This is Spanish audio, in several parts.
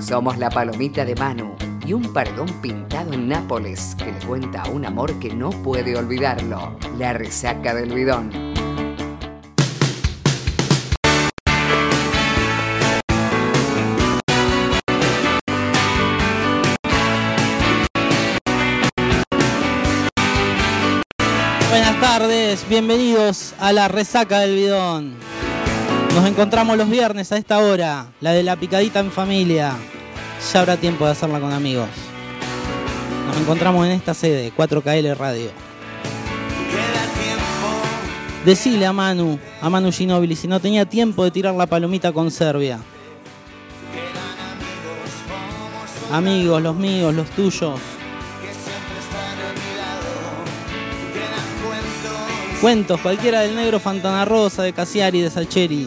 Somos la palomita de Manu y un perdón pintado en Nápoles que le cuenta un amor que no puede olvidarlo, la resaca del bidón. Buenas tardes, bienvenidos a la resaca del bidón. Nos encontramos los viernes a esta hora, la de la picadita en familia. Ya habrá tiempo de hacerla con amigos. Nos encontramos en esta sede, 4KL Radio. Decile a Manu, a Manu Ginobili, si no tenía tiempo de tirar la palomita con Serbia. Amigos, los míos, los tuyos. Cuentos, cualquiera del negro Fantana Rosa, de Casiari, de Salcheri.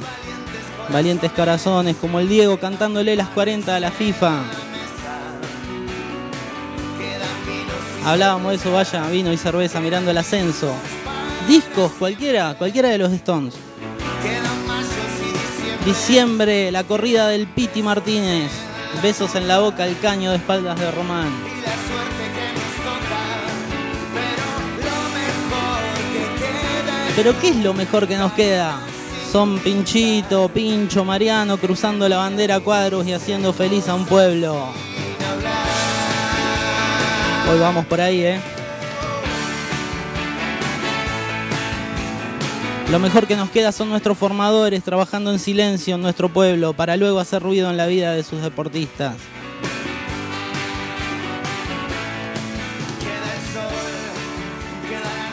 Valientes corazones, como el Diego cantándole las 40 a la FIFA. Hablábamos de eso, vaya, vino y cerveza mirando el ascenso. Discos, cualquiera, cualquiera de los Stones. Diciembre, la corrida del Piti Martínez. Besos en la boca, el caño de espaldas de Román. Pero ¿qué es lo mejor que nos queda? Son Pinchito, Pincho, Mariano cruzando la bandera cuadros y haciendo feliz a un pueblo. Hoy vamos por ahí, ¿eh? Lo mejor que nos queda son nuestros formadores trabajando en silencio en nuestro pueblo para luego hacer ruido en la vida de sus deportistas.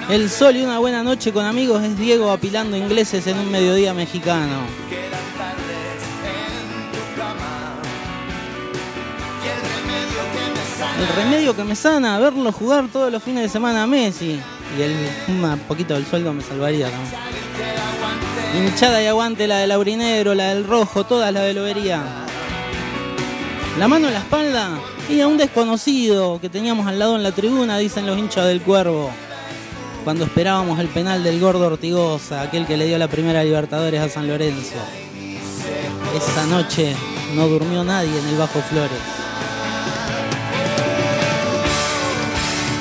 El sol y una buena noche con amigos es Diego apilando ingleses en un mediodía mexicano. El remedio que me sana, verlo jugar todos los fines de semana a Messi. Y el, un poquito del sueldo me salvaría también. Hinchada y aguante la del aurinegro, la del rojo, todas las de lobería. La mano en la espalda y a un desconocido que teníamos al lado en la tribuna, dicen los hinchas del cuervo. Cuando esperábamos el penal del gordo Ortigosa, aquel que le dio la primera Libertadores a San Lorenzo. Esa noche no durmió nadie en el Bajo Flores.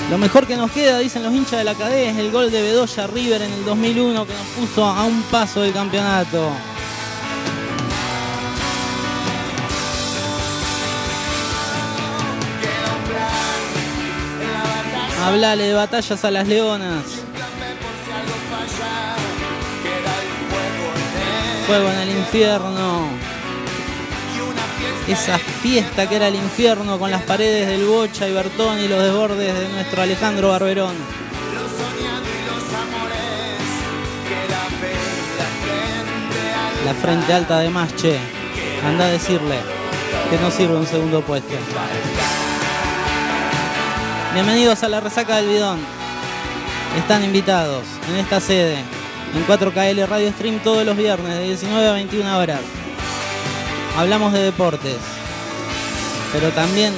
Lo mejor que nos queda, dicen los hinchas de la cadena, es el gol de Bedoya River en el 2001 que nos puso a un paso del campeonato. Hablale de batallas a las leonas. Fuego en el infierno. Esa fiesta que era el infierno con las paredes del Bocha y Bertón y los desbordes de nuestro Alejandro Barberón. La frente alta de Masche. Anda a decirle que no sirve un segundo puesto. Bienvenidos a la resaca del bidón. Están invitados en esta sede, en 4KL Radio Stream todos los viernes de 19 a 21 horas. Hablamos de deportes, pero también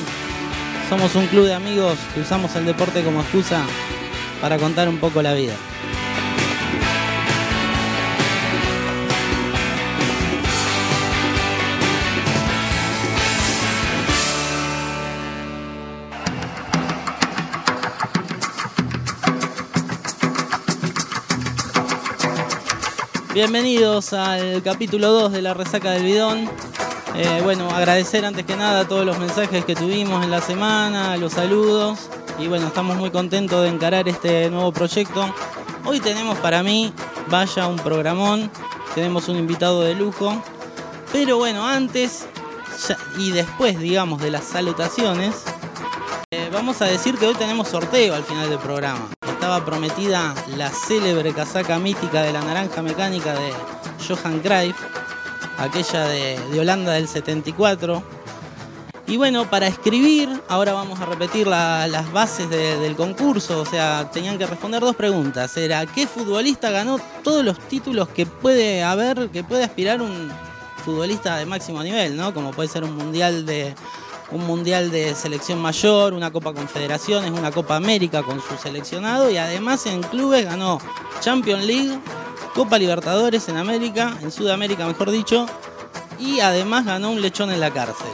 somos un club de amigos que usamos el deporte como excusa para contar un poco la vida. Bienvenidos al capítulo 2 de la resaca del bidón. Eh, bueno, agradecer antes que nada todos los mensajes que tuvimos en la semana, los saludos. Y bueno, estamos muy contentos de encarar este nuevo proyecto. Hoy tenemos para mí, vaya un programón, tenemos un invitado de lujo. Pero bueno, antes y después, digamos, de las salutaciones, eh, vamos a decir que hoy tenemos sorteo al final del programa estaba prometida la célebre casaca mítica de la naranja mecánica de Johan Cruyff, aquella de, Holanda del 74. Y bueno, para escribir, ahora vamos a repetir las bases del concurso, o sea, tenían que responder dos preguntas. Era, ¿qué futbolista ganó todos los títulos que puede haber, que puede aspirar un futbolista de máximo nivel, ¿no? Como puede ser un mundial de un mundial de selección mayor, una Copa Confederaciones, una Copa América con su seleccionado y además en clubes ganó Champions League, Copa Libertadores en América, en Sudamérica mejor dicho, y además ganó un lechón en la cárcel.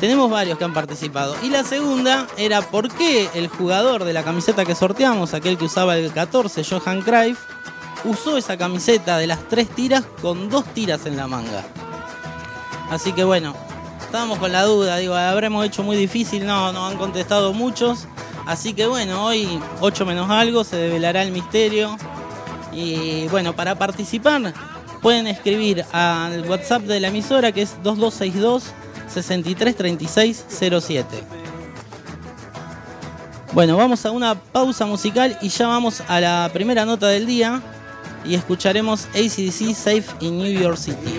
Tenemos varios que han participado. Y la segunda era por qué el jugador de la camiseta que sorteamos, aquel que usaba el 14, Johan Cruyff, usó esa camiseta de las tres tiras con dos tiras en la manga. Así que bueno, estábamos con la duda, digo, habremos hecho muy difícil, no, no han contestado muchos. Así que bueno, hoy 8 menos algo se develará el misterio. Y bueno, para participar pueden escribir al WhatsApp de la emisora que es 2262 633607. Bueno, vamos a una pausa musical y ya vamos a la primera nota del día y escucharemos ACDC Safe in New York City.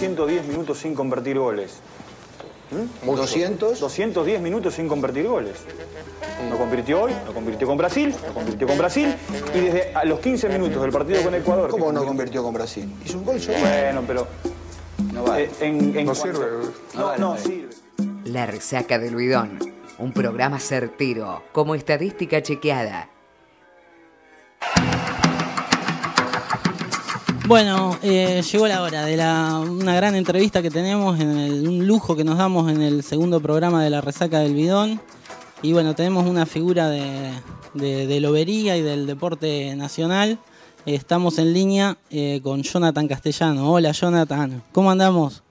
210 minutos sin convertir goles. ¿Mm? ¿200? 210 minutos sin convertir goles. No convirtió hoy, no convirtió con Brasil, no convirtió con Brasil. Y desde a los 15 minutos del partido con Ecuador... ¿Cómo no convirtió con Brasil? ¿Hizo un gol Bueno, pero No vale. Eh, en- en no cuanto- sirve. No, no, sirve. La resaca del bidón. Un programa certero, como estadística chequeada. Bueno, eh, llegó la hora de la, una gran entrevista que tenemos, en el- un lujo que nos damos en el segundo programa de la resaca del bidón. Y bueno, tenemos una figura de, de, de lobería y del deporte nacional. Estamos en línea eh, con Jonathan Castellano. Hola Jonathan, ¿cómo andamos?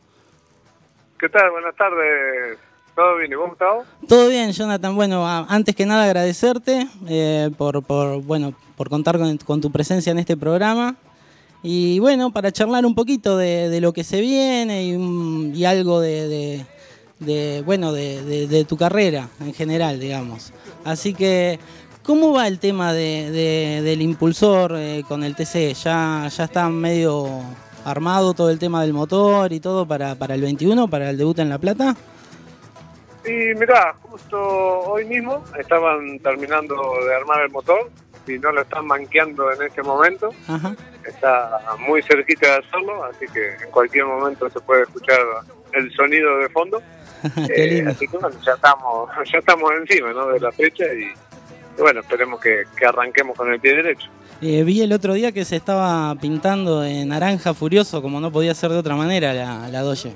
¿Qué tal? Buenas tardes. ¿Todo bien? ¿Y vos, Gustavo? Todo bien, Jonathan. Bueno, antes que nada agradecerte eh, por, por, bueno, por contar con, con tu presencia en este programa. Y bueno, para charlar un poquito de, de lo que se viene y, algo de, bueno, de, tu carrera en general, digamos. Así que, ¿cómo va el tema de, de- del impulsor eh, con el TC? ¿Ya, ¿Ya está medio armado todo el tema del motor y todo para, para el 21, para el debut en La Plata? Y mirá, justo hoy mismo estaban terminando de armar el motor y no lo están manqueando en este momento. Ajá. Está muy cerquita de hacerlo, así que en cualquier momento se puede escuchar el sonido de fondo. Qué Eh, así que bueno, ya estamos, ya estamos encima ¿no? de la fecha y, y bueno, esperemos que, que arranquemos con el pie derecho. Eh, vi el otro día que se estaba pintando en naranja furioso, como no podía ser de otra manera la, la Doge.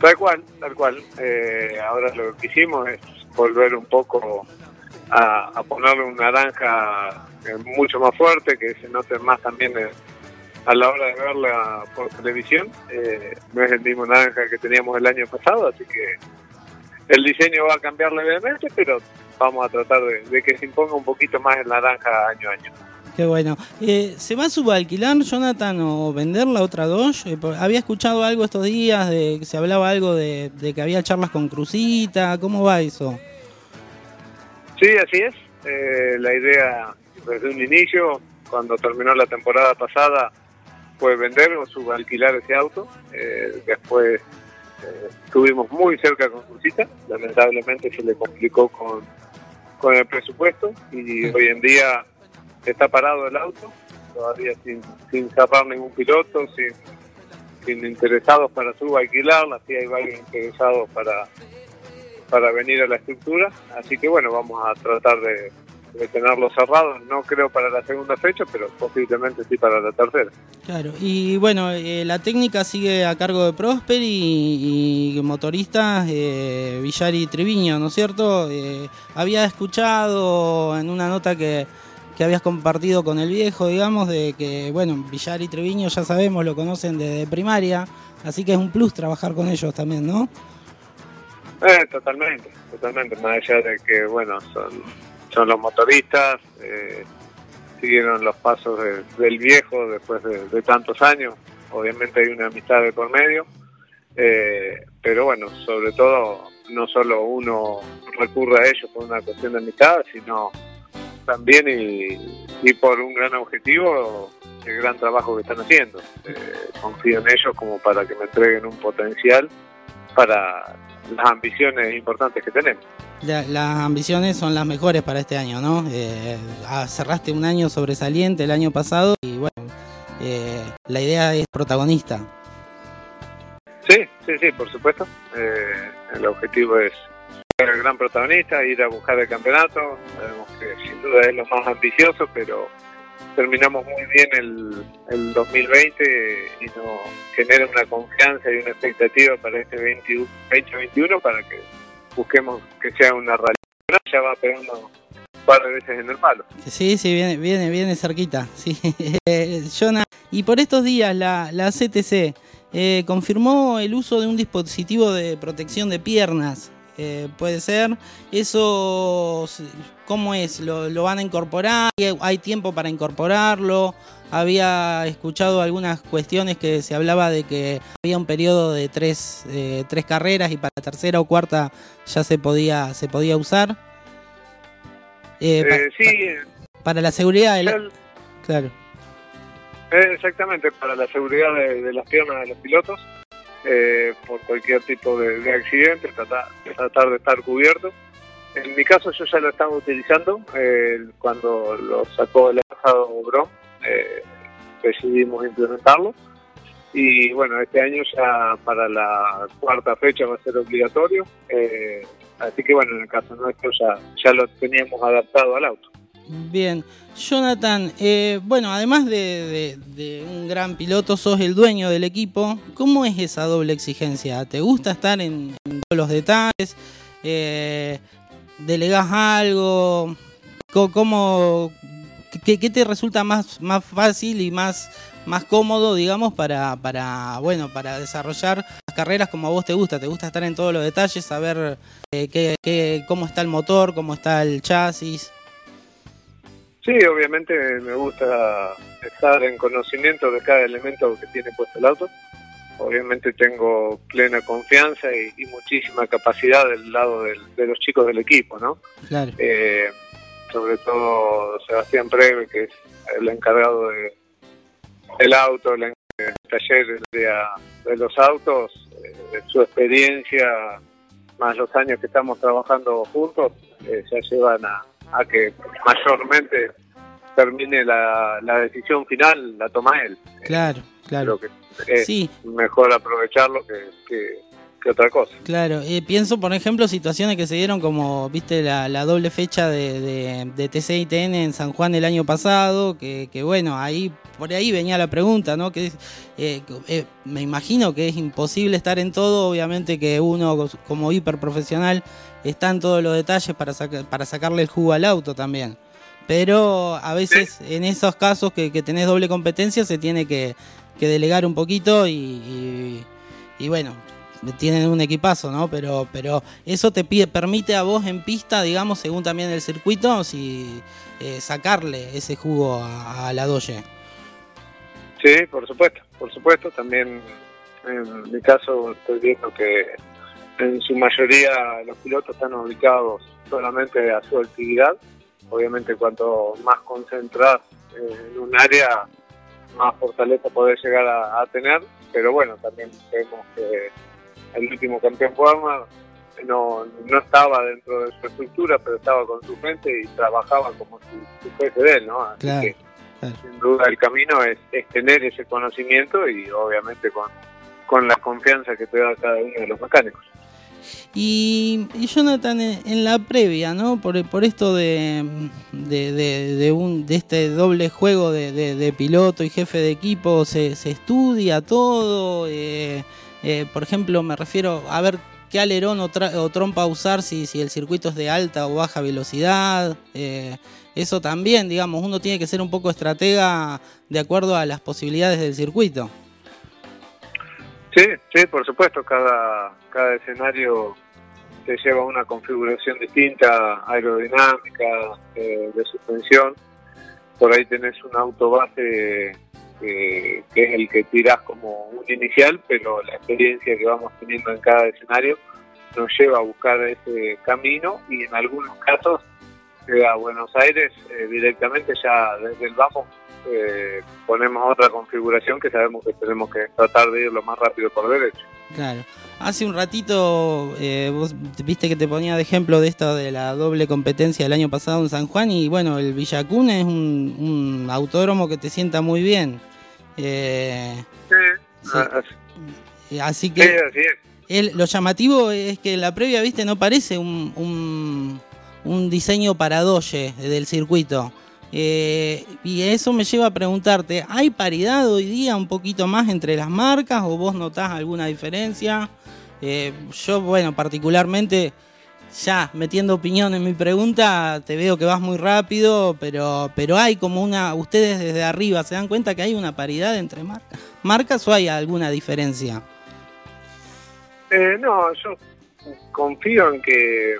Tal cual, tal cual. Eh, ahora lo que hicimos es volver un poco a, a ponerle un naranja eh, mucho más fuerte, que se note más también eh, a la hora de verla por televisión. Eh, no es el mismo naranja que teníamos el año pasado, así que el diseño va a cambiar levemente, pero vamos a tratar de, que se imponga un poquito más el naranja año a año. Qué bueno. Eh, ¿Se va a subalquilar, Jonathan, o vender la otra por- había escuchado algo estos días, de se hablaba algo de, de que había charlas con Cruzita. ¿Cómo va eso? Sí, así es. Eh, la idea desde un inicio, cuando terminó la temporada pasada, fue vender o subalquilar ese auto. Eh, después eh, estuvimos muy cerca con Cursita. Lamentablemente se le complicó con, con el presupuesto y hoy en día está parado el auto, todavía sin, sin cerrar ningún piloto, sin, sin interesados para subalquilarla. Sí hay varios interesados para para venir a la estructura. Así que bueno, vamos a tratar de, de tenerlo cerrado. No creo para la segunda fecha, pero posiblemente sí para la tercera. Claro. Y bueno, eh, la técnica sigue a cargo de Prosper y, motoristas eh, Villar y Treviño, ¿no es cierto? Eh, había escuchado en una nota que, que habías compartido con el viejo, digamos, de que, bueno, Villar y Treviño ya sabemos, lo conocen desde primaria, así que es un plus trabajar con ellos también, ¿no? Eh, totalmente, totalmente. Más allá de que, bueno, son, son los motoristas, eh, siguieron los pasos de- del viejo después de, de tantos años. Obviamente hay una amistad de por medio, eh, pero bueno, sobre todo no solo uno recurre a ellos por una cuestión de amistad, sino también y, y por un gran objetivo, el gran trabajo que están haciendo. Eh, confío en ellos como para que me entreguen un potencial para las ambiciones importantes que tenemos. La- las ambiciones son las mejores para este año, ¿no? Eh, ah, cerraste un año sobresaliente el año pasado y bueno, eh, la idea es protagonista. Sí, sí, sí, por supuesto. Eh, el objetivo es ser el gran protagonista, ir a buscar el campeonato. Sabemos que sin duda es lo más ambicioso, pero terminamos muy bien el, el 2020 y nos genera una confianza y una expectativa para este 21 2021 para que busquemos que sea una realidad. Ya va pegando un par de veces en el palo. Sí, sí, viene, viene, viene cerquita. Sí. Jonah, y por estos días la, la CTC eh, confirmó el uso de un dispositivo de protección de piernas. Eh, ¿Puede ser? ¿Eso cómo es? ¿Lo, lo van a incorporar? ¿Hay- ¿Hay tiempo para incorporarlo? Había escuchado algunas cuestiones que se hablaba de que había un periodo de tres, eh, tres carreras y para la tercera o cuarta ya se podía, se podía usar. Eh, Eh, sí, para la seguridad del... Claro. Eh, Exactamente, para la seguridad de, de las piernas de los pilotos, eh, por cualquier tipo de, de accidente, tratar, tratar de estar cubierto. En mi caso yo ya lo estaba utilizando cuando lo sacó el pasado Brom, eh, decidimos implementarlo. Y bueno, este año ya para la cuarta fecha va a ser obligatorio. Eh, así que bueno, en el caso nuestro ya, ya lo teníamos adaptado al auto. Bien, Jonathan, eh, bueno, además de, un gran piloto, sos el dueño del equipo. ¿Cómo es esa doble exigencia? ¿Te gusta estar en, todos los detalles? Eh, ¿Delegás algo? ¿Cómo, qué, te resulta más, más fácil y más, más cómodo, digamos, para, para, bueno, para desarrollar las carreras como a vos te gusta? ¿Te gusta estar en todos los detalles, saber eh, qué, cómo está el motor, cómo está el chasis? Sí, obviamente me gusta estar en conocimiento de cada elemento que tiene puesto el auto. Obviamente tengo plena confianza y, muchísima capacidad del lado de los chicos del equipo, ¿no? Claro. Eh, sobre todo Sebastián Preve, que es el encargado de, del auto, el, taller de, los autos, eh, su experiencia, más los años que estamos trabajando juntos, eh, se llevan a, a que mayormente termine la, la decisión final, la toma él. Claro, claro. Creo que es sí. mejor aprovecharlo que, que, otra cosa. Claro, eh, pienso por ejemplo situaciones que se dieron como, viste, la, la doble fecha de, de, de TC y TN en San Juan el año pasado, que, que bueno, ahí por ahí venía la pregunta, ¿no? Que eh, eh, me imagino que es imposible estar en todo, obviamente que uno como hiperprofesional está en todos los detalles para, para sacarle el jugo al auto también. Pero a veces en esos casos que, tenés doble competencia se tiene que, delegar un poquito y, bueno, tienen un equipazo, ¿no? Pero, pero eso te pide, permite a vos en pista, digamos, según también el circuito, si eh, sacarle ese jugo a, la Doge. Sí, por supuesto, por supuesto. También en mi caso estoy viendo que en su mayoría los pilotos están ubicados solamente a su actividad. Obviamente cuanto más concentrar en un área, más fortaleza podés llegar a, tener. Pero bueno, también vemos que el último campeón Warner no, no estaba dentro de su estructura, pero estaba con su gente y trabajaba como su, jefe de él, ¿no? Así que, sin duda el camino es, es tener ese conocimiento y obviamente con, con la confianza que te da cada uno de los mecánicos. Y, Jonathan, en la previa, ¿no? Por, por esto de, de, un, de este doble juego de, piloto y jefe de equipo, ¿se, se estudia todo? Eh, eh, por ejemplo, me refiero a ver qué alerón o, trompa usar, si, si el circuito es de alta o baja velocidad. Eh, eso también, digamos, uno tiene que ser un poco estratega de acuerdo a las posibilidades del circuito. Sí, sí, por supuesto, cada, cada escenario te lleva una configuración distinta, aerodinámica, eh, de suspensión. Por ahí tenés un auto base que es el que tirás como un inicial, pero la experiencia que vamos teniendo en cada escenario nos lleva a buscar ese camino y en algunos casos a Buenos Aires eh, directamente ya desde el vamos eh, ponemos otra configuración que sabemos que tenemos que tratar de ir lo más rápido por derecho. Claro. Hace un ratito eh, vos viste que te ponía de ejemplo de esto de la doble competencia del año pasado en San Juan y bueno, el Villacún es un, autódromo que te sienta muy bien. Eh, sí. Así, que lo llamativo es que la previa, viste, no parece un, un, un diseño para del circuito. Eh, y eso me lleva a preguntarte, ¿hay paridad hoy día un poquito más entre las marcas o vos notás alguna diferencia? Eh, yo, bueno, particularmente, ya metiendo opinión en mi pregunta, te veo que vas muy rápido, pero, pero hay como una, ustedes desde arriba se dan cuenta que hay una paridad entre marcas, marcas o hay alguna diferencia? Eh, no, yo confío en que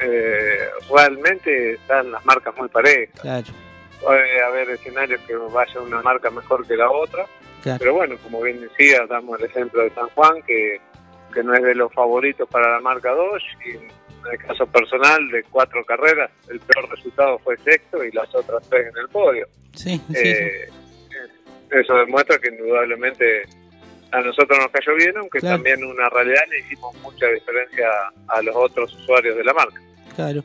eh, realmente están las marcas muy parejas. Claro. Puede haber escenarios que vaya una marca mejor que la otra, pero bueno, como bien decía, damos el ejemplo de San Juan, que, que no es de los favoritos para la marca 2, y en el caso personal de cuatro carreras, el peor resultado fue sexto y las otras tres en el podio. Sí, eh, Eso demuestra que indudablemente a nosotros nos cayó bien, aunque también una realidad le hicimos mucha diferencia a los otros usuarios de la marca. Claro.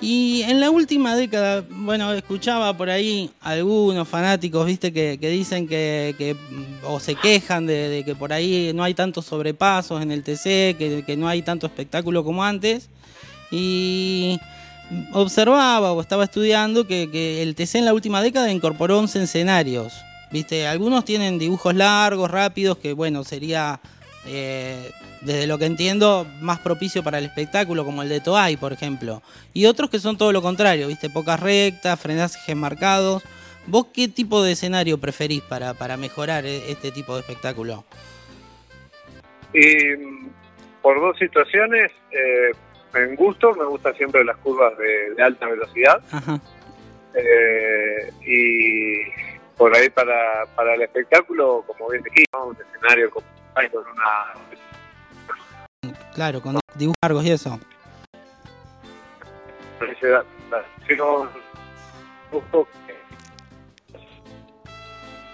Y en la última década, bueno, escuchaba por ahí algunos fanáticos, viste, que, que dicen que, que, o se quejan de, de que por ahí no hay tantos sobrepasos en el TC, que, que no hay tanto espectáculo como antes. Y observaba o estaba estudiando que, que el TC en la última década incorporó 11 escenarios. Viste, algunos tienen dibujos largos, rápidos, que bueno, sería eh, desde lo que entiendo, más propicio para el espectáculo, como el de Toay, por ejemplo. Y otros que son todo lo contrario, ¿viste? Pocas rectas, frenajes marcados. ¿Vos qué tipo de escenario preferís para, para mejorar e- este tipo de espectáculo? Y mm, por dos situaciones, eh, en gusto, me gustan siempre las curvas de, de alta velocidad. Ajá. Eh, y por ahí para, para el espectáculo, como bien dijiste, ¿no? un escenario con, con una Claro, con dibujos largos y eso.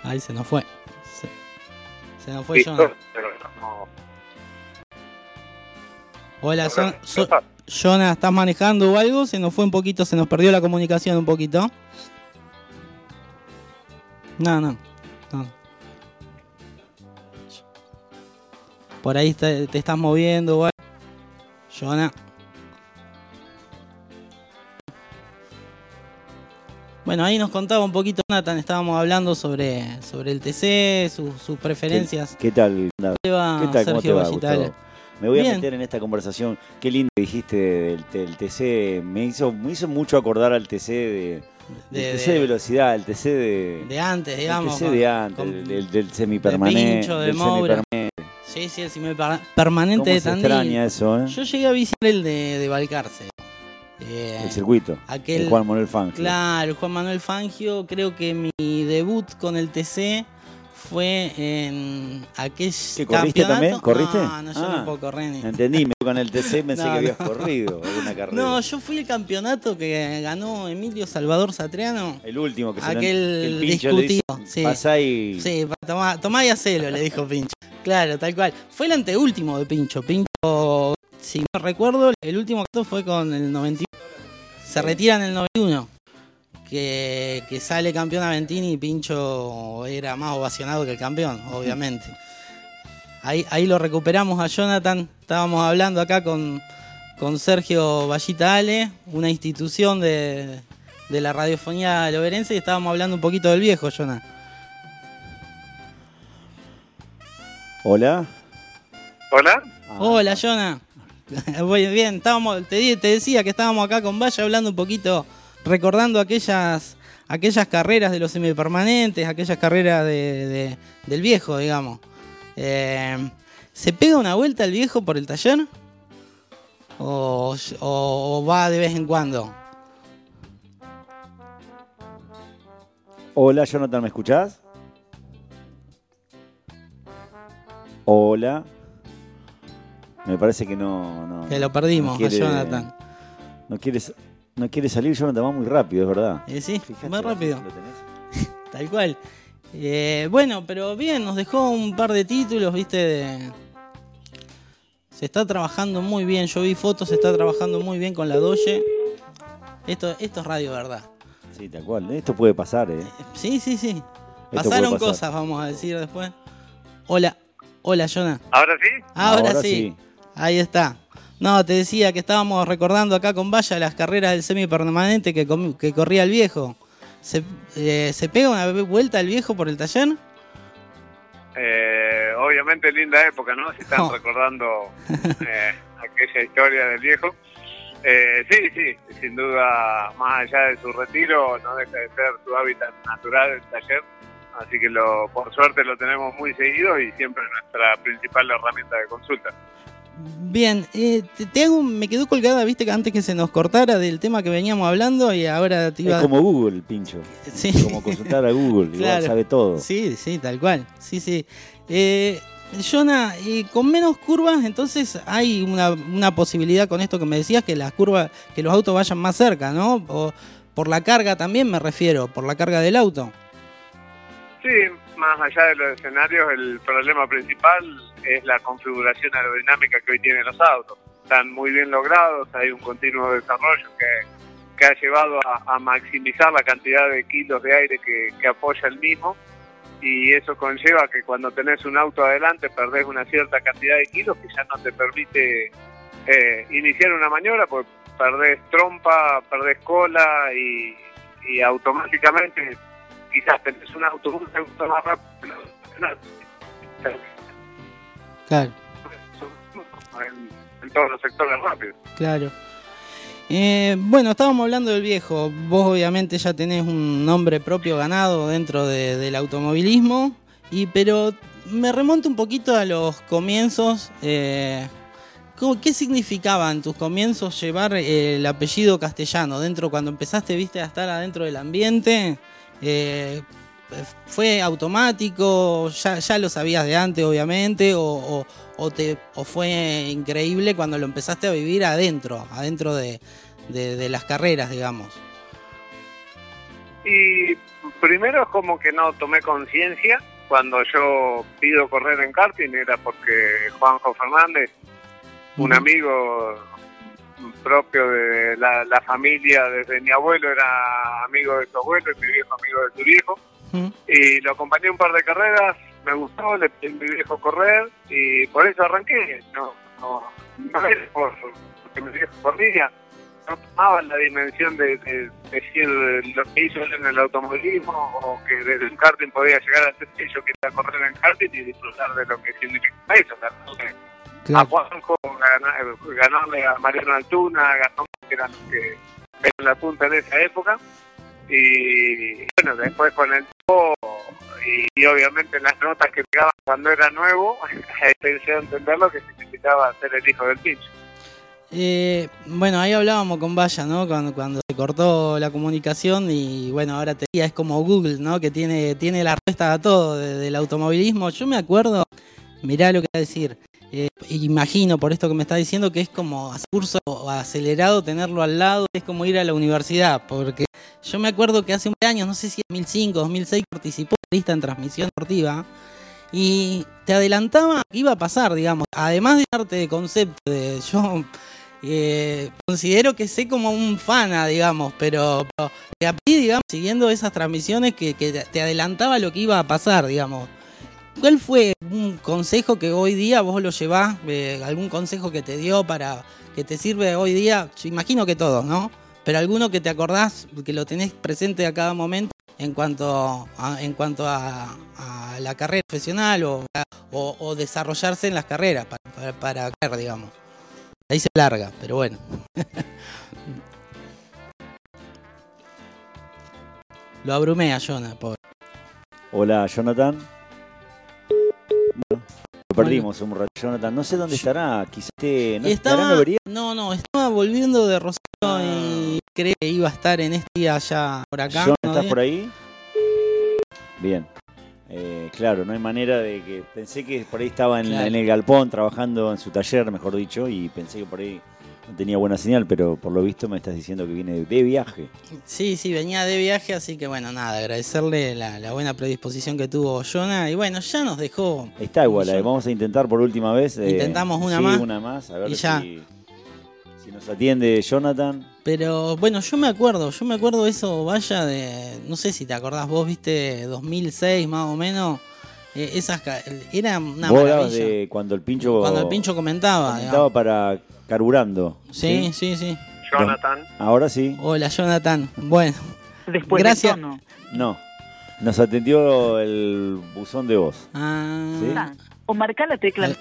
Ahí se nos fue. Se, se nos fue sí, Jonah. pero no- Hola, son, no so- está. Jonah, ¿estás manejando o algo? Se nos fue un poquito, se nos perdió la comunicación un poquito. No, no. no. Por ahí te, te estás moviendo o algo. Jonah. Bueno, ahí nos contaba un poquito Nathan, estábamos hablando sobre, sobre el TC, sus, sus preferencias. ¿Qué tal? ¿Qué va, ¿Qué tal? ¿Cómo te Sergio va? Gustavo? Me voy Bien. a meter en esta conversación. Qué lindo que dijiste del, del TC. Me hizo, me hizo mucho acordar al TC de, De- del TC de- de velocidad, el TC de, De antes, el digamos. TC con- de antes, con- del, del, del semipermanente. Pincho, de del Moura. semipermanente. Sí, sí, el semipermanente ¿Cómo de Tandil. extraña eso, eh? Yo llegué a visitar el de, de Balcarce. Eh, El circuito. aquel- el Juan Manuel Fangio. Claro, Juan Manuel Fangio. Creo que mi debut con el TC fue en aquel ¿Qué, corriste campeonato. también? ¿Corriste? No, no, yo Ah. no puedo correr ni. Entendí, me- con el TC pensé No, que habías no. corrido alguna carrera. No, yo fui el campeonato que ganó Emilio Salvador Satriano. el último que se aquel que el pincho le dice, discutido, sí. Pasá y... Sí, tomá, tomá y hacelo, le dijo Pincho. Claro, tal cual. Fue el anteúltimo de Pincho. Pincho, si no recuerdo, el último que fue con el 91. Se retira en el 91. Que, que sale campeón Aventini y Pincho era más ovacionado que el campeón, obviamente. Ahí, ahí lo recuperamos a Jonathan. Estábamos hablando acá con, con Sergio Vallita Ale, una institución de, de la radiofonía loberense, y estábamos hablando un poquito del viejo, Jonathan. Hola. Hola. Ah, Hola, Jonah. Muy bien, estábamos, te, te decía que estábamos acá con Vaya hablando un poquito, recordando aquellas, aquellas carreras de los semipermanentes, aquellas carreras de, de- del viejo, digamos. Eh, ¿Se pega una vuelta el viejo por el taller? ¿O, o- o va de vez en cuando? Hola, Jonathan, ¿me escuchás? Hola. Me parece que no. no Que lo perdimos, no quiere- a Jonathan. No quiere, no quiere salir, Jonathan, va muy rápido, es verdad. Eh, sí, Fíjate, más rápido. ¿lo tenés? Tal cual. Eh, bueno, pero bien, nos dejó un par de títulos, viste, de... Se está trabajando muy bien, yo vi fotos, se está trabajando muy bien con la Doge. Esto, esto es radio verdad. Sí, tal cual. Esto puede pasar, ¿eh? Sí, sí, sí. Esto Pasaron cosas, vamos a decir después. Hola, hola, Jonah. ¿Ahora sí? Ahora, sí. Ahí está. No, te decía que estábamos recordando acá con Valla las carreras del semipermanente que, que corría el viejo. ¿Se, eh, ¿Se pega una vuelta el viejo por el taller? Eh, obviamente linda época, ¿no? Si están Oh. recordando eh, aquella historia del viejo. Eh, sí, sí, sin duda, más allá de su retiro, no deja de ser su hábitat natural el taller. Así que lo, por suerte lo tenemos muy seguido y siempre nuestra principal herramienta de consulta. Bien, eh, te, te hago me quedó colgada, viste, que antes que se nos cortara del tema que veníamos hablando y ahora te iba Es como Google, el pincho. Sí. Como consultar a Google, igual Claro. sabe todo. Sí, sí, tal cual. Sí, sí. Eh, Jonah, eh, con menos curvas, entonces hay una, una posibilidad con esto que me decías que las curvas, que los autos vayan más cerca, ¿no? O por la carga también me refiero, por la carga del auto. Sí, más allá de los escenarios, el problema principal es la configuración aerodinámica que hoy tienen los autos. Están muy bien logrados, hay un continuo desarrollo que, que ha llevado a, maximizar la cantidad de kilos de aire que, apoya el mismo y eso conlleva que cuando tenés un auto adelante perdés una cierta cantidad de kilos que ya no te permite eh, iniciar una maniobra, pues perdés trompa, perdés cola y, automáticamente quizás tenés un auto un más rápido. Claro. En, todos los sectores rápidos. Claro. Eh, bueno, estábamos hablando del viejo. Vos obviamente ya tenés un nombre propio ganado dentro del automovilismo, y pero me remonto un poquito a los comienzos. Eh, ¿Qué significaba en tus comienzos llevar eh, el apellido castellano dentro cuando empezaste, viste, a estar adentro del ambiente? Eh, ¿Fue automático? Ya, lo sabías de antes, obviamente? O, te, fue increíble cuando lo empezaste a vivir adentro, adentro de, las carreras, digamos? Y primero es como que no tomé conciencia. Cuando yo pido correr en karting era porque Juanjo Fernández un amigo propio de la, familia desde mi abuelo, era amigo de su abuelo y mi viejo amigo de su viejo. Y lo acompañé un par de carreras, me gustó, le pedí a mi viejo correr y por eso arranqué. No, no, no por, porque mi viejo corría, no tomaba la dimensión de, decir lo que hizo en el automovilismo o que desde un karting podía llegar a ser que yo quería correr en karting y disfrutar de lo que significa eso. A Juanjo ganarle a Mariano Altuna, Gastón, que eran los que eran la punta en esa época. Y bueno, después con el tiempo y, obviamente las notas que pegaban cuando era nuevo, pensé a entender lo que significaba ser el hijo del pincho. Eh, bueno, ahí hablábamos con Vaya, ¿no? Cuando, cuando se cortó la comunicación y bueno, ahora te es como Google, ¿no? Que tiene, tiene la respuesta a todo del automovilismo. Yo me acuerdo, mirá lo que voy a decir, eh, imagino por esto que me está diciendo que es como curso acelerado tenerlo al lado, es como ir a la universidad, porque yo me acuerdo que hace un años, no sé si en 2005, 2006, participó en lista en transmisión deportiva y te adelantaba que iba a pasar, digamos, además de darte de concepto, yo eh, considero que sé como un fana, digamos, pero, pero digamos, siguiendo esas transmisiones que, que te adelantaba lo que iba a pasar, digamos. ¿Cuál fue un consejo que hoy día vos lo llevás? Eh, ¿Algún consejo que te dio para que te sirve hoy día? Imagino que todos, ¿no? Pero alguno que te acordás, que lo tenés presente a cada momento en cuanto a, en cuanto a, la carrera profesional o, desarrollarse en las carreras para, para, digamos. Ahí se larga, pero bueno. lo abrumé a Jonah, pobre. Hola, Jonathan. Lo perdimos un rato, Jonathan. No sé dónde estará. Quizás esté. ¿No estaba, No, no, estaba volviendo de Rosario y ah. creí que iba a estar en este día allá por acá. ¿Jonathan ¿Estás por ahí? Bien. Eh, claro, no hay manera de que. Pensé que por ahí estaba en el galpón trabajando en su taller, mejor dicho, y pensé que por ahí no tenía buena señal, pero por lo visto me estás diciendo que viene de viaje. Sí, sí, venía de viaje, así que bueno, nada, agradecerle la, buena predisposición que tuvo Jonah. Y bueno, ya nos dejó. Está igual, eh, vamos a intentar por última vez. Eh, Intentamos una más. una más, a ver Si, si nos atiende Jonathan. Pero bueno, yo me acuerdo, yo me acuerdo eso, vaya de. No sé si te acordás, vos viste 2006 más o menos. Eh, esas era una ¿Vos maravilla. de cuando el pincho cuando el pincho comentaba comentaba para carburando. Sí, sí, sí. Jonathan. Ahora sí. Hola, Jonathan. Bueno. Después gracias. no. no. Nos atendió el buzón de voz. Ah. ¿Sí? O marcar la tecla.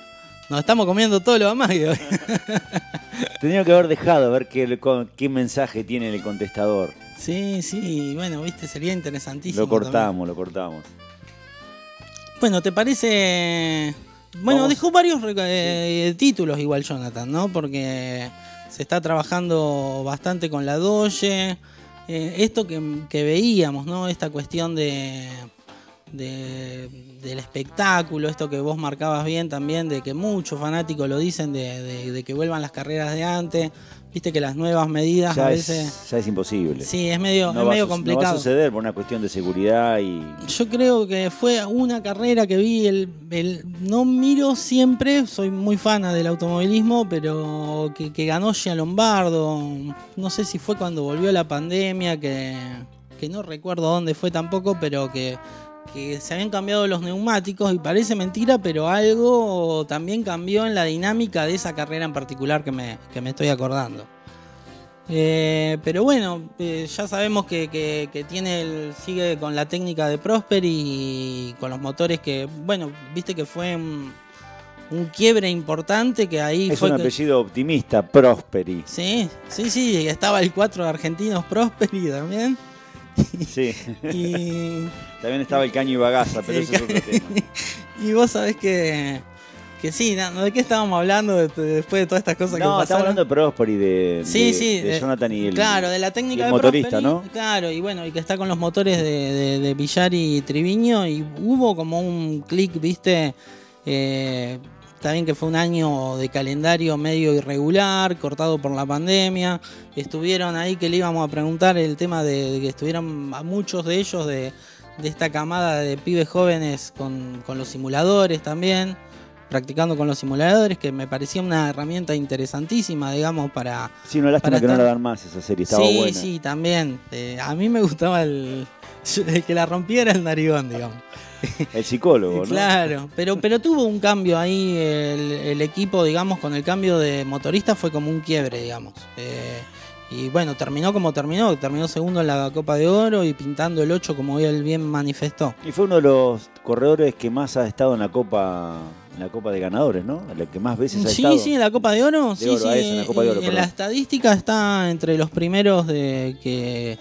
Nos estamos comiendo todo lo demás. Tenía que haber dejado a ver qué, qué mensaje tiene el contestador. Sí, sí, bueno, viste, sería interesantísimo. Lo cortamos, lo cortamos. Bueno, ¿te parece bueno, dejó varios eh, títulos igual Jonathan, ¿no? Porque se está trabajando bastante con la Doge. Eh, esto que, veíamos, ¿no? Esta cuestión de, del espectáculo, esto que vos marcabas bien también, de que muchos fanáticos lo dicen, de, que vuelvan las carreras de antes. Viste que las nuevas medidas a veces. Es, ya es imposible. Sí, es medio, medio complicado. No va a suceder por una cuestión de seguridad y. Yo creo que fue una carrera que vi. El, no miro siempre, soy muy fana del automovilismo, pero que, que ganó Gia Lombardo. No sé si fue cuando volvió la pandemia, que, que no recuerdo dónde fue tampoco, pero que que se habían cambiado los neumáticos y parece mentira, pero algo también cambió en la dinámica de esa carrera en particular que me, estoy acordando. Eh, pero bueno, eh, ya sabemos que, tiene el, sigue con la técnica de Prosper y con los motores que, bueno, viste que fue un, quiebre importante que ahí es fue. un apellido optimista, Prosperi. Sí, sí, sí, estaba el cuatro argentinos Prosperi también. Sí. y... También estaba el caño y bagaza, pero eso es otro tema. y vos sabés que, que sí, ¿de qué estábamos hablando después de todas estas cosas que pasaron? No, estamos hablando de Prosperi, de, sí, sí, de, Jonathan y el Claro, de la técnica de motorista, ¿no? Claro, y bueno, y que está con los motores de, de, Villar y Triviño, y hubo como un clic, viste, eh, Está bien que fue un año de calendario medio irregular, cortado por la pandemia. Estuvieron ahí que le íbamos a preguntar el tema de, que estuvieran a muchos de ellos de, esta camada de pibes jóvenes con, los simuladores también, practicando con los simuladores, que me parecía una herramienta interesantísima, digamos, para... Sí, una lástima que no la dan más esa serie, estaba sí, Sí, también. Eh, a mí me gustaba el, el que la rompiera el narigón, digamos. El psicólogo, ¿no? Claro, pero, pero tuvo un cambio ahí, el, equipo, digamos, con el cambio de motorista fue como un quiebre, digamos. Eh, y bueno, terminó como terminó, terminó segundo en la Copa de Oro y pintando el 8 como él bien manifestó. Y fue uno de los corredores que más ha estado en la Copa en la Copa de Ganadores, ¿no? La que más veces ha sí, estado. Sí, sí, en la Copa de Oro. sí, sí. en la Copa de Oro. En la estadística está entre los primeros de que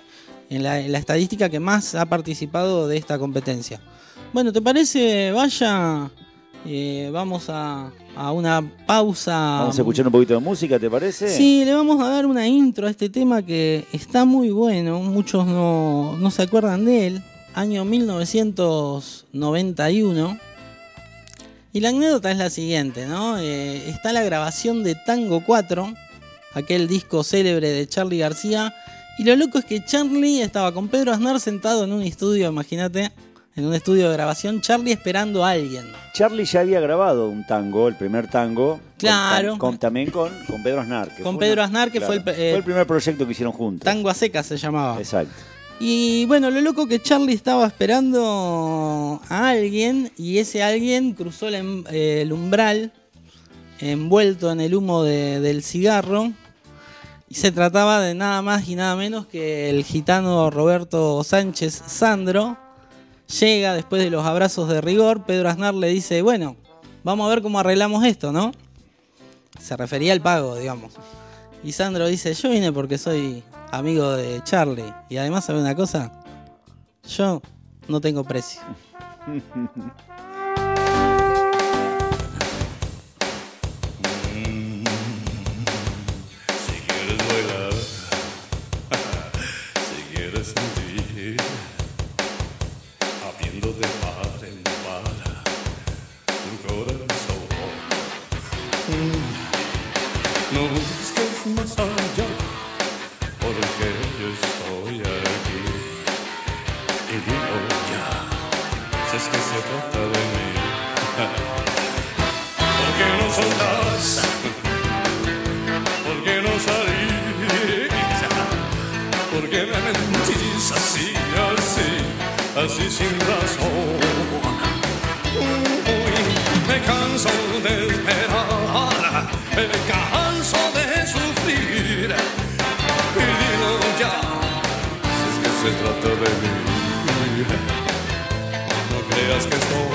en la, en la estadística que más ha participado de esta competencia. Bueno, ¿te parece? Vaya, eh, vamos a, una pausa. Vamos a escuchar un poquito de música, ¿te parece? Sí, le vamos a dar una intro a este tema que está muy bueno, muchos no, se acuerdan de él. Año 1991. Y la anécdota es la siguiente, ¿no? Eh, está la grabación de Tango 4, aquel disco célebre de Charlie García. Y lo loco es que Charlie estaba con Pedro Aznar sentado en un estudio, imagínate, en un estudio de grabación, Charlie esperando a alguien. Charlie ya había grabado un tango, el primer tango. Claro. Con, también con, con, Pedro Aznar. con Pedro Aznar, que fue, el, fue el primer proyecto que hicieron juntos. Tango a seca se llamaba. Exacto. Y bueno, lo loco que Charlie estaba esperando a alguien y ese alguien cruzó el, eh, umbral envuelto en el humo del cigarro y se trataba de nada más y nada menos que el gitano Roberto Sánchez Sandro, Llega después de los abrazos de rigor, Pedro Aznar le dice, bueno, vamos a ver cómo arreglamos esto, ¿no? Se refería al pago, digamos. Y Sandro dice, yo vine porque soy amigo de Charlie. Y además, ¿sabe una cosa? Yo no tengo precio. no creas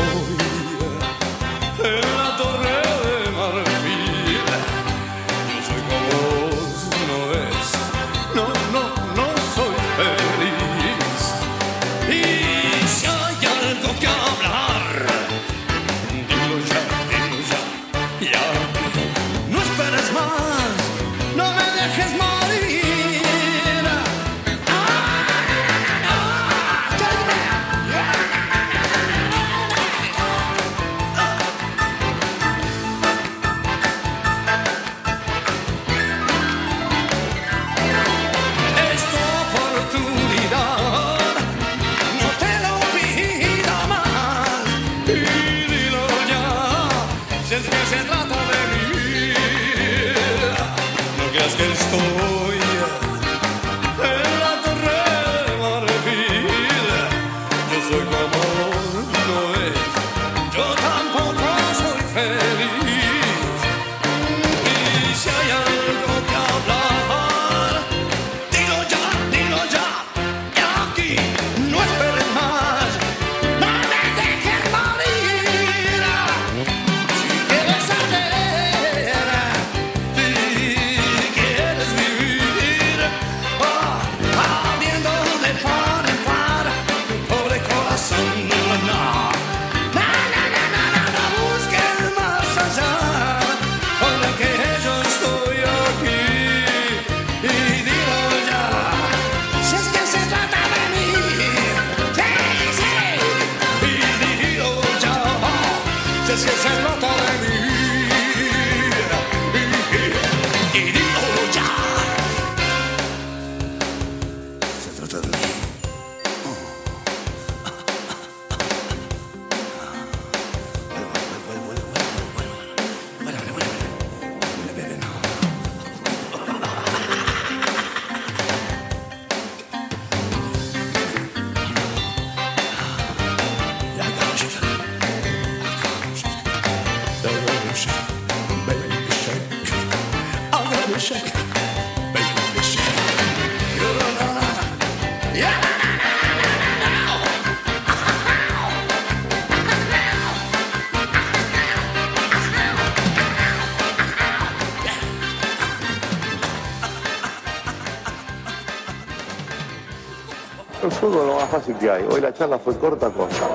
fútbol es lo más fácil que hay. Hoy la charla fue corta, corta.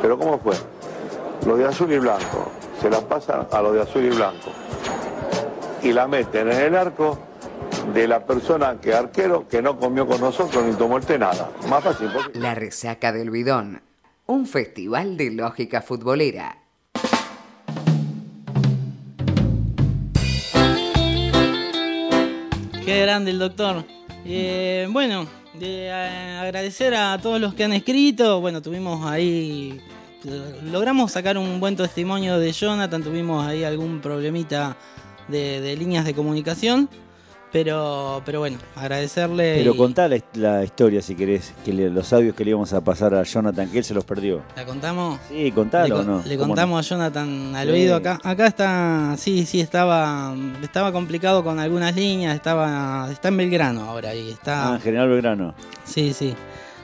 Pero ¿cómo fue? Lo de azul y blanco. Se la pasan a lo de azul y blanco. Y la meten en el arco de la persona que arquero que no comió con nosotros ni tomó el té nada. Más fácil. porque- La resaca del bidón. Un festival de lógica futbolera. Qué grande el doctor. Eh, bueno, de, eh, agradecer a todos los que han escrito. Bueno, tuvimos ahí. Logramos sacar un buen testimonio de Jonathan. Tuvimos ahí algún problemita de, de líneas de comunicación. Pero, pero bueno, agradecerle. Pero y- contá la, la historia si querés, que le- los audios que le íbamos a pasar a Jonathan, que él se los perdió. ¿La contamos? Sí, contalo co- o no. le ¿Cómo contamos a Jonathan al Sí. oído acá. Acá está, sí, sí, estaba, estaba complicado con algunas líneas. Estaba, está en Belgrano ahora y está. Ah, en General Belgrano. Sí, sí.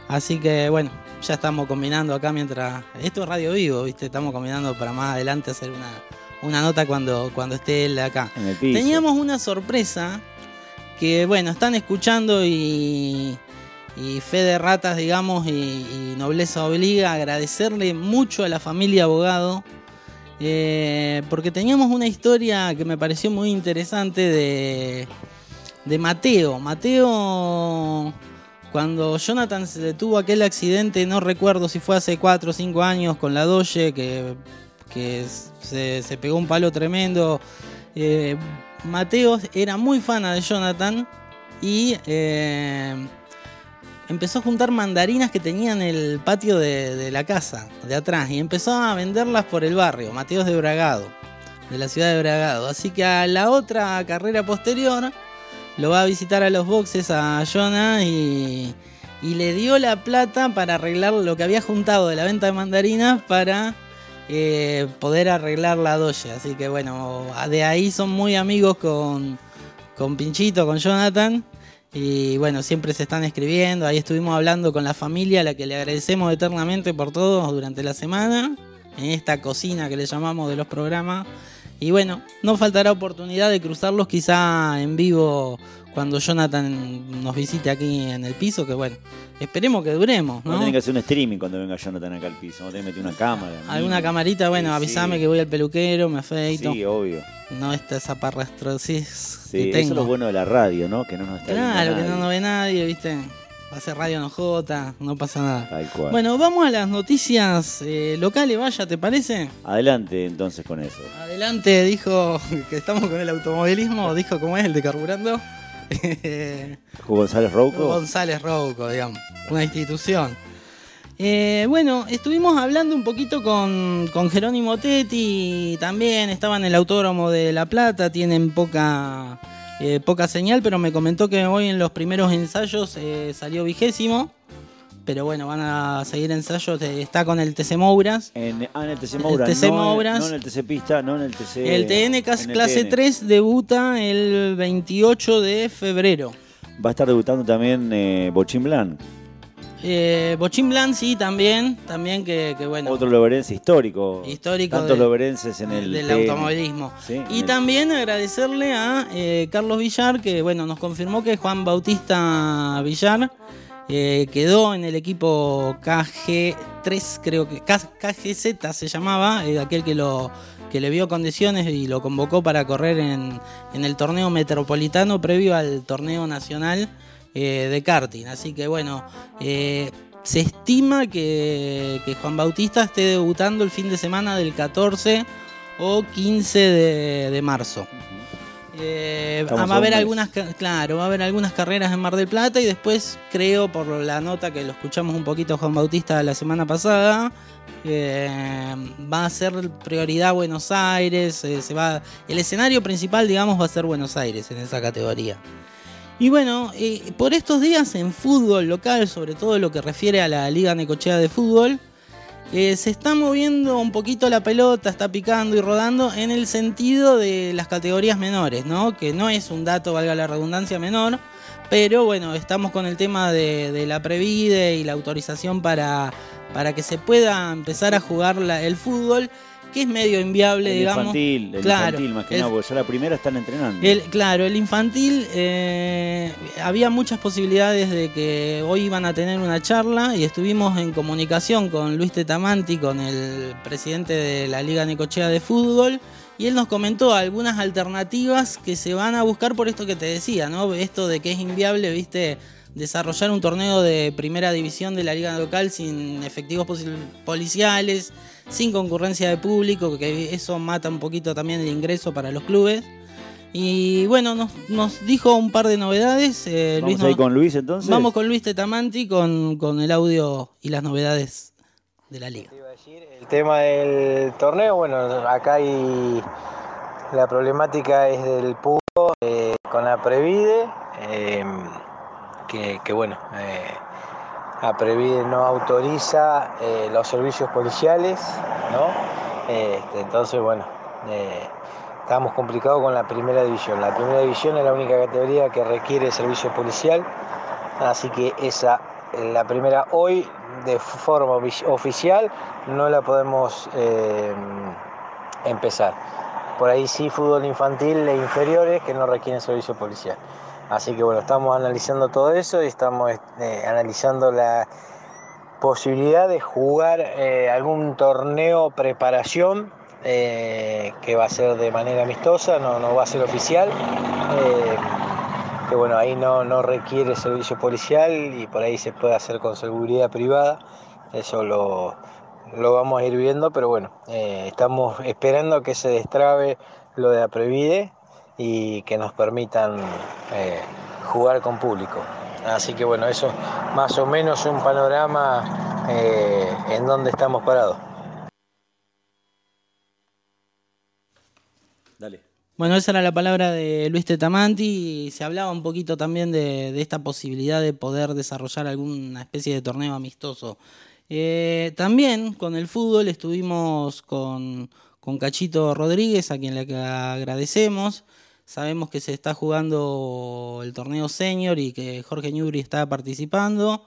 Así que bueno, ya estamos combinando acá mientras. Esto es radio vivo, ¿viste? Estamos combinando para más adelante hacer una, una nota cuando, cuando esté él acá. En el piso. Teníamos una sorpresa que, bueno, están escuchando y. Y fe de ratas, digamos, y, nobleza obliga, agradecerle mucho a la familia abogado, eh, porque teníamos una historia que me pareció muy interesante de, de Mateo. Mateo, cuando Jonathan se tuvo aquel accidente, no recuerdo si fue hace 4 o 5 años con la Doge, que, que se, se pegó un palo tremendo. Eh, Mateo era muy fan de Jonathan y eh, empezó a juntar mandarinas que tenía en el patio de, la casa, de atrás, y empezó a venderlas por el barrio. Mateo es de Bragado, de la ciudad de Bragado. Así que a la otra carrera posterior lo va a visitar a los boxes a Jonah y, y le dio la plata para arreglar lo que había juntado de la venta de mandarinas para eh, poder arreglar la doye. Así que bueno, de ahí son muy amigos con, con Pinchito, con Jonathan. Y bueno, siempre se están escribiendo. Ahí estuvimos hablando con la familia, a la que le agradecemos eternamente por todo durante la semana. En esta cocina que le llamamos de los programas. Y bueno, no faltará oportunidad de cruzarlos quizá en vivo cuando Jonathan nos visite aquí en el piso. Que bueno, esperemos que duremos, Vamos a ¿no? tener que hacer un streaming cuando venga Jonathan acá al piso. Vamos a tener que meter una cámara. Alguna camarita, bueno, Sí, avísame sí. que voy al peluquero, me afeito. Sí, obvio. No está esa parrastrosis Sí, que eso es lo bueno de la radio, ¿no? Que no nos está Claro, que no nos ve nadie, ¿viste? Hace radio no jota, no pasa nada. Tal cual. Bueno, vamos a las noticias eh, locales, vaya, ¿te parece? Adelante entonces con eso. Adelante, dijo que estamos con el automovilismo, dijo cómo es el de carburando. González Rouco. González Rouco, digamos, una institución. Eh, bueno, estuvimos hablando un poquito con, con Jerónimo Tetti, también estaba en el autódromo de La Plata, tienen poca eh, poca señal, pero me comentó que hoy en los primeros ensayos eh, salió vigésimo. Pero bueno, van a seguir ensayos. Está con el TC Mouras. En, ah, en el TC Moura, TC no, Mouras. En, no en el TC Pista, no en el TC... El TN el clase TN. 3 debuta el 28 de febrero. Va a estar debutando también eh, Bochín Blanc, Eh, Bochín Blanc sí, también. También que, que bueno. otro loberense histórico. Histórico Tantos de- loberenses en el del TN. automovilismo. Sí, Y el- también agradecerle a eh, Carlos Villar, que bueno, nos confirmó que Juan Bautista Villar eh, quedó en el equipo KG3, creo que KGZ se llamaba, eh, aquel que lo que le vio condiciones y lo convocó para correr en, en el torneo metropolitano previo al torneo nacional eh, de karting. Así que bueno, se estima que, Juan Bautista esté debutando el fin de semana del 14 o 15 de, de marzo. Eh, va a haber algunas, claro, va a haber algunas carreras en Mar del Plata y después creo por la nota que lo escuchamos un poquito Juan Bautista la semana pasada, eh, va a ser prioridad Buenos Aires, eh, se va, el escenario principal digamos va a ser Buenos Aires en esa categoría. Y bueno, eh, por estos días en fútbol local, sobre todo lo que refiere a la Liga Necochea de Fútbol, eh, se está moviendo un poquito la pelota, está picando y rodando en el sentido de las categorías menores, ¿no? Que no es un dato, valga la redundancia, menor, pero bueno, estamos con el tema de, la Previde y la autorización para, para que se pueda empezar a jugar el fútbol, que es medio inviable, El digamos. infantil, el Claro, infantil más que nada, porque ya la primera están entrenando. el, claro, el infantil, eh, había muchas posibilidades de que hoy iban a tener una charla y estuvimos en comunicación con Luis Tetamanti, con el presidente de la Liga Necochea de Fútbol, y él nos comentó algunas alternativas que se van a buscar por esto que te decía, ¿no? Esto de que es inviable, viste, desarrollar un torneo de primera división de la liga local sin efectivos policiales, sin concurrencia de público, que eso mata un poquito también el ingreso para los clubes. Y bueno, nos, nos dijo un par de novedades. eh, Vamos Luis ahí con Luis entonces. Vamos con Luis Tetamanti con, con el audio y las novedades de la liga. El tema del torneo, bueno, acá hay la problemática es del PUO eh, con la Previde, eh, que, que, bueno, eh, la Previde no autoriza eh, los servicios policiales, ¿no? Este, entonces, bueno, eh, estamos complicados con la primera división. La primera división es la única categoría que requiere servicio policial, así que esa, la primera hoy, de forma ofi- oficial, no la podemos eh, empezar. Por ahí sí, fútbol infantil e inferiores que no requieren servicio policial. Así que bueno, estamos analizando todo eso y estamos eh, analizando la posibilidad de jugar eh, algún torneo preparación eh, que va a ser de manera amistosa, no, no va a ser oficial. eh, que bueno, ahí no, no requiere servicio policial y por ahí se puede hacer con seguridad privada. Eso lo, lo vamos a ir viendo, pero bueno, estamos esperando que se destrabe lo de la Previde y que nos permitan eh, jugar con público. Así que bueno, eso más o menos un panorama eh, en donde estamos parados. Dale. Bueno, esa era la palabra de Luis Tetamanti y se hablaba un poquito también de, de esta posibilidad de poder desarrollar alguna especie de torneo amistoso. Eh, también con el fútbol estuvimos con, con Cachito Rodríguez, a quien le agradecemos. Sabemos que se está jugando el torneo senior y que Jorge Ñubri está participando.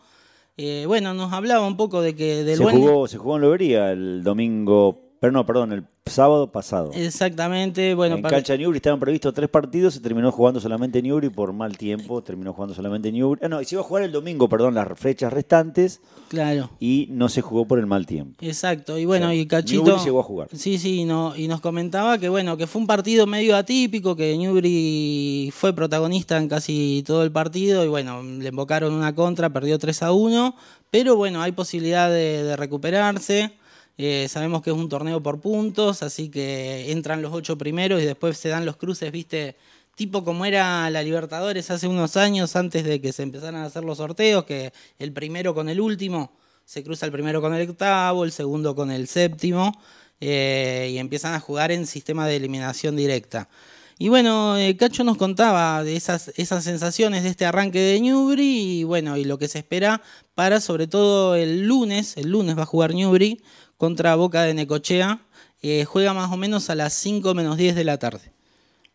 Eh, bueno, nos hablaba un poco de que del Se buen... jugó, se jugó en Lobería el domingo, pero no, perdón, el sábado pasado. Exactamente, bueno, en para- cancha Newry estaban previstos tres partidos, se terminó jugando solamente Newry por mal tiempo, terminó jugando solamente Newry. Ah, no, y se iba a jugar el domingo, perdón, las fechas restantes Claro. y no se jugó por el mal tiempo. Exacto, y bueno, O sea, y Cachito. Newell's llegó a jugar. Sí, sí, no, y nos comentaba que bueno, que fue un partido medio atípico, que Newbury fue protagonista en casi todo el partido, y bueno, le invocaron una contra, perdió 3 a 1, pero bueno, hay posibilidad de, de recuperarse. Eh, sabemos que es un torneo por puntos, así que entran los ocho primeros y después se dan los cruces, viste, tipo como era la Libertadores hace unos años antes de que se empezaran a hacer los sorteos, que el primero con el último, se cruza el primero con el octavo, el segundo con el séptimo, eh, y empiezan a jugar en sistema de eliminación directa. Y bueno, eh, Cacho nos contaba de esas, sensaciones de este arranque de Newbury y bueno, y lo que se espera para sobre todo el lunes, el lunes va a jugar Newbury contra Boca de Necochea, eh, juega más o menos a las 5 menos 10 de la tarde.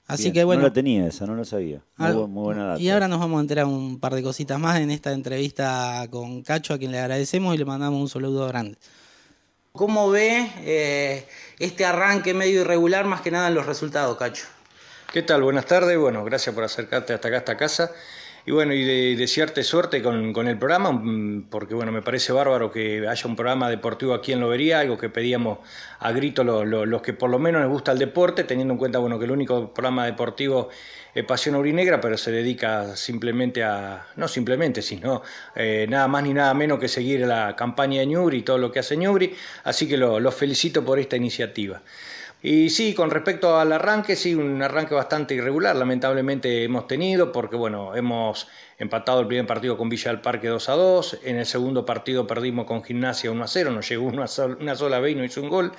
Así Bien, que bueno. No la tenía esa, no lo sabía. Muy, muy buena data. y ahora nos vamos a enterar un par de cositas más en esta entrevista con Cacho, a quien le agradecemos y le mandamos un saludo grande. ¿Cómo ve eh, este arranque medio irregular, más que nada en los resultados, Cacho? ¿Qué tal? Buenas tardes. Bueno, gracias por acercarte hasta acá, hasta casa. Y bueno, y de, desearte suerte con, con el programa, mm, porque bueno, me parece bárbaro que haya un programa deportivo aquí en Lobería, algo que pedíamos a grito lo- lo- los que por lo menos les gusta el deporte, teniendo en cuenta bueno, que el único programa deportivo es Pasión Aurinegra, pero se dedica simplemente a, no simplemente, sino eh, nada más ni nada menos que seguir la campaña de Ñubri y todo lo que hace Ñubri, así que lo- los felicito por esta iniciativa. Y sí, con respecto al arranque, sí, un arranque bastante irregular, lamentablemente hemos tenido, porque bueno, hemos empatado el primer partido con Villa del Parque 2 a 2, en el segundo partido perdimos con Gimnasia 1 a 0, nos llegó una, sol- una sola vez y no hizo un gol,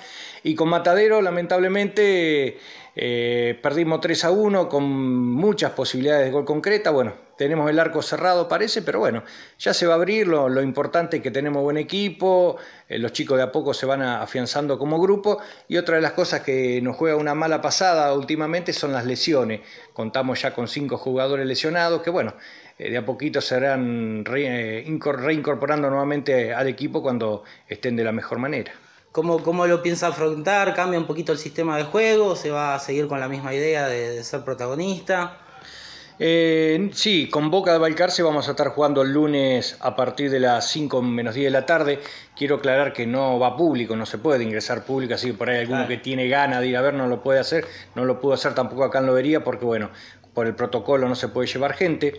y con Matadero, lamentablemente, eh, perdimos 3 a 1 con muchas posibilidades de gol concreta, bueno, tenemos el arco cerrado parece, pero bueno, ya se va a abrir, lo, importante es que tenemos buen equipo, eh, los chicos de a poco se van afianzando como grupo y otra de las cosas que nos juega una mala pasada últimamente son las lesiones. Contamos ya con cinco jugadores lesionados que bueno, eh, de a poquito se irán re- eh, incor- reincorporando nuevamente al equipo cuando estén de la mejor manera. ¿Cómo, ¿Cómo lo piensa afrontar? ¿Cambia un poquito el sistema de juego? ¿Se va a seguir con la misma idea de, de ser protagonista? Eh, sí, con Boca de Balcarce vamos a estar jugando el lunes a partir de las 5 menos 10 de la tarde. Quiero aclarar que no va público, no se puede ingresar público, así que por ahí alguno Claro. que tiene ganas de ir a ver no lo puede hacer. No lo pudo hacer tampoco acá en Lobería porque, bueno, por el protocolo no se puede llevar gente.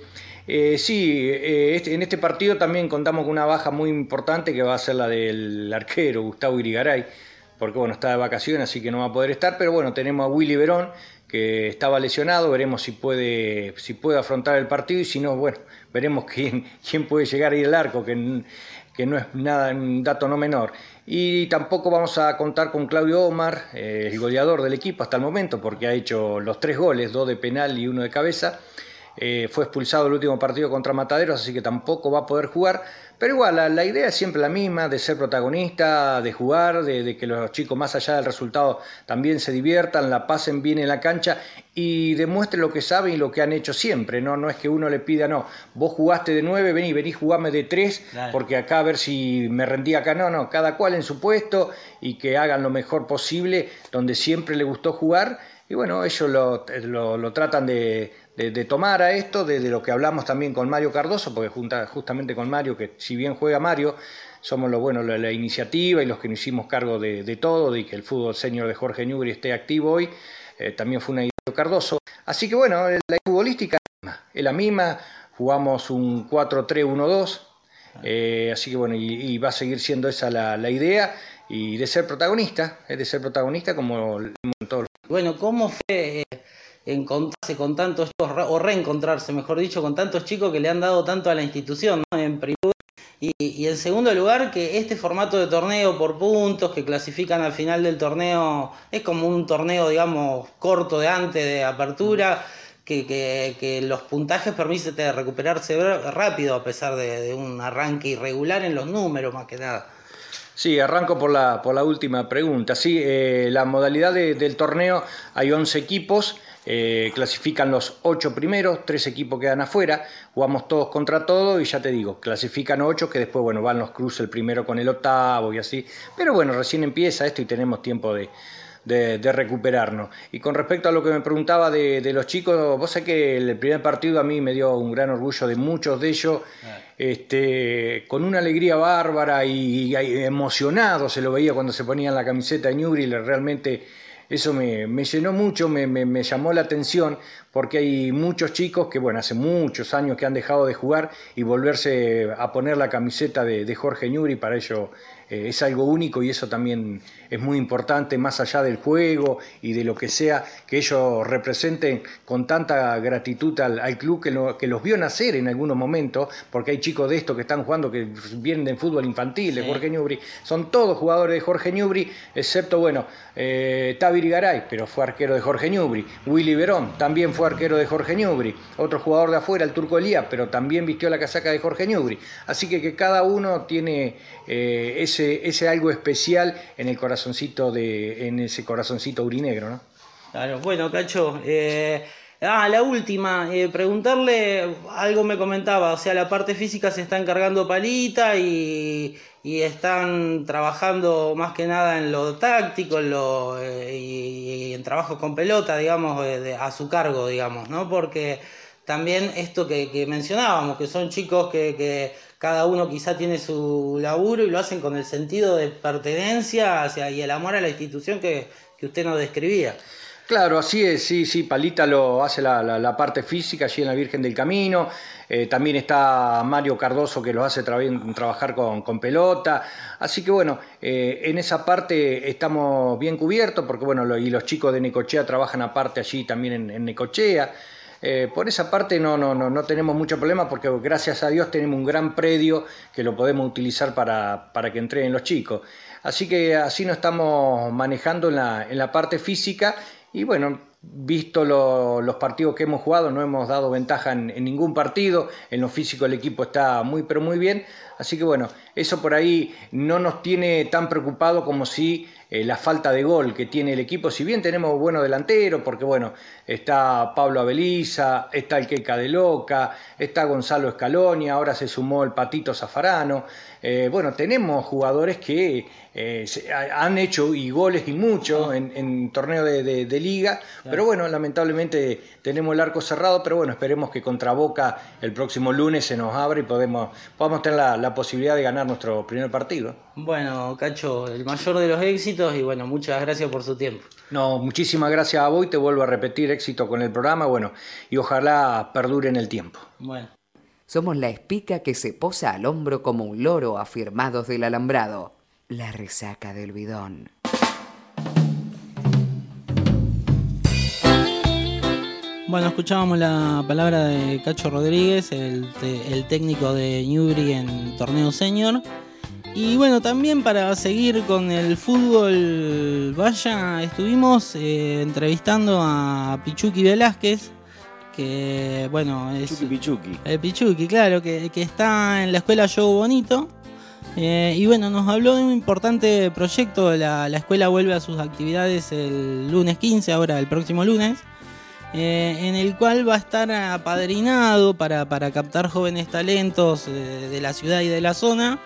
Eh, sí, eh, este- en este partido también contamos con una baja muy importante que va a ser la del arquero Gustavo Irigaray, porque bueno, está de vacaciones, así que no va a poder estar, pero bueno, tenemos a Willy Verón, que estaba lesionado, veremos si puede, si puede afrontar el partido y si no, bueno, veremos quién, quién puede llegar a ir al arco, que, que no es nada, un dato no menor. Y tampoco vamos a contar con Claudio Omar, eh, el goleador del equipo hasta el momento, porque ha hecho los tres goles, dos de penal y uno de cabeza. Eh, fue expulsado el último partido contra Mataderos, así que tampoco va a poder jugar. Pero igual, la, la idea es siempre la misma, de ser protagonista, de jugar, de, de que los chicos, más allá del resultado, también se diviertan, la pasen bien en la cancha y demuestren lo que saben y lo que han hecho siempre. No, no es que uno le pida, no, vos jugaste de nueve, vení, vení, jugame de tres, Claro. porque acá a ver si me rendí acá. No, no, cada cual en su puesto y que hagan lo mejor posible donde siempre le gustó jugar. Y bueno, ellos lo, lo- lo tratan de, de- tomar a esto, de, de lo que hablamos también con Mario Cardoso, porque junta, justamente con Mario, que si bien juega Mario, somos lo bueno, la, la iniciativa y los que nos hicimos cargo de, todo, de que el fútbol senior de Jorge Newbery esté activo hoy, eh, también fue una idea de Cardoso. Así que bueno, la futbolística es la misma, jugamos un 4-3-1-2, eh, así que bueno, y, y va a seguir siendo esa la, la idea y de ser protagonista, es de ser protagonista como en todos los Bueno, ¿cómo fue eh, encontrarse con tantos chicos, o reencontrarse, mejor dicho, con tantos chicos que le han dado tanto a la institución, en primer lugar? y, en segundo lugar, que este formato de torneo por puntos, que clasifican al final del torneo, es como un torneo, digamos, corto de antes de apertura, que, que- los puntajes permiten recuperarse rápido a pesar de, un arranque irregular en los números, más que nada. Sí, arranco por la, por la última pregunta. Sí, eh, la modalidad de- del torneo hay 11 equipos, eh, clasifican los 8 primeros, 3 equipos quedan afuera, jugamos todos contra todos y ya te digo, clasifican 8 que después bueno, van los cruces el primero con el octavo y así. Pero bueno, recién empieza esto y tenemos tiempo de, de, de recuperarnos. Y con respecto a lo que me preguntaba de, de los chicos, vos sabés que el primer partido a mí me dio un gran orgullo de muchos de ellos, este, con una alegría bárbara y, y emocionado se lo veía cuando se ponían la camiseta de Newry, realmente eso me, me llenó mucho, me, me- me llamó la atención, porque hay muchos chicos que, bueno, hace muchos años que han dejado de jugar y volverse a poner la camiseta de, de Jorge Ñuri, para ello eh, es algo único y eso también es muy importante, más allá del juego y de lo que sea, que ellos representen con tanta gratitud al, al club que, lo- que los vio nacer en algunos momentos, porque hay chicos de estos que están jugando que vienen del fútbol infantil, de Sí. Jorge Ñubri, son todos jugadores de Jorge Ñubri, excepto, bueno, eh, Tavir Garay, pero fue arquero de Jorge Ñubri, Willy Verón, también fue arquero de Jorge Ñubri, otro jugador de afuera, el Turco Elías, pero también vistió la casaca de Jorge Ñubri, así que, cada uno tiene eh, ese, ese algo especial en el corazoncito de, en ese corazoncito urinegro, ¿no? Claro, bueno, Cacho. eh, ah, la última, eh, preguntarle, algo me comentaba, o sea, la parte física se está encargando Palita y, están trabajando más que nada en lo táctico en lo, eh, y, en trabajo con pelota, digamos, a su cargo, digamos, ¿no? Porque también esto que, que mencionábamos, que son chicos que, que cada uno quizá tiene su laburo y lo hacen con el sentido de pertenencia hacia, y el amor a la institución que, que usted nos describía. Claro, así es, sí, sí, Palita lo hace la, la- parte física allí en la Virgen del Camino, eh, también está Mario Cardoso que lo hace tra- trabajar con, con pelota, así que bueno, eh, en esa parte estamos bien cubiertos porque bueno, y los chicos de Necochea trabajan aparte allí también en, en Necochea. Eh, por esa parte no, no, no, no tenemos mucho problema porque gracias a Dios tenemos un gran predio que lo podemos utilizar para, para que entren los chicos. Así que así nos estamos manejando en la, en la parte física y bueno, visto lo- los partidos que hemos jugado, no hemos dado ventaja en, en ningún partido, en lo físico el equipo está muy pero muy bien, así que bueno, eso por ahí no nos tiene tan preocupado como si eh, la falta de gol que tiene el equipo, si bien tenemos buenos delanteros, porque bueno, está Pablo Aveliza, está el Queca de Loca, está Gonzalo Escaloni, ahora se sumó el Patito Zafarano, eh, bueno, tenemos jugadores que eh, se- han hecho y goles y mucho en, en torneo de, de- de liga, pero bueno, lamentablemente tenemos el arco cerrado, pero bueno, esperemos que contra Boca el próximo lunes se nos abra y podemos, podamos tener la, la posibilidad de ganar nuestro primer partido. Bueno, Cacho, el mayor de los éxitos y bueno, muchas gracias por su tiempo. No, muchísimas gracias a vos y te vuelvo a repetir éxito con el programa, bueno, y ojalá perdure en el tiempo. Bueno. Somos la espica que se posa al hombro como un loro afirmados del alambrado. La resaca del bidón. Bueno, escuchábamos la palabra de Cacho Rodríguez, el, técnico de Newbury en torneo senior. Y bueno, también para seguir con el fútbol, vaya, estuvimos eh, entrevistando a Pichuki Velázquez, que bueno, es... Chucky Pichuki. El Pichuki, claro, que, que está en la escuela Yo Bonito. Eh, y bueno, nos habló de un importante proyecto. La, la escuela vuelve a sus actividades el lunes 15, ahora el próximo lunes. Eh, en el cual va a estar apadrinado para, para captar jóvenes talentos de la ciudad y de la zona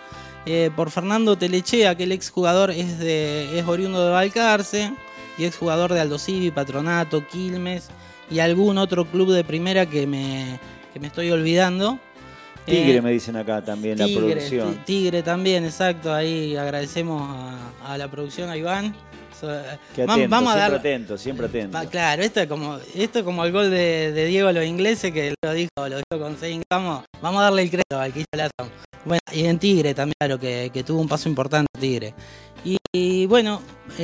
eh, por Fernando Telechea, que el exjugador es, de, es oriundo de Balcarce y exjugador de Aldo Civi, Patronato, Quilmes y algún otro club de primera que me, que me estoy olvidando. Tigre Eh, me dicen acá también, la producción. Ti- Tigre también, exacto. Ahí agradecemos a, a la producción, a Iván. So- atento, vamos a siempre dar. atento, siempre atento. Claro, esto es como, esto es como el gol de, de Diego a los ingleses que lo dijo, lo dijo con seis vamos, vamos a darle el crédito al que hizo la. Bueno, y en Tigre también, claro, que, que tuvo un paso importante Tigre. Y, y bueno,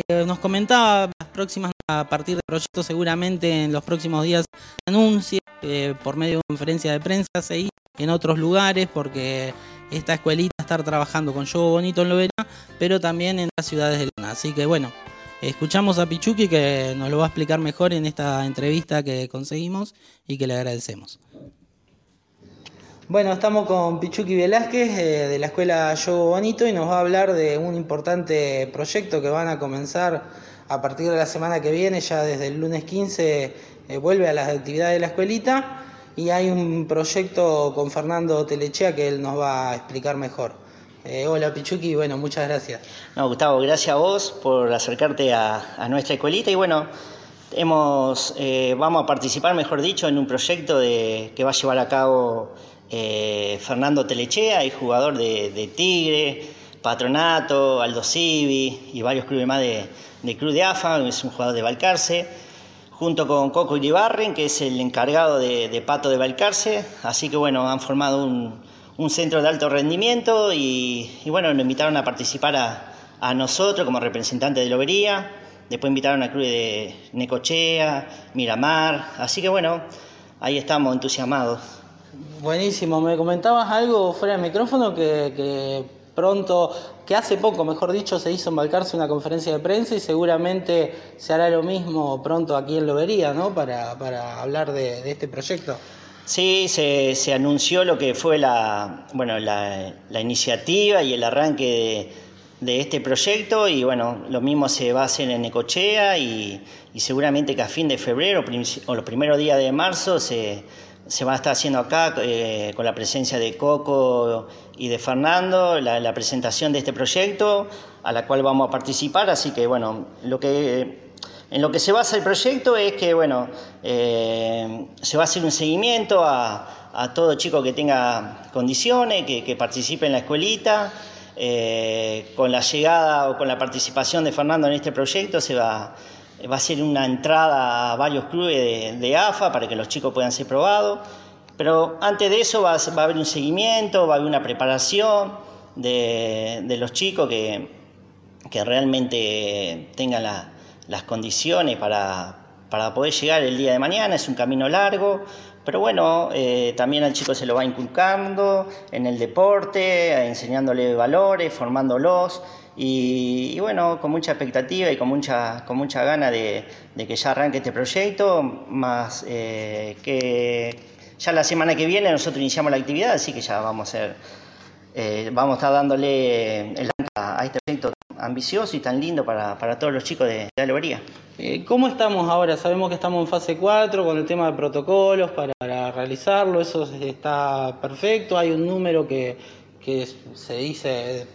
eh, nos comentaba las próximas, a partir del proyecto, seguramente en los próximos días anuncie eh, por medio de conferencia de prensa, se en otros lugares, porque esta escuelita estar trabajando con Yo Bonito en Lovera, pero también en las ciudades de Luna. Así que bueno, escuchamos a Pichuki que nos lo va a explicar mejor en esta entrevista que conseguimos y que le agradecemos. Bueno, estamos con Pichuki Velázquez eh, de la escuela Yo Bonito y nos va a hablar de un importante proyecto que van a comenzar a partir de la semana que viene, ya desde el lunes 15 eh, vuelve a las actividades de la escuelita y hay un proyecto con Fernando Telechea que él nos va a explicar mejor. Eh, hola Pichuki, bueno, muchas gracias. No, Gustavo, gracias a vos por acercarte a, a nuestra escuelita y bueno, hemos, eh, vamos a participar, mejor dicho, en un proyecto de, que va a llevar a cabo eh, Fernando Telechea, el jugador de, de Tigre, Patronato, Aldo Civi y varios clubes más de, de Club de AFA, es un jugador de Balcarce. junto con Coco Iribarren, que es el encargado de, de Pato de Balcarce. Así que bueno, han formado un, un centro de alto rendimiento y, y bueno, nos invitaron a participar a, nosotros como representantes de Lobería. Después invitaron a clubes de Necochea, Miramar. Así que bueno, ahí estamos entusiasmados. Buenísimo, me comentabas algo fuera del micrófono que, que pronto, que hace poco, mejor dicho, se hizo en una conferencia de prensa y seguramente se hará lo mismo pronto aquí en Lobería, ¿no? Para, hablar de este proyecto. Sí, se, se anunció lo que fue la, bueno, la, iniciativa y el arranque de, este proyecto y bueno, lo mismo se va a hacer en Necochea y, y seguramente que a fin de febrero o los primeros días de marzo se, se va a estar haciendo acá eh, con la presencia de Coco y de Fernando la, la presentación de este proyecto a la cual vamos a participar, así que bueno, lo que en lo que se basa el proyecto es que, bueno, eh, se va a hacer un seguimiento a, a todo chico que tenga condiciones, que, participe en la escuelita. Eh, con la llegada o con la participación de Fernando en este proyecto se va, va a ser una entrada a varios clubes de, AFA para que los chicos puedan ser probados. Pero antes de eso va va a haber un seguimiento, va a haber una preparación de, de los chicos que, que realmente tengan la, las condiciones para, para poder llegar el día de mañana. Es un camino largo, pero bueno, eh, también al chico se lo va inculcando en el deporte, enseñándole valores, formándolos. Y, bueno, con mucha expectativa y con mucha, con mucha gana de, de que ya arranque este proyecto, más eh, que ya la semana que viene nosotros iniciamos la actividad, así que ya vamos a ser, eh, vamos a estar dándole el a este proyecto ambicioso y tan lindo para, para todos los chicos de, lobería. Eh, ¿Cómo estamos ahora? Sabemos que estamos en fase 4 con el tema de protocolos para, para realizarlo, eso está perfecto, hay un número que, que se dice,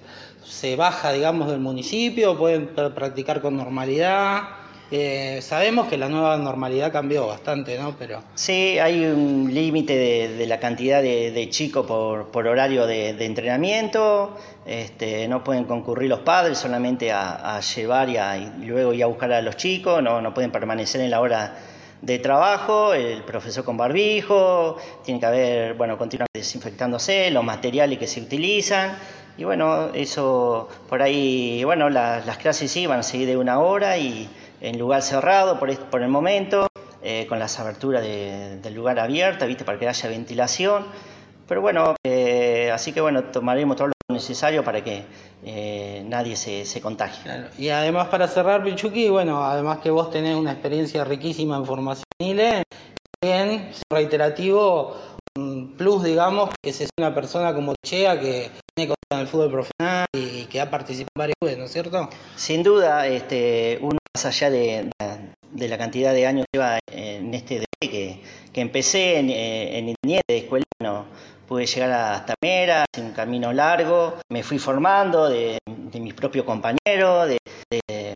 se baja, digamos, del municipio, pueden pr- practicar con normalidad. Eh, sabemos que la nueva normalidad cambió bastante, ¿no? Pero Sí, hay un límite de, de la cantidad de, de chicos por, por horario de, de entrenamiento. Este, no pueden concurrir los padres solamente a, a llevar y, a- y luego ir a buscar a los chicos. No, no pueden permanecer en la hora de trabajo. El profesor con barbijo. Tiene que haber, bueno, continuar desinfectándose, los materiales que se utilizan. Y bueno, eso por ahí, bueno, la- las clases sí van a seguir de una hora y en lugar cerrado por, por el momento eh, con las aberturas de- del lugar abierta, ¿viste? para que haya ventilación. Pero bueno, eh, así que bueno, tomaremos todo lo necesario para que eh, nadie se, se contagie. Y además para cerrar, Pichuki, bueno, además que vos tenés una experiencia riquísima en formación juveniles, también, reiterativo, un plus, digamos, que es una persona como Chea que tiene en el fútbol profesional y que ha participado en varios clubes, ¿no es cierto? Sin duda, este, uno más allá de, de la cantidad de años que lleva en este deporte, que, que empecé en, en Independiente de escuela, no, pude llegar hasta Mera, es un camino largo, me fui formando de, de mis propios compañeros, de, de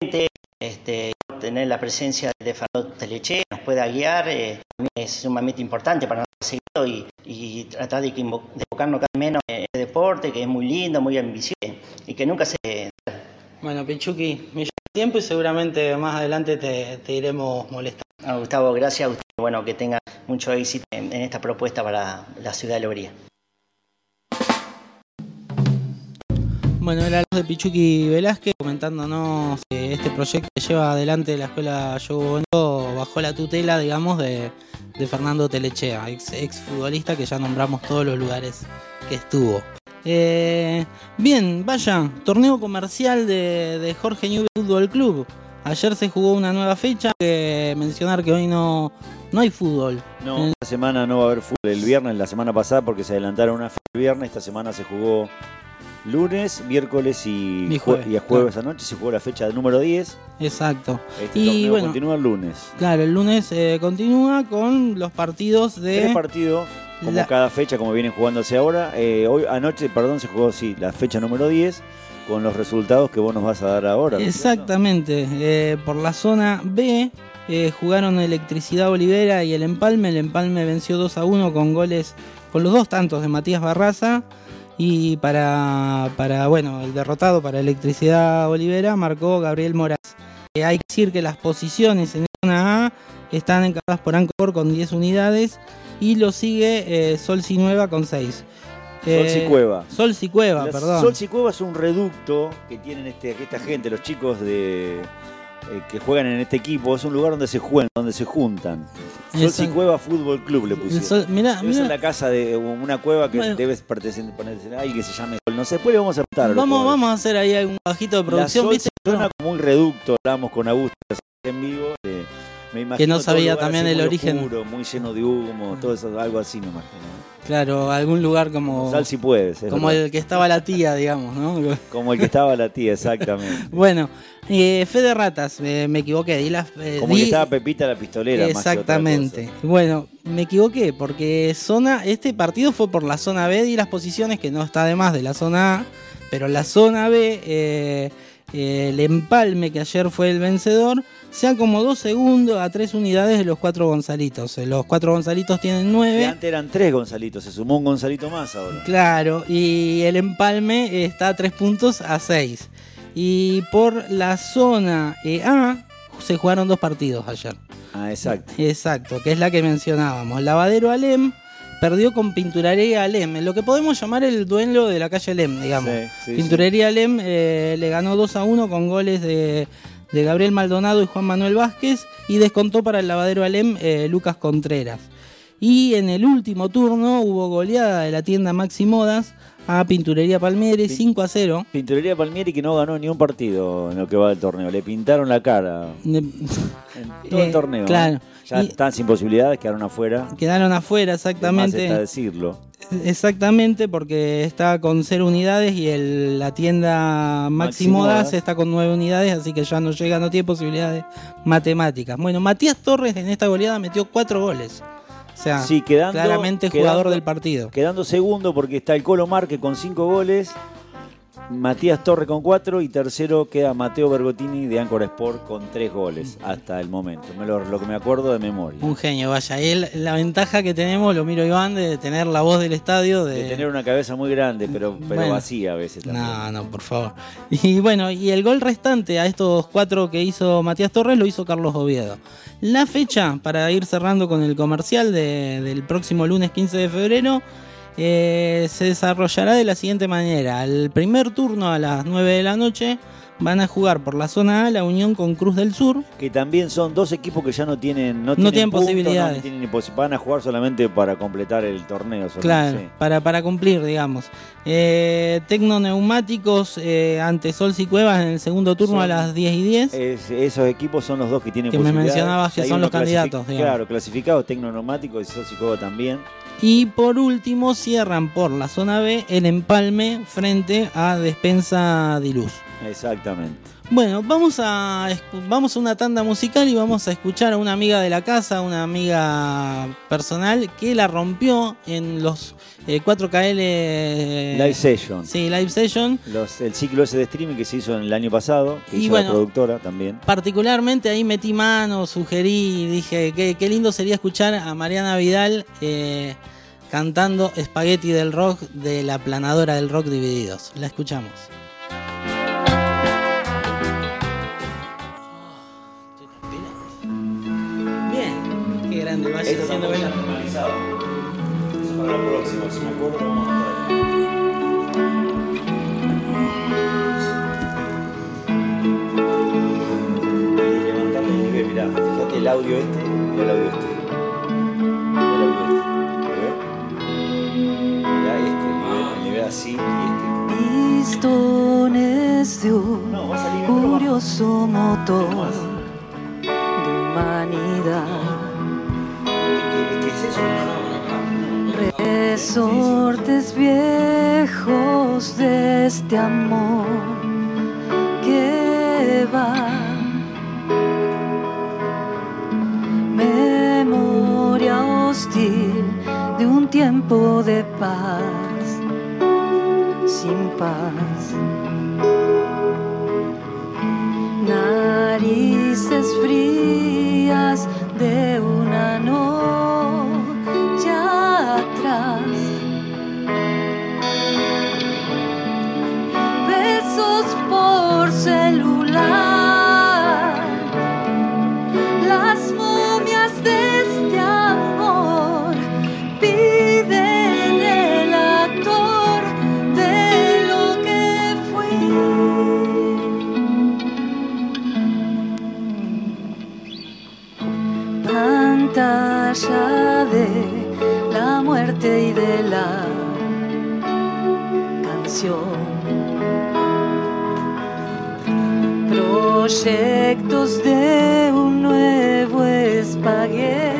gente, este, tener la presencia de Fernando Teleche, nos pueda guiar, eh, es sumamente importante para nosotros y, y tratar de, enfocarnos cada menos en este deporte, que es muy lindo, muy ambicioso y que nunca se Bueno, lleva tiempo y seguramente más adelante te, te iremos molestando. Ah, Gustavo, gracias a usted. Bueno, que tenga mucho éxito en, en esta propuesta para la ciudad de Lobería. Bueno, era la voz de Pichuki Velázquez comentándonos que este proyecto que lleva adelante la escuela Yogo Bonito bajo la tutela, digamos, de, de Fernando Telechea, ex, ex futbolista que ya nombramos todos los lugares que estuvo. Eh, bien, vaya, torneo comercial de, de Jorge Newell Fútbol Club. Ayer se jugó una nueva fecha, que mencionar que hoy no, no hay fútbol. No, esta semana no va a haber fútbol el viernes, la semana pasada porque se adelantaron una fecha el viernes, esta semana se jugó lunes, miércoles y, Y jueves, jue- y a jueves anoche se jugó la fecha número 10. Exacto. Este y bueno, continúa el lunes. claro, el lunes eh, continúa con los partidos de... Tres partidos, como La- cada fecha, como vienen jugándose ahora. Eh, hoy anoche, perdón, se jugó sí, la fecha número 10 con los resultados que vos nos vas a dar ahora. Exactamente, eh, por la zona B eh, jugaron Electricidad Olivera y el Empalme. El Empalme venció 2 a 1 con goles, con los dos tantos de Matías Barraza. Y para, para bueno, el derrotado para Electricidad Olivera marcó Gabriel Moraz. Eh, hay que decir que las posiciones en zona A están encargadas por Ancor con 10 unidades y lo sigue eh, Solsi Nueva con 6. Solsi Cueva. Solsi Cueva, La- perdón. Solsi Cueva es un reducto que tienen este, esta gente, los chicos de eh, que juegan en este equipo. Es un lugar donde se juegan, donde se juntan. Solsi Exacto. Cueva Fútbol Club le pusieron. Sol- mirá, mirá. la casa de una cueva que Bueno. debe pertenecer a alguien que se llame Sol. No sé, después le vamos a preguntar. a los Vamos, vamos a hacer ahí un bajito de La producción, Sol ¿viste? suena como un reducto, hablamos con Augusto en vivo. eh, me imagino Que no sabía también el origen. oscuro, muy lleno de humo, todo eso, algo así me imagino. Claro, algún lugar como. Sal si puedes. es Como verdad. el que estaba la tía, digamos, ¿no? Como el que estaba la tía, exactamente. Bueno, eh, fe de ratas, eh, me equivoqué. Di las, eh, Como el que di- estaba Pepita la pistolera. más que otra Exactamente. Bueno, me equivoqué porque zona, este partido fue por la zona B y las posiciones que no está de más de la zona A, pero la zona B, eh, el empalme que ayer fue el vencedor, se acomodó segundo a tres unidades de los cuatro Gonzalitos. Eh, Los cuatro Gonzalitos tienen cosa. Que nueve. antes eran tres Gonzalitos, se sumó un Gonzalito más ahora. Claro, y el empalme está a 3 puntos a 6. Y por la zona eh, A se jugaron dos partidos ayer. Ah, exacto. Exacto, que es la que mencionábamos. Lavadero Alem perdió con Pinturería Alem, lo que podemos llamar el duelo de la calle Alem, digamos. Sí, sí, Pinturería Alem eh, le ganó 2 a 1 con goles de, de Gabriel Maldonado y Juan Manuel Vázquez y descontó para el lavadero Alem eh, Lucas Contreras. Y en el último turno hubo goleada de la tienda Maxi Modas a Pinturería Palmieri 5 a 0. Pinturería Palmieri que no ganó ni un partido en lo que va del torneo. Le pintaron la cara en todo Eh, el torneo. claro. ¿eh? Ya Y- están sin posibilidades, quedaron afuera. Quedaron afuera Más exactamente. está decirlo. Exactamente, porque está con 0 unidades y el- la tienda Maxi Maxi Modas Modas. está con 9 unidades, así que ya no llega, no tiene posibilidades matemáticas. Bueno, Matías Torres en esta goleada metió 4 goles. O sea, Sí, quedando, claramente quedando- jugador del partido. Quedando segundo porque está el Colo Marque con cinco goles, Matías Torre con cuatro y tercero queda Mateo Bergotini de Ancora Sport con tres goles hasta el momento. Me lo, lo que me acuerdo de memoria. Un genio, vaya. Él, la ventaja que tenemos, lo miro Iván, de tener la voz del estadio. De, De tener una cabeza muy grande, pero, pero Bueno. vacía a veces también. No, no, por favor. Y bueno, y el gol restante a estos cuatro que hizo Matías Torres lo hizo Carlos Oviedo. La fecha, para ir cerrando con el comercial de- del próximo lunes 15 de febrero, eh, se desarrollará de la siguiente manera. El primer turno a las 9 de la noche van a jugar por la zona A la Unión con Cruz del Sur. Que también son dos equipos que ya no tienen, no No tienen, posibilidades. no tienen van a jugar solamente para completar el torneo. solamente, Claro, sí. para, para cumplir, digamos. Eh, Tecnoneumáticos eh, ante Sol y Cuevas en el segundo turno Son- a las 10 y 10. Es- esos equipos son los dos que tienen Que me posibilidades. mencionabas que Hay son los candidatos, digamos. Claro, clasificados, Tecnonomático y Socicobo también. Y por último cierran por la zona B el empalme frente a Despensa de Luz. Exactamente. Bueno, vamos a, vamos a una tanda musical y vamos a escuchar a una amiga de la casa, una amiga personal que la rompió en los eh, 4KL Live Session. Sí, Live Session. Los- el ciclo ese de streaming que se hizo en el año pasado, que Y hizo bueno, la productora también. Particularmente ahí metí mano, sugerí, dije que qué lindo sería escuchar a Mariana Vidal eh, cantando Spaghetti del Rock de la planadora del rock divididos. La escuchamos. Bien, qué grande, vaya Esto haciendo bailar. normalizado. Eso para la próxima, si me acuerdo, vamos a traer. Y levantarle el nivel, mirá, fíjate el audio este, mirá el audio este. Así y este. Pistones de un curioso motor de humanidad. ¿Qué es eso? Resortes viejos de este amor que va. Memoria hostil de un tiempo de paz, sin paz. Narices frías de una noche Pantalla de la muerte y de la canción. Proyectos de un nuevo espagueti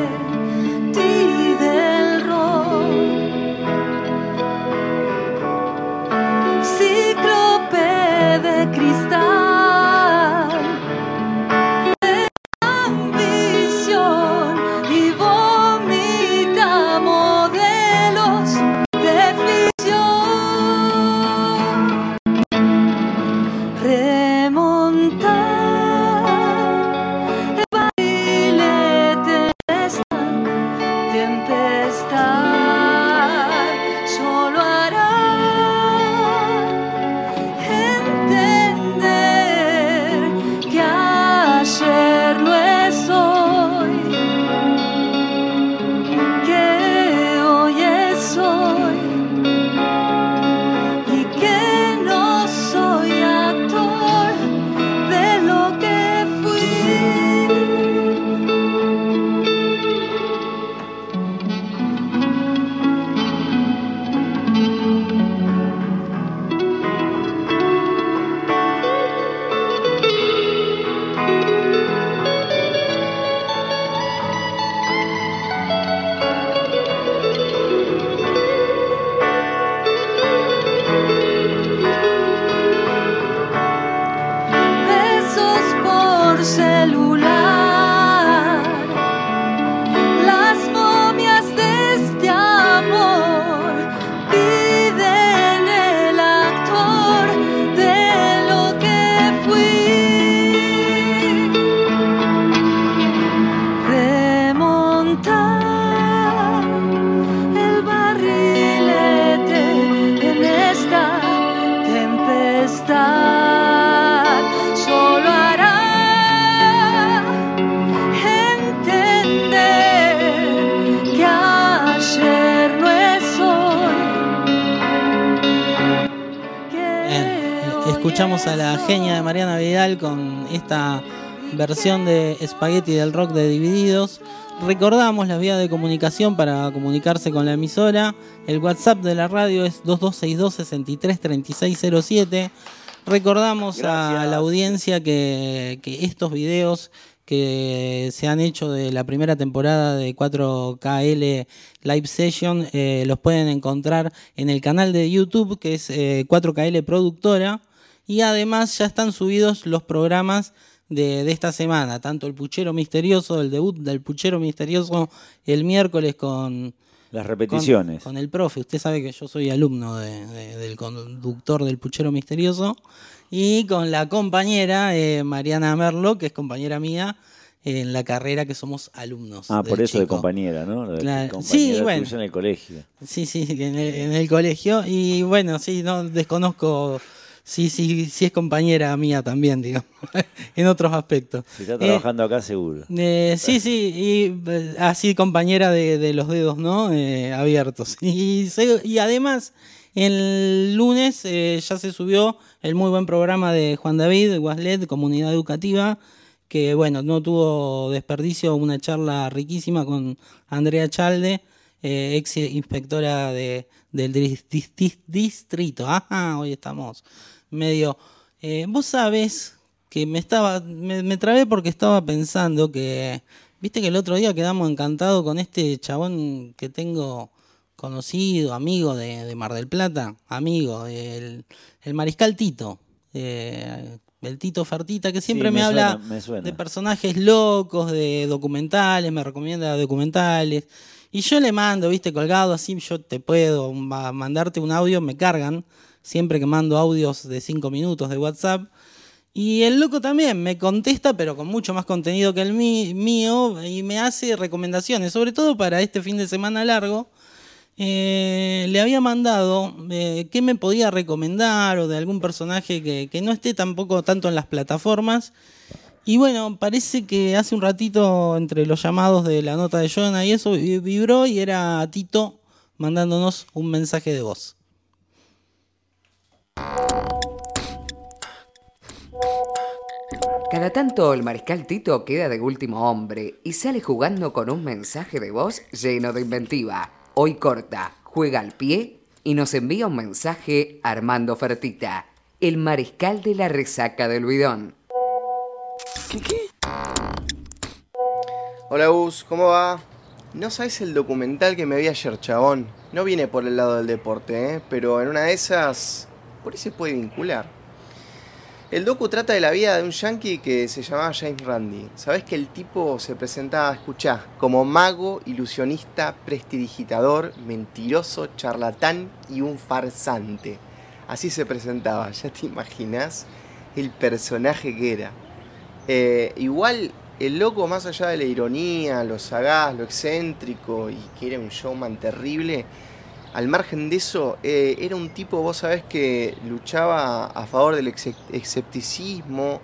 versión de Spaghetti del rock de Divididos. Recordamos las vías de comunicación para comunicarse con la emisora. El WhatsApp de la radio es 2262-633607. Recordamos a la audiencia que, que estos videos que se han hecho de la primera temporada de 4KL Live Session eh, los pueden encontrar en el canal de YouTube que es eh, 4KL Productora y además ya están subidos los programas de, de esta semana, tanto el Puchero Misterioso, el debut del Puchero Misterioso el miércoles con... Las repeticiones. Con, con el profe, usted sabe que yo soy alumno de- de- del conductor del Puchero Misterioso y con la compañera eh, Mariana Merlo, que es compañera mía en la carrera que somos alumnos. Ah, por eso de compañera, ¿no? Lo de Claro. compañera Sí, bueno. en el colegio. Sí, sí, en el, en el colegio. Y bueno, sí, no desconozco sí, sí, sí es compañera mía también, digamos, en otros aspectos. Si está Eh, trabajando acá, seguro. eh, sí, sí, y eh, así compañera de, de los dedos, ¿no? Eh, abiertos. Y, además, el lunes eh, ya se subió el muy buen programa de Juan David, Waslet, Comunidad Educativa, que bueno, no tuvo desperdicio, una charla riquísima con Andrea Chalde, eh, ex inspectora de, del dis- dis- dis- distrito. Ajá, hoy estamos medio... eh, Vos sabés que me estaba me, me trabé porque estaba pensando que viste que el otro día quedamos encantados con este chabón que tengo conocido amigo de, de Mar del Plata amigo el, el mariscal Tito eh, el Tito Fertita que siempre Sí, me, me habla suena, me suena. de personajes locos de documentales me recomienda documentales y yo le mando viste colgado así yo te puedo ma- mandarte un audio me cargan siempre que mando audios de 5 minutos de WhatsApp y el loco también me contesta, pero con mucho más contenido que el mí- mío, y me hace recomendaciones, sobre todo para este fin de semana largo. Eh, le había mandado eh, qué me podía recomendar o de algún personaje que, que no esté tampoco tanto en las plataformas. Y bueno, parece que hace un ratito entre los llamados de la nota de Jonah y eso vi- vibró y era Tito mandándonos un mensaje de voz. Cada tanto el mariscal Tito queda de último hombre y sale jugando con un mensaje de voz lleno de inventiva. Hoy corta, juega al pie y nos envía un mensaje Armando Fertita, el mariscal de la resaca del bidón. Hola Gus, ¿cómo va? No sabes el documental que me vi ayer, chabón. No viene por el lado del deporte, ¿eh? pero en una de esas, por ahí se puede vincular. El docu trata de la vida de un yankee que se llamaba James Randi. Sabes que el tipo se presentaba, escuchá, como mago, ilusionista, prestidigitador, mentiroso, charlatán y un farsante. Así se presentaba, ya te imaginas el personaje que era. Eh, igual, el loco, más allá de la ironía, lo sagaz, lo excéntrico y que era un showman terrible, al margen de eso, eh, era un tipo, vos sabés, que luchaba a favor del escepticismo,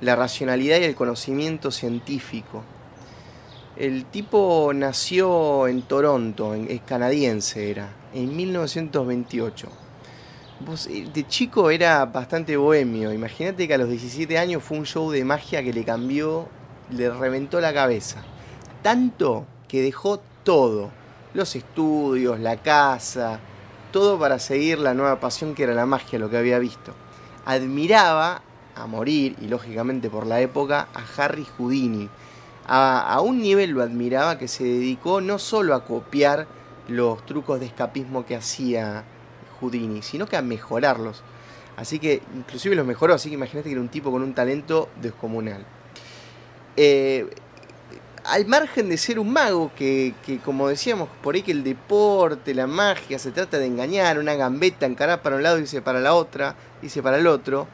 la racionalidad y el conocimiento científico. El tipo nació en Toronto, es canadiense era, en 1928. Vos, eh, de chico era bastante bohemio. Imagínate que a los 17 años fue un show de magia que le cambió, le reventó la cabeza. Tanto que dejó todo. Los estudios, la casa, todo para seguir la nueva pasión que era la magia, lo que había visto. Admiraba a morir, y lógicamente por la época, a Harry Houdini. A, un nivel lo admiraba que se dedicó no solo a copiar los trucos de escapismo que hacía Houdini, sino que a mejorarlos. Así que inclusive los mejoró, así que imagínate que era un tipo con un talento descomunal. Eh, al margen de ser un mago, que, que, como decíamos, por ahí que el deporte, la magia, se trata de engañar, una gambeta, encarar para un lado y irse para la otra, irse para el otro,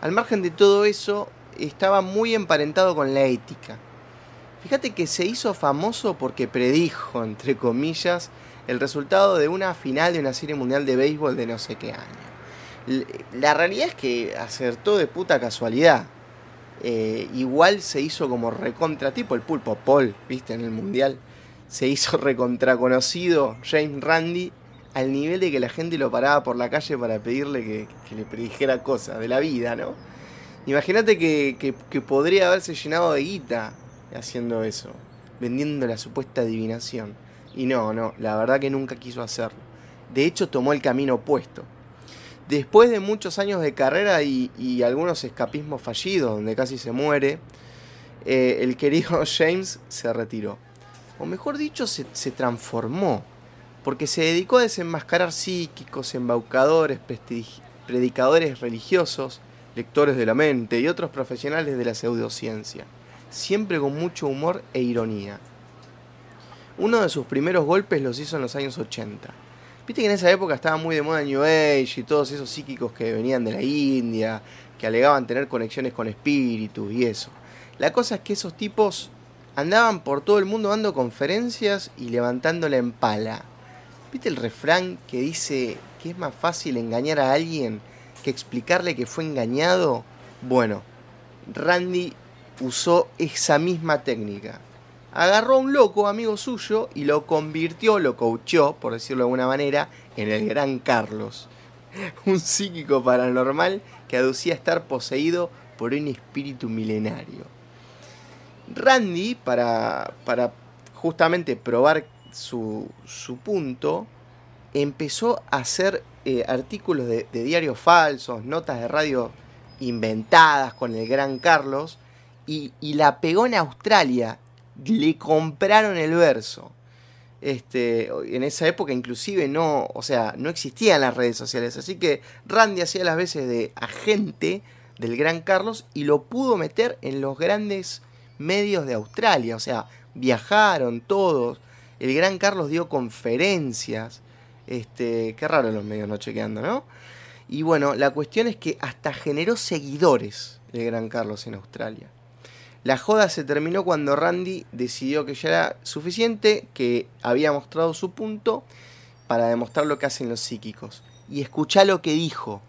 al margen de todo eso, estaba muy emparentado con la ética. Fíjate que se hizo famoso porque predijo, entre comillas, el resultado de una final de una serie mundial de béisbol de no sé qué año. La realidad es que acertó de puta casualidad. Eh, igual se hizo como recontra, tipo el pulpo Paul, viste, en el mundial. Se hizo recontra conocido James Randy al nivel de que la gente lo paraba por la calle para pedirle que, le predijera cosas de la vida, ¿no? Imagínate que, que- que podría haberse llenado de guita haciendo eso, vendiendo la supuesta adivinación. Y no, no, la verdad que nunca quiso hacerlo. De hecho, tomó el camino opuesto. Después de muchos años de carrera y, algunos escapismos fallidos, donde casi se muere, eh, el querido James se retiró. O mejor dicho, se, se transformó. Porque se dedicó a desenmascarar psíquicos, embaucadores, predicadores religiosos, lectores de la mente y otros profesionales de la pseudociencia. Siempre con mucho humor e ironía. Uno de sus primeros golpes los hizo en los años 80. Viste que en esa época estaba muy de moda New Age y todos esos psíquicos que venían de la India, que alegaban tener conexiones con espíritus y eso. La cosa es que esos tipos andaban por todo el mundo dando conferencias y levantándola en pala. ¿Viste el refrán que dice que es más fácil engañar a alguien que explicarle que fue engañado? Bueno, Randy usó esa misma técnica. Agarró a un loco, amigo suyo, y lo convirtió, lo coachó, por decirlo de alguna manera, en el gran Carlos. Un psíquico paranormal que aducía estar poseído por un espíritu milenario. Randy, para, para justamente probar su, su punto, empezó a hacer eh, artículos de, diarios falsos, notas de radio inventadas con el gran Carlos, y la pegó en Australia. Le compraron el verso. Este, en esa época inclusive no, o sea, no existían las redes sociales, así que Randy hacía las veces de agente del Gran Carlos y lo pudo meter en los grandes medios de Australia, o sea, viajaron todos. El Gran Carlos dio conferencias. Este, qué raro los medios no chequeando, ¿no? Y bueno, la cuestión es que hasta generó seguidores el Gran Carlos en Australia. La joda se terminó cuando Randy decidió que ya era suficiente, que había mostrado su punto para demostrar lo que hacen los psíquicos. Y escuchá lo que dijo.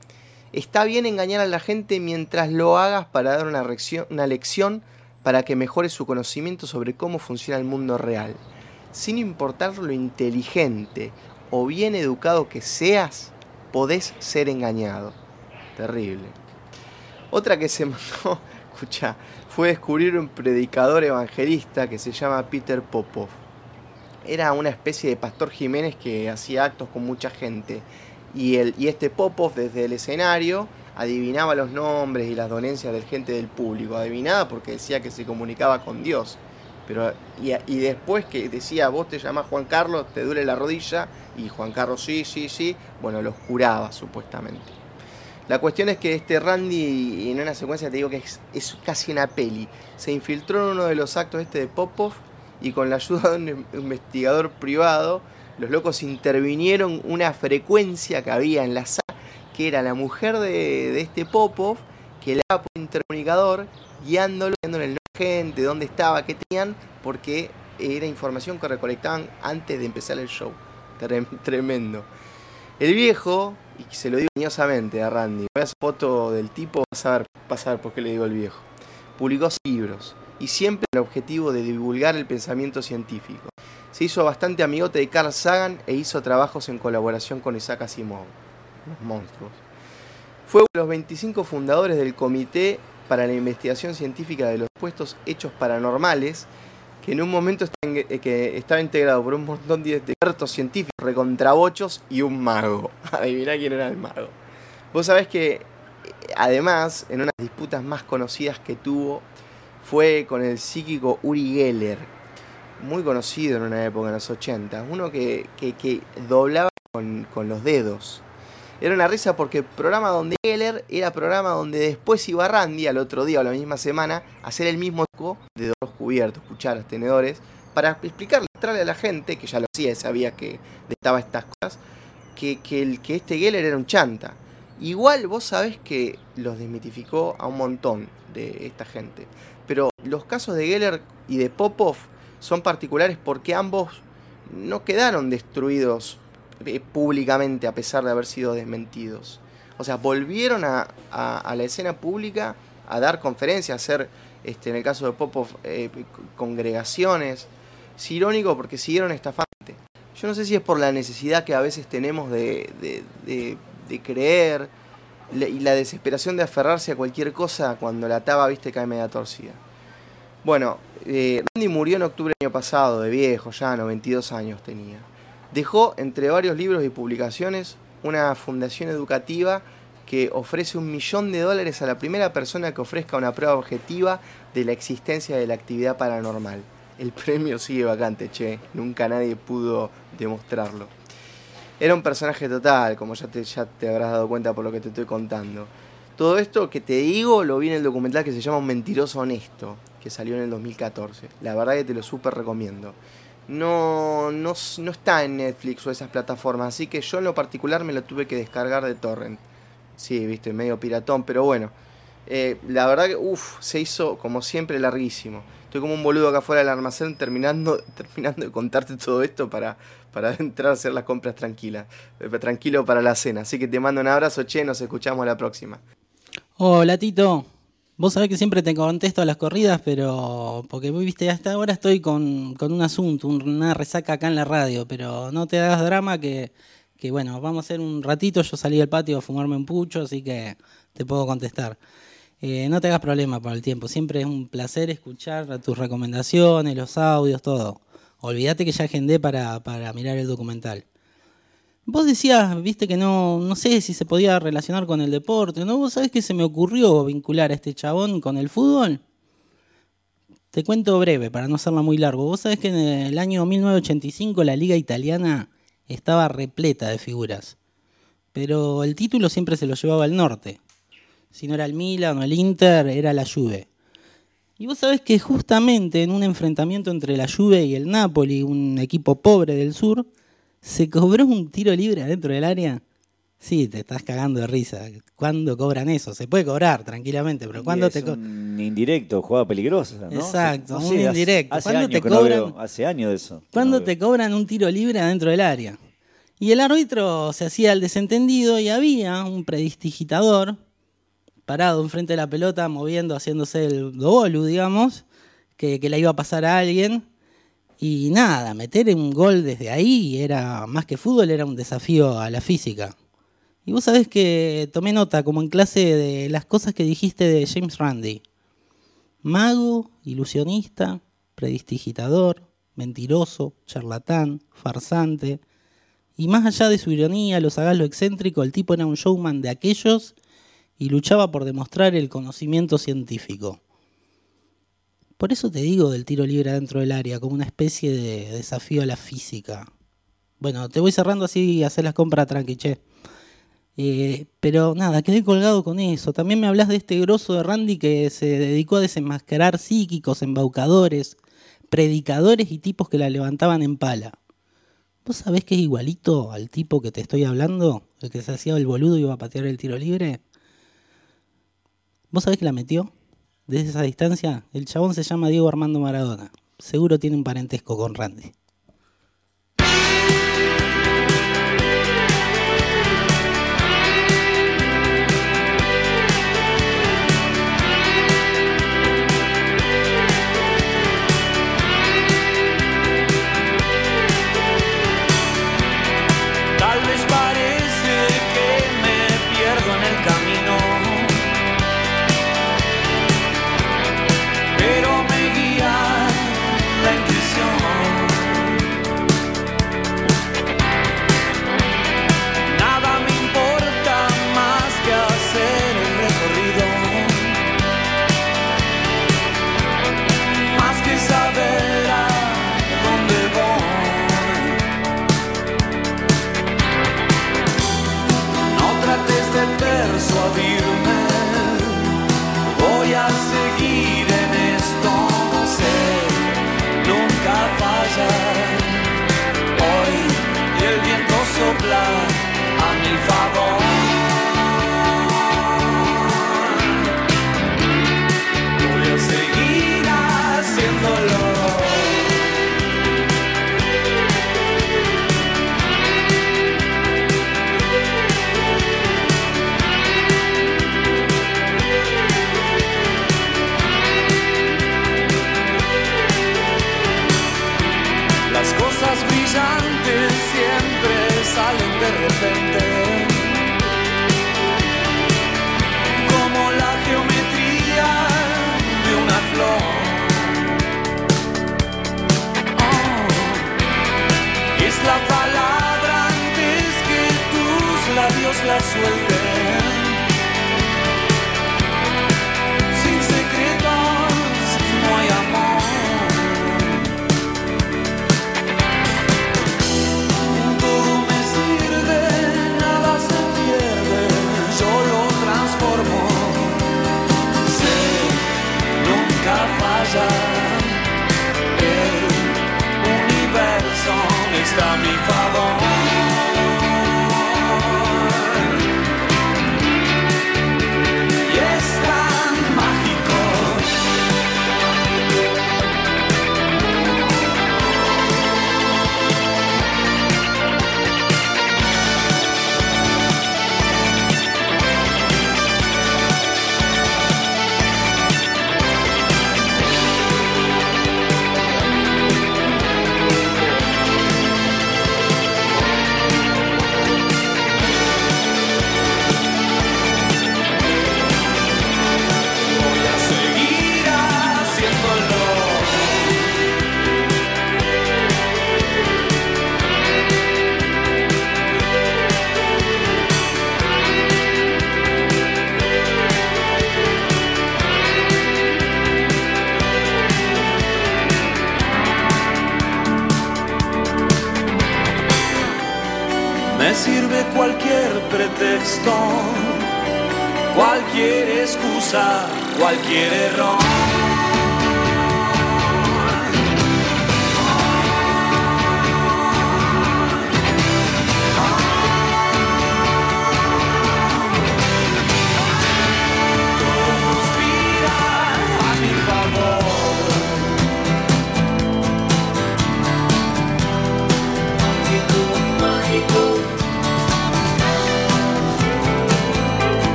Está bien engañar a la gente mientras lo hagas para dar una lección para que mejore su conocimiento sobre cómo funciona el mundo real. Sin importar lo inteligente o bien educado que seas, podés ser engañado. Terrible. Otra que se mandó, escucha, fue descubrir un predicador evangelista que se llama Peter Popov. Era una especie de pastor Jiménez que hacía actos con mucha gente. Y, y este Popov desde el escenario adivinaba los nombres y las dolencias de gente del público. Adivinaba porque decía que se comunicaba con Dios. Pero, y, y después que decía, vos te llamás Juan Carlos, te duele la rodilla, y Juan Carlos sí, sí, sí, bueno, los curaba supuestamente. La cuestión es que este Randy, en una secuencia te digo que es, casi una peli, se infiltró en uno de los actos este de Popov y con la ayuda de un investigador privado, los locos intervinieron una frecuencia que había en la sala, que era la mujer de, este Popov, que le daba por intercomunicador, guiándolo, guiándole el nombre de gente, dónde estaba, qué tenían, porque era información que recolectaban antes de empezar el show. Trem- Tremendo. El viejo, y se lo digo cariñosamente a Randy, veas foto del tipo, a a ver por qué le digo el viejo. Publicó libros y siempre con el objetivo de divulgar el pensamiento científico. Se hizo bastante amigote de Carl Sagan e hizo trabajos en colaboración con Isaac Asimov, los monstruos. Fue uno de los 25 fundadores del Comité para la Investigación Científica de los Puestos Hechos Paranormales, que en un momento está eh, que estaba integrado por un montón de expertos científicos, recontrabochos y un mago. Adiviná quién era el mago. Vos sabés que, eh, además, en una de las disputas más conocidas que tuvo, fue con el psíquico Uri Geller, muy conocido en una época, en los 80, uno que, que- que doblaba con, con los dedos. Era una risa porque el programa donde Geller era programa donde después iba Randy al otro día o la misma semana a hacer el mismo truco de dos cubiertos, cucharas, tenedores, para explicarle, mostrarle a la gente, que ya lo hacía, sabía que estaba estas cosas, que, que, el, que este Geller era un chanta. Igual vos sabés que los desmitificó a un montón de esta gente. Pero los casos de Geller y de Popov son particulares porque ambos no quedaron destruidos eh, públicamente a pesar de haber sido desmentidos. O sea, volvieron a, a- la escena pública a dar conferencias, a hacer, este, en el caso de Popov, eh, congregaciones. Es irónico porque siguieron estafante. Yo no sé si es por la necesidad que a veces tenemos de, creer y la desesperación de aferrarse a cualquier cosa cuando la taba, viste, cae media torcida. Bueno, eh, Randy murió en octubre del año pasado, de viejo, ya 92 años tenía. Dejó, entre varios libros y publicaciones, una fundación educativa que ofrece un millón de dólares a la primera persona que ofrezca una prueba objetiva de la existencia de la actividad paranormal. El premio sigue vacante, che, nunca nadie pudo demostrarlo. Era un personaje total, como ya te, ya te habrás dado cuenta por lo que te estoy contando. Todo esto que te digo lo vi en el documental que se llama Un mentiroso honesto, que salió en el 2014. La verdad que te lo súper recomiendo. No, no, no está en Netflix o esas plataformas, así que yo en lo particular me lo tuve que descargar de torrent. Sí, viste, medio piratón, pero bueno. Eh, la verdad que, uff, se hizo como siempre larguísimo. Estoy como un boludo acá afuera del almacén terminando, terminando de contarte todo esto para, para entrar a hacer las compras tranquilas. Eh, tranquilo para la cena. Así que te mando un abrazo, che, nos escuchamos la próxima. Hola Tito, vos sabés que siempre te contesto a las corridas, pero porque viste, hasta ahora estoy con, con un asunto, un- una resaca acá en la radio, pero no te hagas drama que, que bueno, vamos a hacer un ratito, yo salí al patio a fumarme un pucho, así que te puedo contestar. Eh, no te hagas problema por el tiempo, siempre es un placer escuchar tus recomendaciones, los audios, todo. Olvídate que ya agendé para, para mirar el documental. Vos decías, viste que no, no sé si se podía relacionar con el deporte, ¿no? ¿Vos sabés que se me ocurrió vincular a este chabón con el fútbol? Te cuento breve, para no hacerla muy largo. Vos sabés que en el año 1985 la liga italiana estaba repleta de figuras. Pero el título siempre se lo llevaba el norte. Si no era el Milan o el Inter, era la Juve. Y vos sabés que justamente en un enfrentamiento entre la Juve y el Napoli, un equipo pobre del sur, se cobró un tiro libre adentro del área. Sí, te estás cagando de risa. ¿Cuándo cobran eso? Se puede cobrar tranquilamente, pero ¿cuándo es te co- un indirecto, jugada peligrosa, ¿no? Exacto, No un sé, indirecto. Hace, ¿Cuándo años te no cobran- veo- hace años de eso. ¿Cuándo te cobran un tiro libre adentro del área? Y el árbitro se hacía el desentendido y había un predidigitador parado enfrente de la pelota, moviendo, haciéndose el dobolu, digamos, que, que la iba a pasar a alguien. Y nada, meter un gol desde ahí era más que fútbol, era un desafío a la física. Y vos sabés que tomé nota, como en clase, de las cosas que dijiste de James Randi. Mago, ilusionista, predidigitador, mentiroso, charlatán, farsante. Y más allá de su ironía, lo sagaz, lo excéntrico, el tipo era un showman de aquellos y luchaba por demostrar el conocimiento científico. Por eso te digo del tiro libre dentro del área, como una especie de desafío a la física. Bueno, te voy cerrando así y hacer las compras tranqui, che. Eh, pero nada, quedé colgado con eso. También me hablas de este grosso de Randy que se dedicó a desenmascarar psíquicos, embaucadores, predicadores y tipos que la levantaban en pala. ¿Vos sabés que es igualito al tipo que te estoy hablando? El que se hacía el boludo y iba a patear el tiro libre. ¿Vos sabés que la metió? Desde esa distancia, el chabón se llama Diego Armando Maradona. Seguro tiene un parentesco con Randy.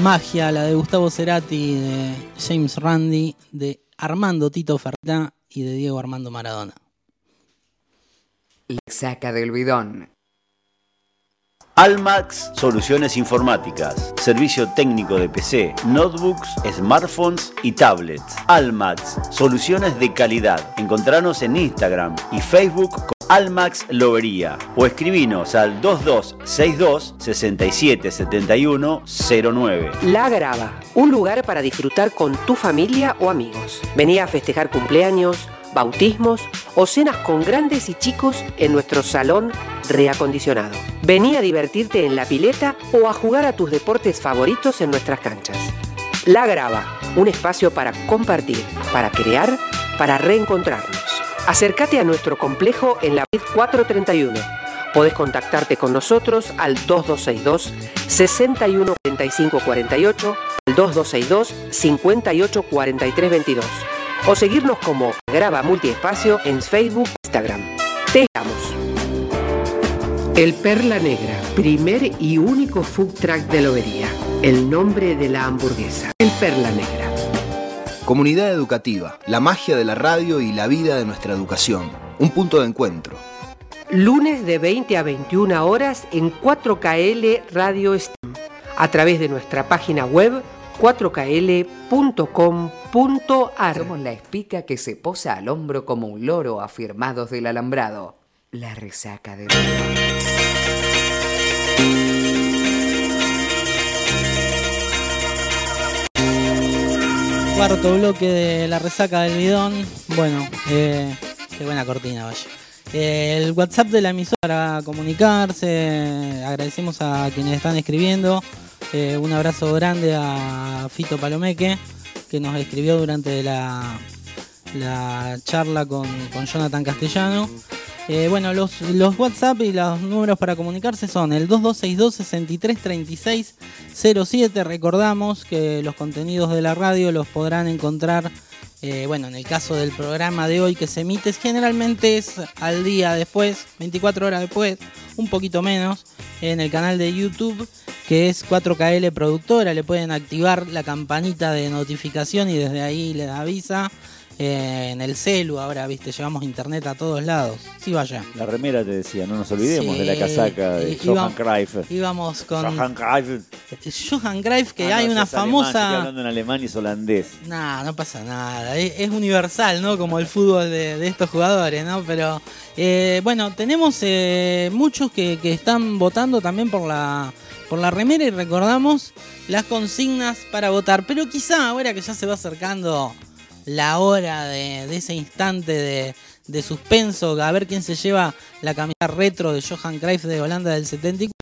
Magia, la de Gustavo Cerati, de James Randi, de Armando Tito Ferta y de Diego Armando Maradona. La saca del bidón. Almax Soluciones Informáticas. Servicio técnico de PC, notebooks, smartphones y tablets. Almax Soluciones de calidad. Encontranos en Instagram y Facebook con Almax Lobería o escribinos al 2262 6771 09. La Grava, un lugar para disfrutar con tu familia o amigos. Vení a festejar cumpleaños, bautismos o cenas con grandes y chicos en nuestro salón reacondicionado. Vení a divertirte en la pileta o a jugar a tus deportes favoritos en nuestras canchas. La Grava, un espacio para compartir, para crear, para reencontrarnos. Acércate a nuestro complejo en la red 431. Podés contactarte con nosotros al 2262 61 45 48, al 2262 58 43 22 o seguirnos como Graba Multiespacio en Facebook e Instagram. Te esperamos. El Perla Negra, primer y único food truck de Lobería. El nombre de la hamburguesa. El Perla Negra. Comunidad educativa, la magia de la radio y la vida de nuestra educación. Un punto de encuentro. Lunes de 20 a 21 horas en 4KL Radio STEM. A través de nuestra página web 4kl.com.ar. Somos la espica que se posa al hombro como un loro afirmados del alambrado. La resaca del Cuarto bloque de la resaca del bidón. Bueno, eh, qué buena cortina, vaya. Eh, el WhatsApp de la emisora para comunicarse. Agradecemos a quienes están escribiendo. Eh, un abrazo grande a Fito Palomeque, que nos escribió durante la, la charla con Jonathan Castellano. Eh, bueno, los, WhatsApp y los números para comunicarse son el 2262-633607. Recordamos que los contenidos de la radio los podrán encontrar, eh, bueno, en el caso del programa de hoy que se emite, generalmente es al día después, 24 horas después, un poquito menos, en el canal de YouTube que es 4KL Productora. Le pueden activar la campanita de notificación y desde ahí les avisa. Eh, en el celu ahora, viste, llevamos internet a todos lados. Sí, vaya. La remera te decía, no nos olvidemos Sí, de la casaca de Johan Cruyff. Íbamos con Johan Cruyff. Johan Cruyff, que Ah, hay no, una es alemán, estoy famosa... hablando en alemán y es holandés. Nah, no pasa nada. Es, es universal, ¿no? Como el fútbol de, de estos jugadores, ¿no? Pero eh, bueno, tenemos eh, muchos que, que están votando también por la, por la remera y recordamos las consignas para votar. Pero quizá ahora que ya se va acercando la hora de, de ese instante de, de suspenso, a ver quién se lleva la camiseta retro de Johan Cruyff de Holanda del 74,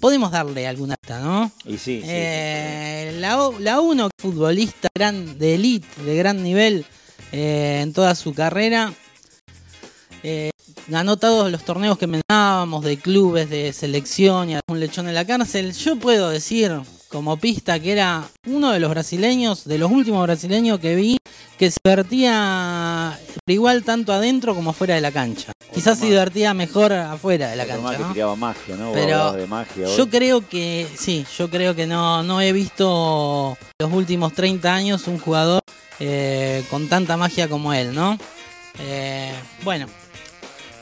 podemos darle alguna pista, ¿no? Y sí, sí, Eh, La, uno, futbolista gran, de elite, de gran nivel eh, en toda su carrera. Eh, ganó todos los torneos que mencionábamos, de clubes, de selección y un lechón en la cárcel. Yo puedo decir, como pista, que era uno de los brasileños, de los últimos brasileños que vi, que se divertía igual tanto adentro como fuera de la cancha. Quizás se divertía mejor afuera de la más cancha. que ¿no? magia, ¿no? Pero de magia. Yo creo que, sí, yo creo que no, no he visto los últimos 30 años un jugador eh, con tanta magia como él, ¿no? Eh, bueno,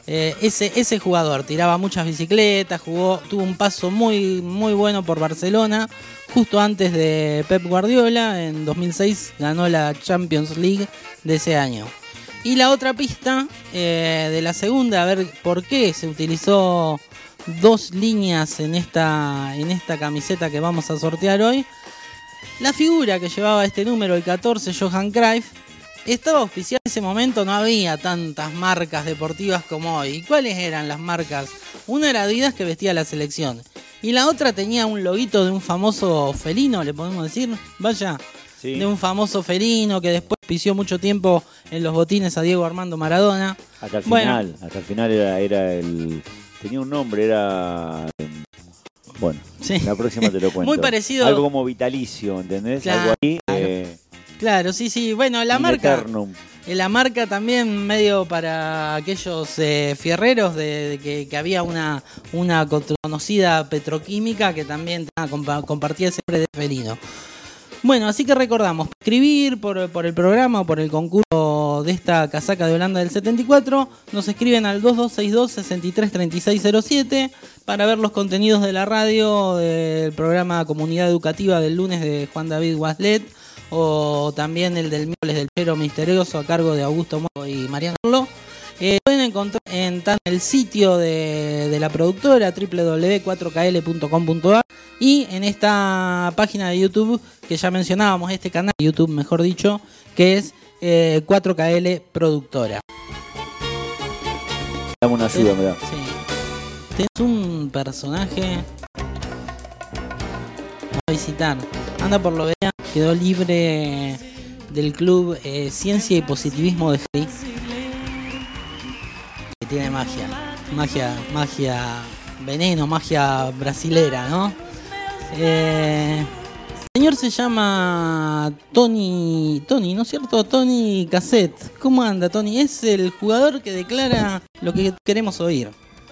eh, ese, ese jugador tiraba muchas bicicletas, jugó, tuvo un paso muy, muy bueno por Barcelona. Justo antes de Pep Guardiola, en 2006 ganó la Champions League de ese año. Y la otra pista eh, de la segunda, a ver por qué se utilizó dos líneas en esta, en esta camiseta que vamos a sortear hoy. La figura que llevaba este número, el 14, Johan Cruyff, estaba auspiciada en ese momento, no había tantas marcas deportivas como hoy. ¿Y cuáles eran las marcas? Una era Adidas que vestía la selección. Y la otra tenía un loguito de un famoso felino, le podemos decir. Vaya. Sí. De un famoso felino que después pisió mucho tiempo en los botines a Diego Armando Maradona. Hasta el Bueno. final, hasta el final era, era el. Tenía un nombre, era. Bueno, Sí. la próxima te lo cuento. Muy parecido- Algo como vitalicio, ¿entendés? Claro, Algo ahí. eh, Claro, sí, sí. Bueno, la in marca. eternum. eh, la marca también medio para aquellos eh, fierreros de, de que, que había una, una conocida petroquímica que también ah, compa- compartía siempre de felino. Bueno, así que recordamos, escribir por, por el programa o por el concurso de esta casaca de Holanda del 74, nos escriben al 2262-633607 para ver los contenidos de la radio, del programa Comunidad Educativa del lunes de Juan David Waslet, o también el del miércoles del Pero Misterioso a cargo de Augusto Mogo y Mariano Arlo. Eh, pueden encontrar en el sitio de, de la productora www.4kl.com.ar y en esta página de YouTube que ya mencionábamos, este canal de YouTube mejor dicho, que es eh, 4KL Productora. Dame una ayuda, mirá. Sí. Tenés un personaje a visitar. Anda por lo vea, quedó libre del club eh, Ciencia y Positivismo de Free. Que tiene magia. Magia, magia veneno, magia brasilera, ¿no? Eh, el señor se llama Tony, Tony, ¿no es cierto? Tony Cassette. ¿Cómo anda, Tony? Es el jugador que declara lo que queremos oír.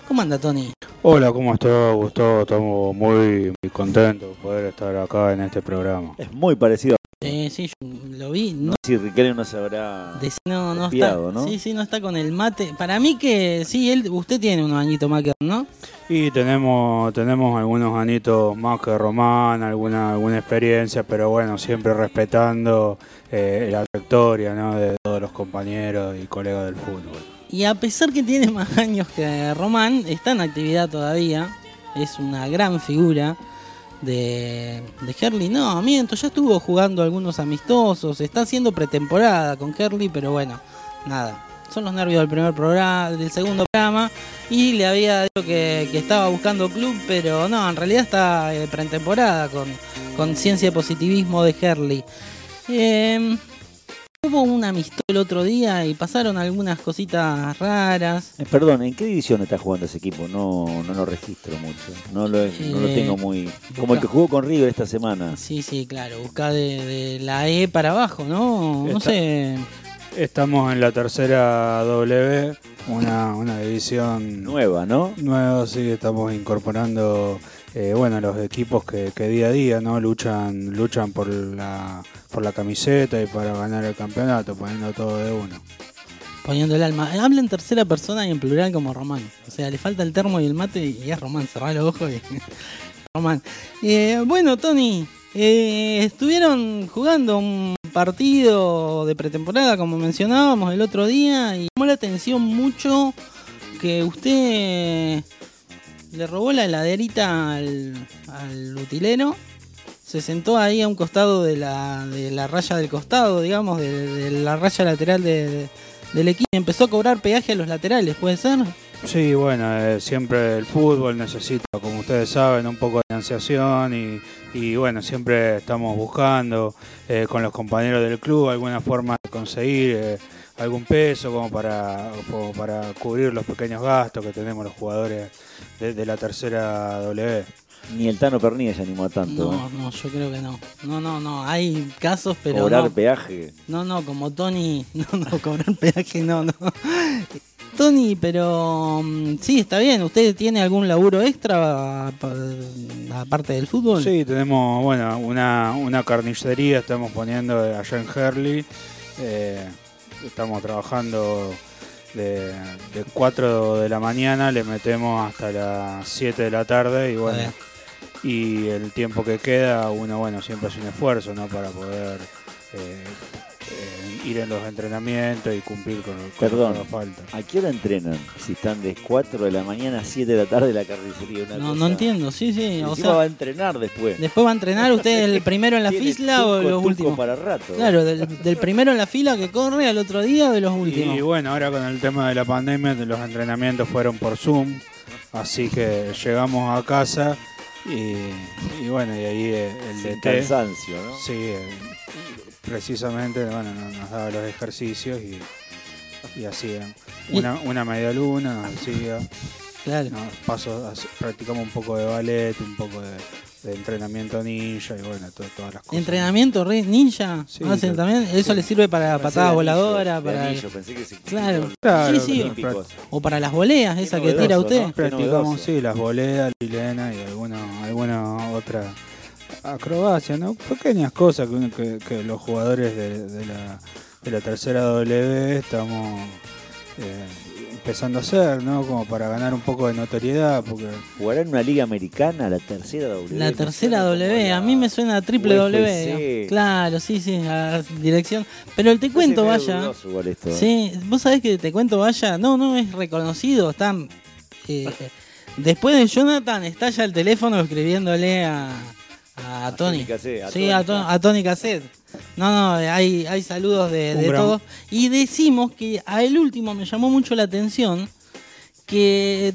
¿Cómo anda, Tony? Hola, ¿cómo estás, Gustavo? Estamos muy, muy contentos de poder estar acá en este programa. Es muy parecido. Eh, sí, yo lo vi. No, Si Riquelme no se habrá de- no, no espiado, está. ¿no? Sí, sí, no está con el mate. Para mí que sí, él, usted tiene unos añitos más que ¿no? Y tenemos, tenemos algunos anitos más que Román, alguna, alguna experiencia, pero bueno, siempre respetando eh, la trayectoria ¿no? de todos los compañeros y colegas del fútbol. Y a pesar que tiene más años que Román, está en actividad todavía. Es una gran figura de, de Herley. No, miento, ya estuvo jugando algunos amistosos. Está haciendo pretemporada con Herley, pero bueno, nada. Son los nervios del primer programa, del segundo programa. Y le había dicho que, que estaba buscando club, pero no, en realidad está eh, pretemporada con, con ciencia y positivismo de Herley. Eh, Hubo un amistoso el otro día y pasaron algunas cositas raras. Eh, Perdón, ¿en qué división está jugando ese equipo? No, no lo registro mucho. No lo, no lo Eh, tengo muy. Como el que jugó con River esta semana. Sí, sí, claro, busca de, de la E para abajo, ¿no? No Está- sé. Estamos en la tercera W, una, una división nueva, ¿no? Nueva, sí, estamos incorporando, eh, bueno, los equipos que, que día a día, ¿no? Luchan, luchan por la, por la camiseta y para ganar el campeonato, poniendo todo de uno. Poniendo el alma. Habla en tercera persona y en plural como Román. O sea, le falta el termo y el mate y es Román. Cerrá los ojos y. Román. Eh, bueno, Tony, eh, estuvieron jugando un partido de pretemporada, como mencionábamos el otro día, y llamó la atención mucho que usted le robó la heladerita al, al utilero. Se sentó ahí a un costado de la, de la raya del costado, digamos, de, la raya lateral de- de- del equipo. Empezó a cobrar peaje a los laterales, ¿puede ser? Sí, bueno, eh, siempre el fútbol necesita, como ustedes saben, un poco de financiación y, y bueno, siempre estamos buscando eh, con los compañeros del club alguna forma de conseguir eh, algún peso como para, para cubrir los pequeños gastos que tenemos los jugadores de, de la tercera W. Ni el Tano Pernilla se animó a tanto. No, ¿eh? no, yo creo que no. No, no, no. Hay casos, pero. Cobrar no. peaje. No, no, como Tony. No, no, cobrar peaje, no, no. Tony, pero mm, sí, está bien. ¿Usted tiene algún laburo extra pa- aparte del fútbol? Sí, tenemos, bueno, una, una carnicería estamos poniendo allá en Herley. Eh, estamos trabajando de, de 4 de la mañana, le metemos hasta las 7 de la tarde y bueno, y el tiempo que queda, uno, bueno, siempre hace un esfuerzo, ¿no? Para poder eh, eh, ir en los entrenamientos y cumplir con, con Perdón, lo que falta. ¿a qué hora entrenan? Si están de 4 de la mañana a 7 de la tarde la carnicería. Una No, cosa- no entiendo, sí, sí. O sea, va a entrenar después. después va a entrenar usted el primero en la fila o los tuco últimos. para rato. Claro, del, del primero en la fila que corre al otro día o de los últimos. Y bueno, ahora con el tema de la pandemia, los entrenamientos fueron por Zoom, así que llegamos a casa y, y bueno, y ahí el Sin DT. cansancio, ¿no? Sí, eh, precisamente, bueno, nos, daba los ejercicios y, y así, eh, una, una media luna hacía. Claro. Nos paso, hace- practicamos un poco de ballet, un poco de, de entrenamiento ninja y bueno, to- todas las cosas. Entrenamiento re ninja, Sí, hacen sí. también. Eso le sirve para Pensé patada de voladora, anillo, de para anillo, pensé que se- claro, sí, sí, o para las voleas, esa que tira usted. ¿no? Practicamos, sí, las boleas, Lilena y alguna, alguna otra acrobacia, ¿no? Pequeñas cosas que, que, que los jugadores de, de la, de la tercera W estamos eh, empezando a hacer, ¿no? Como para ganar un poco de notoriedad, porque ¿Jugará en una liga americana la tercera W? La tercera W, la a mí me suena a triple UFC. W. Claro, sí, sí, a dirección. Pero te cuento, vaya. dudoso igual esto, ¿eh? Sí, vos sabés que te cuento, vaya. No, no es reconocido. Están. eh, después de Jonathan, está ya el teléfono escribiéndole a, a, Tony. Tony Cassette, a sí, Tony. a, To- a Tony Cassette. No, no, hay, hay saludos de, de todos. Y decimos que a el último me llamó mucho la atención que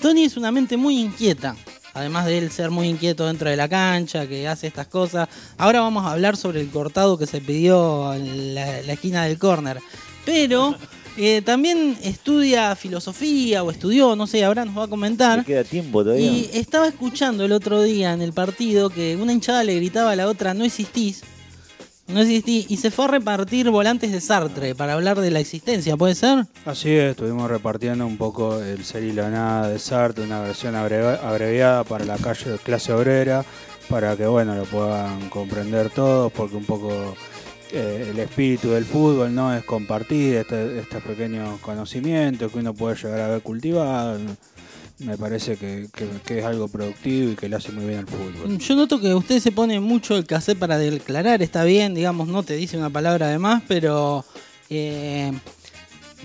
Tony es una mente muy inquieta. Además de él ser muy inquieto dentro de la cancha, que hace estas cosas. Ahora vamos a hablar sobre el cortado que se pidió en la, la esquina del córner. Pero eh, también estudia filosofía o estudió, no sé, ahora nos va a comentar. ¿Le queda tiempo todavía? Y estaba escuchando el otro día en el partido que una hinchada le gritaba a la otra, no existís. No existís. Y se fue a repartir volantes de Sartre para hablar de la existencia, ¿puede ser? Así es, estuvimos repartiendo un poco el ser y la nada de Sartre, una versión abreviada para la calle clase obrera, para que bueno lo puedan comprender todos, porque un poco eh, el espíritu del fútbol no es compartir este- estos pequeños conocimientos que uno puede llegar a haber cultivado. Me parece que, que- es algo productivo y que le hace muy bien al fútbol. Yo noto que usted se pone mucho el cassette para declarar, está bien, digamos, no te dice una palabra de más, pero eh,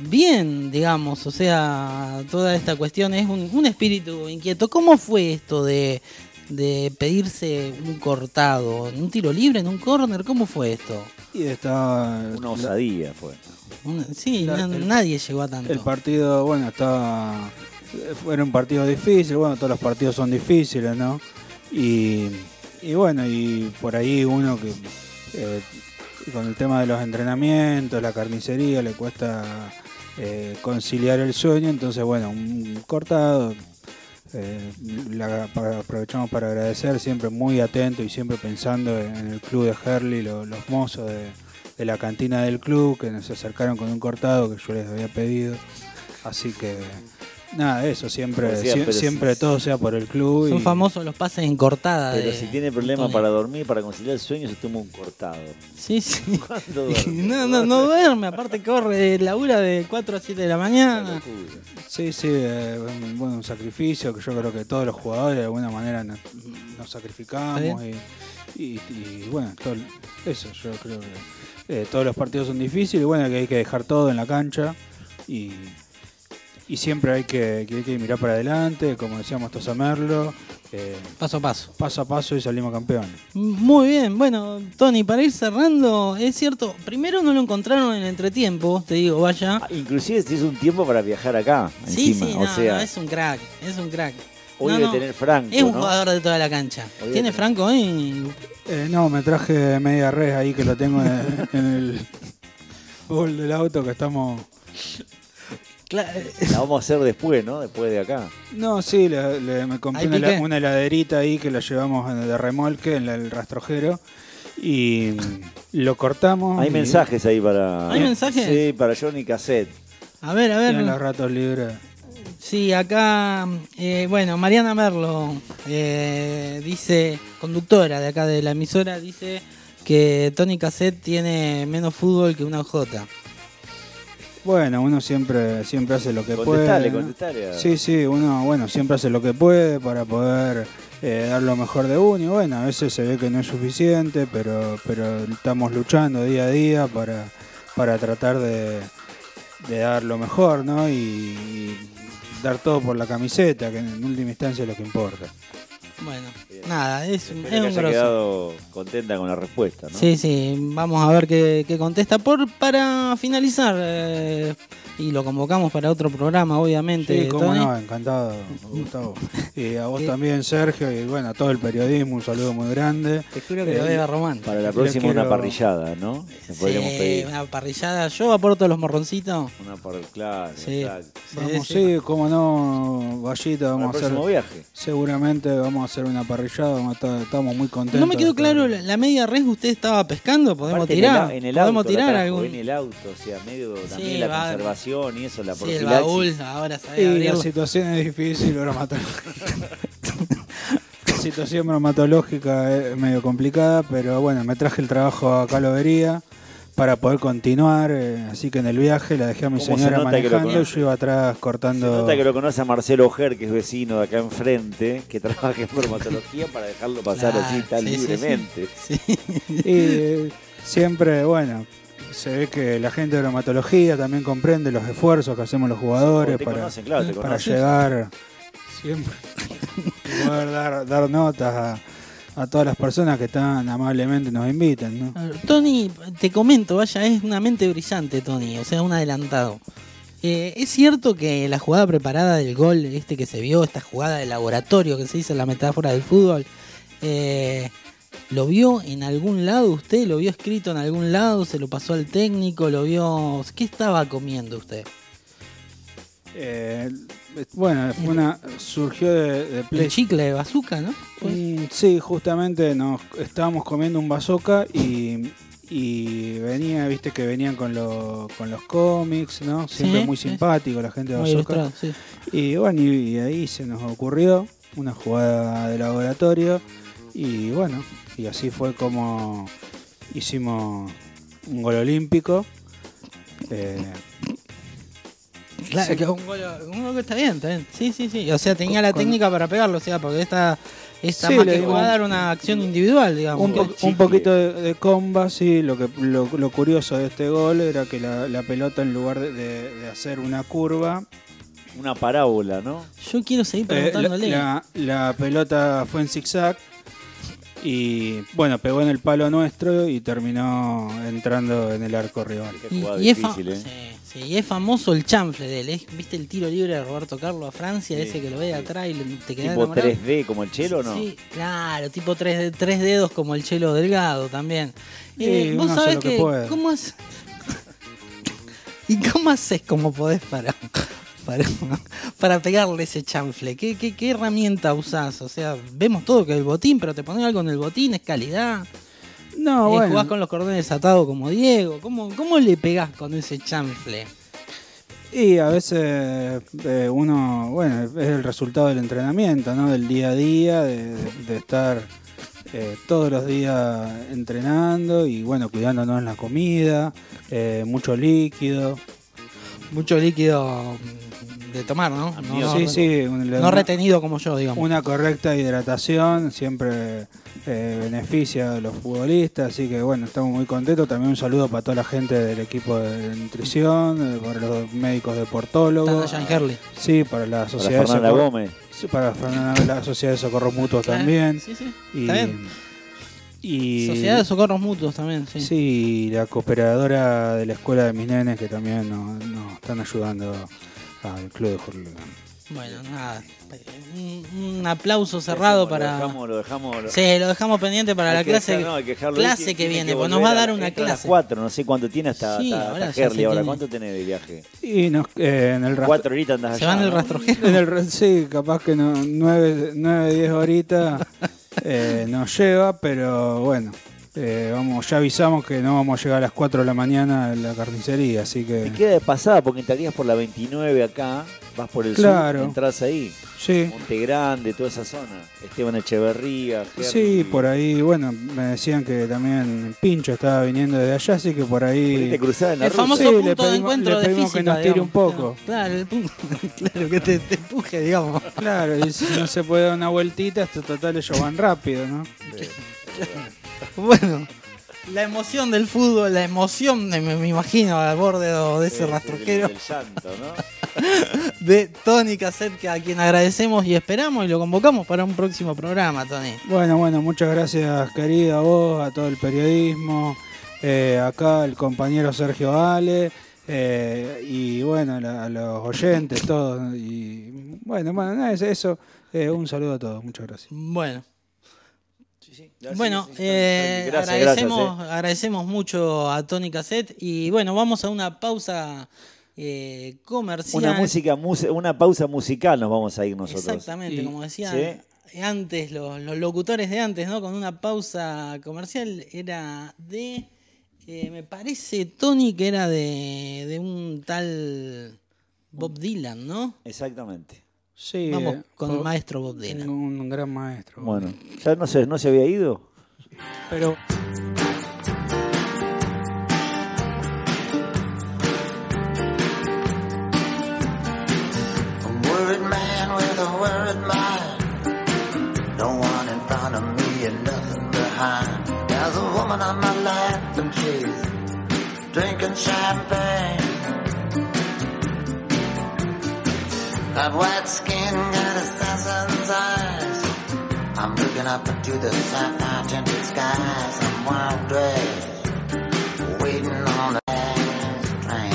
bien, digamos, o sea, toda esta cuestión es un espíritu inquieto. ¿Cómo fue esto de, de pedirse un cortado? ¿En un tiro libre, en un córner? ¿Cómo fue esto? Y está Una osadía fue. Una- sí, La- na- el- nadie llegó a tanto. El partido, bueno, estaba. Era un partido difícil, bueno, todos los partidos son difíciles, ¿no? Y, y bueno, y por ahí uno que eh, con el tema de los entrenamientos, la carnicería, le cuesta eh, conciliar el sueño, entonces, bueno, un cortado. Eh, la- aprovechamos para agradecer, siempre muy atento y siempre pensando en, el club de Herley, lo- los mozos de la cantina del club que nos acercaron con un cortado que yo les había pedido. Así que nada, eso, siempre, Decía, sie- pero si- siempre todo sea por el club. Son y- famosos los pases en cortada. Pero de- si tiene problemas para dormir, para conciliar el sueño, se toma un cortado. Sí, sí. ¿Cuándo duerme? No, no, no duerme, aparte corre, labura de 4 a 7 de la mañana. Sí, sí, eh, un, bueno, un sacrificio que yo creo que todos los jugadores de alguna manera nos, nos sacrificamos y, y- y, bueno, todo, eso yo creo que eh, todos los partidos son difíciles y bueno, que hay que dejar todo en la cancha y, y siempre hay que, que hay que mirar para adelante, como decíamos Tosa Merlo, eh, paso a paso. Paso a paso y salimos campeones. Muy bien, bueno, Tony, para ir cerrando, es cierto, primero no lo encontraron en el entretiempo, te digo, vaya. Inclusive se hizo un tiempo para viajar acá, Sí, encima. sí, o no, sea, no, es un crack, es un crack. hoy No, debe no, tener Franco, Es un ¿no? jugador de toda la cancha. Hoy ¿Tiene Franco hoy? Eh, no, me traje media red ahí que lo tengo en el, en el baúl del auto que estamos... La vamos a hacer después, ¿no? Después de acá. No, sí, le, le- me compré ¿Hay una, heladerita ahí que la llevamos en- de remolque en la- el rastrojero y lo cortamos. Hay y- mensajes ahí para. ¿Hay mensajes? Sí, para Johnny Cassette. A ver, a ver. Tienen los ratos libres. Sí, acá, eh, bueno, Mariana Merlo eh, dice, conductora de acá de la emisora, dice que Tony Cassette tiene menos fútbol que una OJ. Bueno, uno siempre, siempre hace lo que Contestale, puede. ¿no? contestale a- Sí, sí, uno, bueno, siempre hace lo que puede para poder eh, dar lo mejor de uno. Y bueno, a veces se ve que no es suficiente, pero, pero estamos luchando día a día para, para tratar de, de dar lo mejor, ¿no? Y, y dar todo por la camiseta, que en última instancia es lo que importa. Bueno, nada, es, Espero es que un haya grosso. quedado contenta con la respuesta, ¿no? Sí, sí, vamos a ver qué, qué contesta. Por, para finalizar, eh, y lo convocamos para otro programa, obviamente. Sí, cómo Tony. no, encantado, Gustavo. Y a vos también, Sergio, y bueno, a todo el periodismo, un saludo muy grande. Te juro que lo deba Román. Para la próxima una parrillada, ¿no? Sí, pedir. una parrillada. Yo aporto los morroncitos. Una par... Claro, Sí. exacto. Vamos, sí, cómo no, Vallita, vamos a Para el hacer. viaje. Seguramente vamos a hacer una parrilla está- estamos muy contentos. No me quedó claro, la, la media red usted estaba pescando, podemos Aparte, tirar. En el, en el podemos auto, la tirar trajo, algún. en el auto, o sea, medio también Sí, la va- conservación y eso, la Sí, el baúl, ahora Y la situación es difícil, bromatológica. la situación bromatológica es medio complicada, pero bueno, me traje el trabajo acá a Lobería para poder continuar, eh, así que en el viaje la dejé a mi ¿Cómo se señora nota que lo manejando conoce? yo iba atrás Se cortando... nota que lo conoce a Marcelo Ojer, que es vecino de acá enfrente, que trabaja en bromatología para dejarlo pasar Claro, así tan sí, sí, sí. libremente. Y eh, siempre, bueno, se ve que la gente de bromatología también comprende los esfuerzos que hacemos los jugadores te para, conocen, claro, te para conocen. llegar siempre poder dar, dar notas a, a todas las personas que tan amablemente nos invitan, ¿no? Tony, te comento, vaya, es una mente brillante, Tony, o sea, un adelantado. Eh, es cierto que la jugada preparada del gol, este que se vio, esta jugada de laboratorio que se dice en la metáfora del fútbol, eh, ¿lo vio en algún lado usted? ¿Lo vio escrito en algún lado? ¿Se lo pasó al técnico? ¿Lo vio? ¿Qué estaba comiendo usted? Eh, bueno, fue una, surgió de, de Play- El chicle de bazooka, ¿no? Sí, justamente nos estábamos comiendo un bazooka y, y venía, viste que venían con, lo- con los cómics, ¿no? Siempre Sí, muy sí. simpático la gente de bazooka. sí. Y bueno, y, y ahí se nos ocurrió una jugada de laboratorio y bueno, y así fue como hicimos un gol olímpico. Eh, Claro, Sí. que un gol, un gol que está bien, está bien. Sí, sí, sí. O sea, tenía la Con- técnica para pegarlo, o sea, porque esta, esta Sí, más le que jugada era una acción individual, digamos. un, po- un poquito de, de comba, sí. Lo, que, lo, lo curioso de este gol era que la, la pelota, en lugar de, de- de hacer una curva, Una parábola, ¿no? Yo quiero seguir eh, la, preguntándole. la- la pelota fue en zigzag y, bueno, pegó en el palo nuestro y terminó entrando en el arco rival. y, y es fa- sí, sí, y es famoso el chanfle de él. ¿eh? ¿Viste el tiro libre de Roberto Carlos a Francia? Sí, ese que lo ve de atrás y le- te queda Tipo enamorado. 3D como el chelo, ¿no? Sí, claro, tipo tres, de- tres dedos como el chelo delgado también. Sí, Eh, vos sabés que. ¿Y cómo haces como podés para, para, para pegarle ese chanfle? ¿Qué, qué, qué herramienta usás? O sea, vemos todo que el botín, pero te pones algo en el botín, es calidad. No, Eh, bueno. Jugás con los cordones atados como Diego. ¿Cómo, ¿Cómo le pegás con ese chanfle? Y a veces eh, uno, bueno, es el resultado del entrenamiento, ¿no? Del día a día, de, estar eh, todos los días entrenando y bueno, cuidándonos en la comida, mucho líquido. Mucho líquido de tomar, ¿no? No, sí, no- sí. un- no retenido como yo, digamos. Una correcta hidratación siempre eh, beneficia a los futbolistas, así que bueno, estamos muy contentos. También un saludo para toda la gente del equipo de nutrición, eh, para los médicos deportólogos. En Herli. Sí, para la sociedad de Fernanda socorro- Gómez. Sí, para Fernanda- la sociedad de socorros mutuos Claro, también. sí, sí, Y, está bien. y- Sociedad de Socorros Mutuos también, sí. Sí, y la cooperadora de la escuela de mis nenes que también nos, nos están ayudando al club de Hurlingham. Bueno, nada. Un, un aplauso cerrado Lo para. dejamos, lo dejamos. lo- Sí, lo dejamos pendiente para Hay la que clase, dejar- no, hay que dejarlo clase que tiene viene, que pues nos va a dar una entra a las clase. 4, no sé cuánto tiene hasta, Sí, hasta- ahora hasta Herli ahora. tiene. ¿Cuánto tenés de viaje? Y nos, eh, en el rastro- Cuatro horitas andás Se allá, van en el ¿no? rastrojero. En el, sí, capaz que no, 9, 9 10 horitas eh, nos lleva, pero bueno, eh, vamos, ya avisamos que no vamos a llegar a las 4 de la mañana a la carnicería, así Te que queda de pasada porque entrarías por la 29 acá, vas por el Claro. sur, entras ahí. Sí. Monte Grande, toda esa zona. Esteban Echeverría, sí, por ahí, bueno, me decían que también Pincho estaba viniendo desde allá, así que por ahí... Te cruzás en la El ruta. famoso Sí, punto le de pedimos- encuentro le de pedimos física, que nos tire digamos. un poco. Claro, el punto, claro que te, te empuje, digamos. Claro, y si no se puede dar una vueltita, esto total ellos van rápido, ¿no? Bueno, la emoción del fútbol, la emoción, de- me, me imagino, al borde de, de ese Del- del llanto, ¿no? de Tony Cassette, que a quien agradecemos y esperamos y lo convocamos para un próximo programa, Tony. Bueno, bueno, muchas gracias querida a vos, a todo el periodismo, eh, acá el compañero Sergio Ale, eh, y bueno, la- a los oyentes, todos. Y bueno, bueno, nada, es eso. Eh, un saludo a todos, muchas gracias. Bueno. Bueno, eh, gracias, agradecemos, gracias, agradecemos mucho a Tony Cassette y bueno, vamos a una pausa eh, comercial. Una música, una pausa musical nos vamos a ir nosotros. Exactamente, Y- como decía, ¿sí? antes, los, los locutores de antes, ¿no? Con una pausa comercial, era de. eh, me parece, Tony, que era de, de un tal Bob Dylan, ¿no? Exactamente. Sí, Vamos eh, con el maestro Bob Dylan. Un gran maestro. Bueno, ya no se, no se había ido. Pero A worried man with a worried mind. No one in front of me and nothing behind. There's a woman on my lap and she's drinking champagne. Got white skin, got assassin's eyes. I'm looking up into the sapphire tinted skies. I'm wild dressed, waiting on the last train.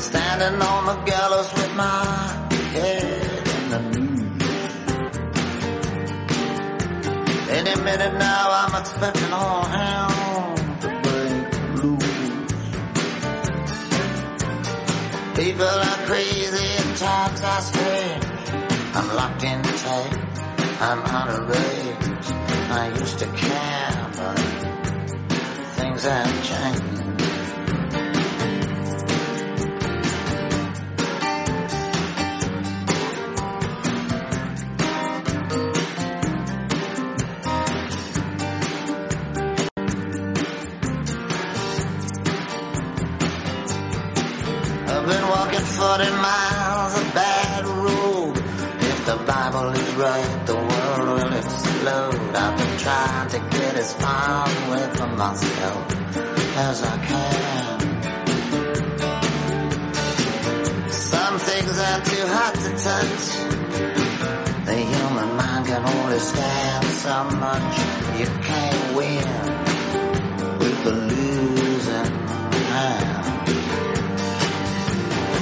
Standing on the gallows with my head in the news. Any minute now, I'm expecting all hell People are crazy and times are strange. I'm locked in tight. I'm out of range. I used to care, but things have changed. 40 miles of bad road. If the Bible is right, the world will explode. I've been trying to get as far away from myself as I can. Some things are too hot to touch. The human mind can only stand so much. You can't win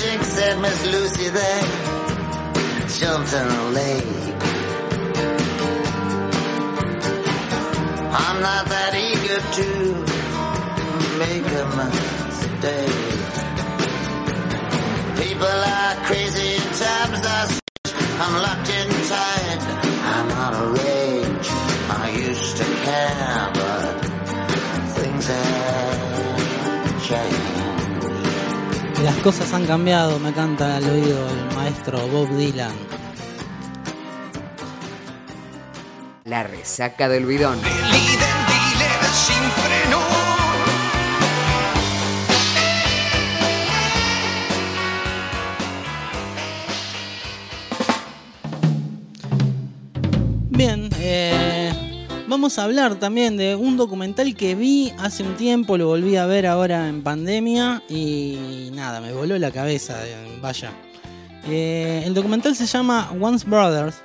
Chick said Miss Lucy they jumped in the lake. I'm not that eager to make a mistake. People are crazy, times are strange. I'm locked in Las cosas han cambiado, me canta al oído el maestro Bob Dylan. La resaca del bidón. Vamos a hablar también de un documental que vi hace un tiempo, lo volví a ver ahora en pandemia y nada, me voló la cabeza, vaya. Eh, el documental se llama Once Brothers.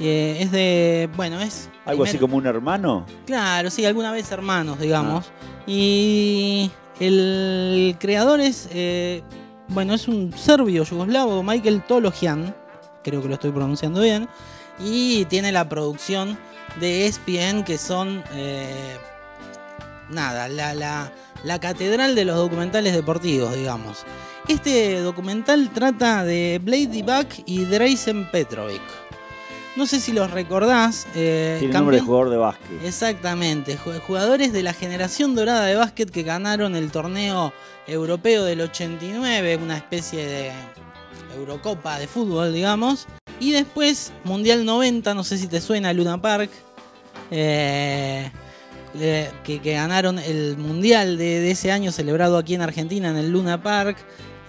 eh, es de, bueno, es... Algo así como un hermano. Claro, sí, alguna vez hermanos, digamos. Y el creador es, eh, bueno, es un serbio yugoslavo, Michael Tologian, creo que lo estoy pronunciando bien, y tiene la producción de ESPN, que son, eh, nada, la, la- la catedral de los documentales deportivos, digamos. Este documental trata de Blade Divac y Dreisen Petrovic. No sé si los recordás. eh, Tiene nombre de jugador de básquet. Exactamente, ju- jugadores de la generación dorada de básquet que ganaron el torneo europeo del 89, una especie de Eurocopa de fútbol, digamos. Y después, Mundial 90, no sé si te suena, Luna Park, eh, eh, que, que ganaron el Mundial de, de ese año celebrado aquí en Argentina, en el Luna Park.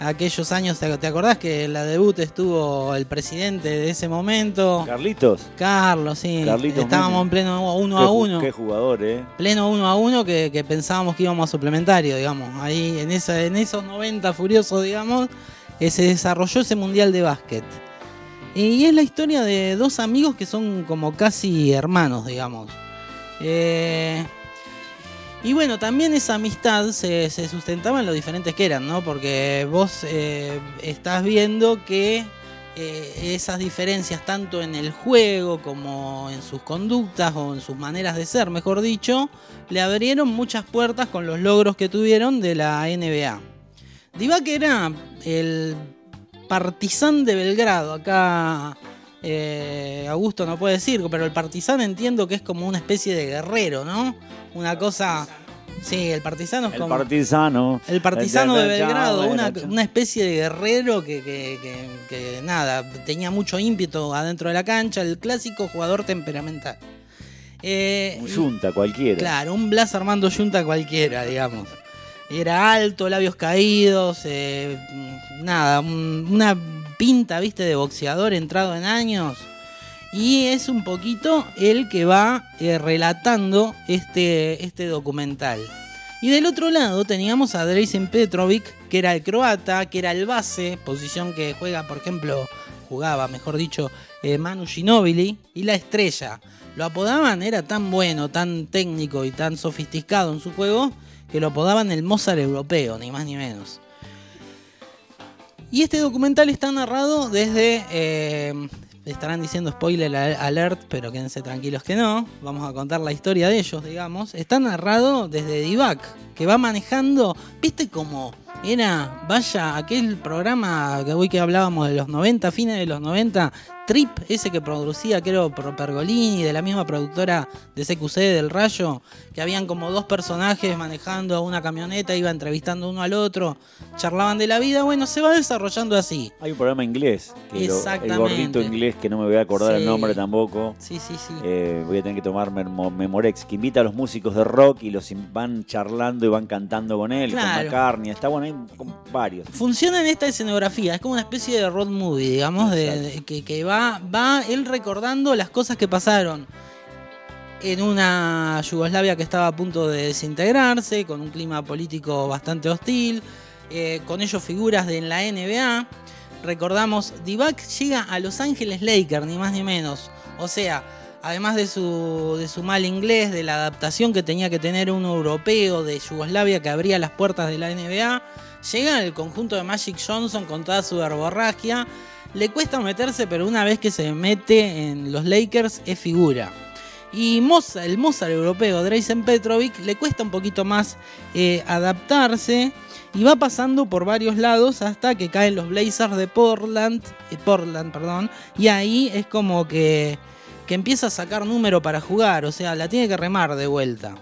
Aquellos años, ¿te te acordás que en la debut estuvo el presidente de ese momento? Carlitos. Carlos, sí. Carlitos Estábamos en pleno uno Qué a ju- uno. Qué jugador, ¿eh? Pleno uno a uno que, que pensábamos que íbamos a suplementario, digamos. Ahí en, esa, en esos 90 furiosos, digamos, se desarrolló ese mundial de básquet. Y es la historia de dos amigos que son como casi hermanos, digamos. Eh, y bueno, también esa amistad se, se sustentaba en lo diferentes que eran, ¿no? Porque vos eh, estás viendo que eh, esas diferencias tanto en el juego como en sus conductas o en sus maneras de ser, mejor dicho, le abrieron muchas puertas con los logros que tuvieron de la NBA. Divac era el partizán de Belgrado, acá eh, Augusto no puede decir, pero el partizán entiendo que es como una especie de guerrero, ¿no? Una cosa... Sí, el partisano es El como... partisano. El partisano de Chao, Belgrado, una, una especie de guerrero que, que- que- que, nada, tenía mucho ímpetu adentro de la cancha, el clásico jugador temperamental. Eh, Un Junta cualquiera. Claro, un Blas Armando Junta cualquiera, digamos. Era alto, labios caídos, eh, nada, un- una pinta, viste, de boxeador entrado en años. Y es un poquito el que va eh, relatando este, este documental. Y del otro lado teníamos a Dreisen Petrovic, que era el croata, que era el base, posición que juega, por ejemplo, jugaba, mejor dicho, eh, Manu Ginóbili, y la estrella. Lo apodaban, era tan bueno, tan técnico y tan sofisticado en su juego, que lo apodaban el Mozart europeo, ni más ni menos. Y este documental está narrado desde. eh, estarán diciendo spoiler alert, pero quédense tranquilos que no. Vamos a contar la historia de ellos, digamos. Está narrado desde Divac, que va manejando. ¿Viste cómo era? Vaya, aquel programa que hoy que hablábamos de los 90, fines de los 90. Trip, ese que producía, creo, Pergolini, de la misma productora de CQC del Rayo, que habían como dos personajes manejando una camioneta, iba entrevistando uno al otro, charlaban de la vida. Bueno, se va desarrollando así. Hay un programa inglés. Que lo- el Exactamente. gordito inglés que no me voy a acordar el nombre tampoco. Sí, sí, sí. Eh, voy a tener que tomar Memo- Memorex, que invita a los músicos de rock y los van charlando y van cantando con él, Claro. con McCartney. Está bueno, hay varios. Funciona en esta escenografía, es como una especie de road movie, digamos, de, de- que, que va, va él recordando las cosas que pasaron en una Yugoslavia que estaba a punto de desintegrarse, con un clima político bastante hostil, eh, con ellos figuras de en la NBA. Recordamos, Divac llega a Los Ángeles Lakers, ni más ni menos. O sea, además de su, mal inglés, de la adaptación que tenía que tener un europeo de Yugoslavia que abría las puertas de la NBA, llega al conjunto de Magic Johnson con toda su verborragia. Le cuesta meterse, pero una vez que se mete en los Lakers es figura. Y Mozart, el Mozart europeo, Dreisen Petrovic, le cuesta un poquito más eh, adaptarse y va pasando por varios lados hasta que caen los Blazers de Portland, eh, Portland perdón, y ahí es como que, que empieza a sacar número para jugar, o sea, la tiene que remar de vuelta.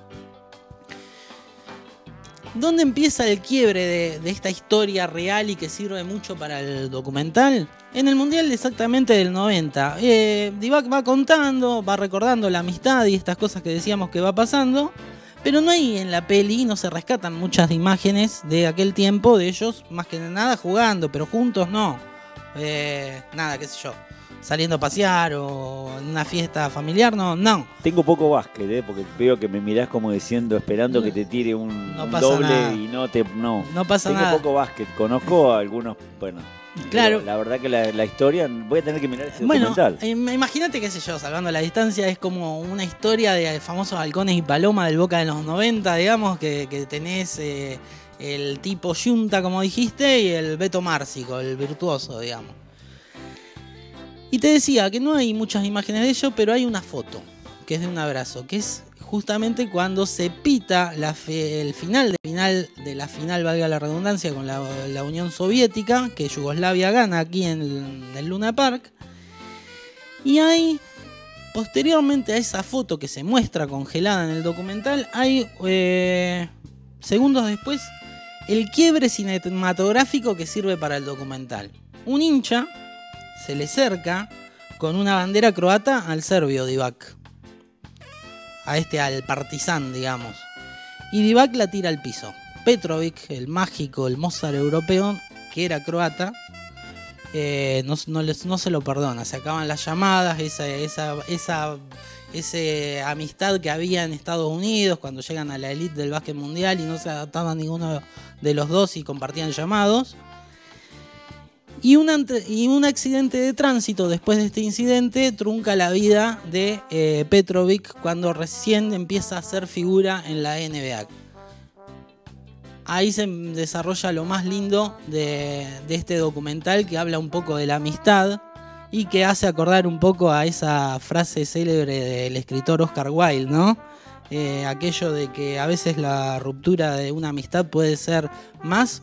¿Dónde empieza el quiebre de, esta historia real y que sirve mucho para el documental? En el Mundial exactamente del 90. Eh, Divac va contando, va recordando la amistad y estas cosas que decíamos que va pasando. Pero no hay en la peli, no se rescatan muchas imágenes de aquel tiempo de ellos, más que nada jugando, pero juntos no. Eh, nada, qué sé yo. Saliendo a pasear o en una fiesta familiar, no, no. Tengo poco básquet, ¿eh? porque veo que me mirás como diciendo, esperando que te tire un, No un pasa doble nada. y no te. No, No pasa Tengo nada. poco básquet. Conozco a algunos. Bueno. Claro. La verdad que la, la historia. Voy a tener que mirar ese Bueno, eh, imagínate, qué sé yo, salvando la distancia, es como una historia de famosos halcones y paloma del Boca de los 90, digamos, que, que tenés eh, el tipo Junta, como dijiste, y el Beto Márcico, el virtuoso, digamos. Y te decía que no hay muchas imágenes de ello, pero hay una foto, que es de un abrazo, que es justamente cuando se pita el final de, final de la final, valga la redundancia, con la, Unión Soviética, que Yugoslavia gana aquí en el, en Luna Park. Y hay, posteriormente a esa foto que se muestra congelada en el documental, hay eh, segundos después el quiebre cinematográfico que sirve para el documental. Un hincha se le cerca con una bandera croata al serbio Divac. A este, al partizan, digamos. Y Divac la tira al piso. Petrovic, el mágico, el Mozart europeo, que era croata, eh, no, se lo perdona. Se acaban las llamadas, esa, amistad que había en Estados Unidos cuando llegan a la elite del básquet mundial y no se adaptaban ninguno de los dos y compartían llamados. Y un, y un accidente de tránsito después de este incidente trunca la vida de eh, Petrovic cuando recién empieza a ser figura en la NBA. Ahí se desarrolla lo más lindo de, de este documental que habla un poco de la amistad y que hace acordar un poco a esa frase célebre del escritor Oscar Wilde, ¿no? Eh, aquello de que a veces la ruptura de una amistad puede ser más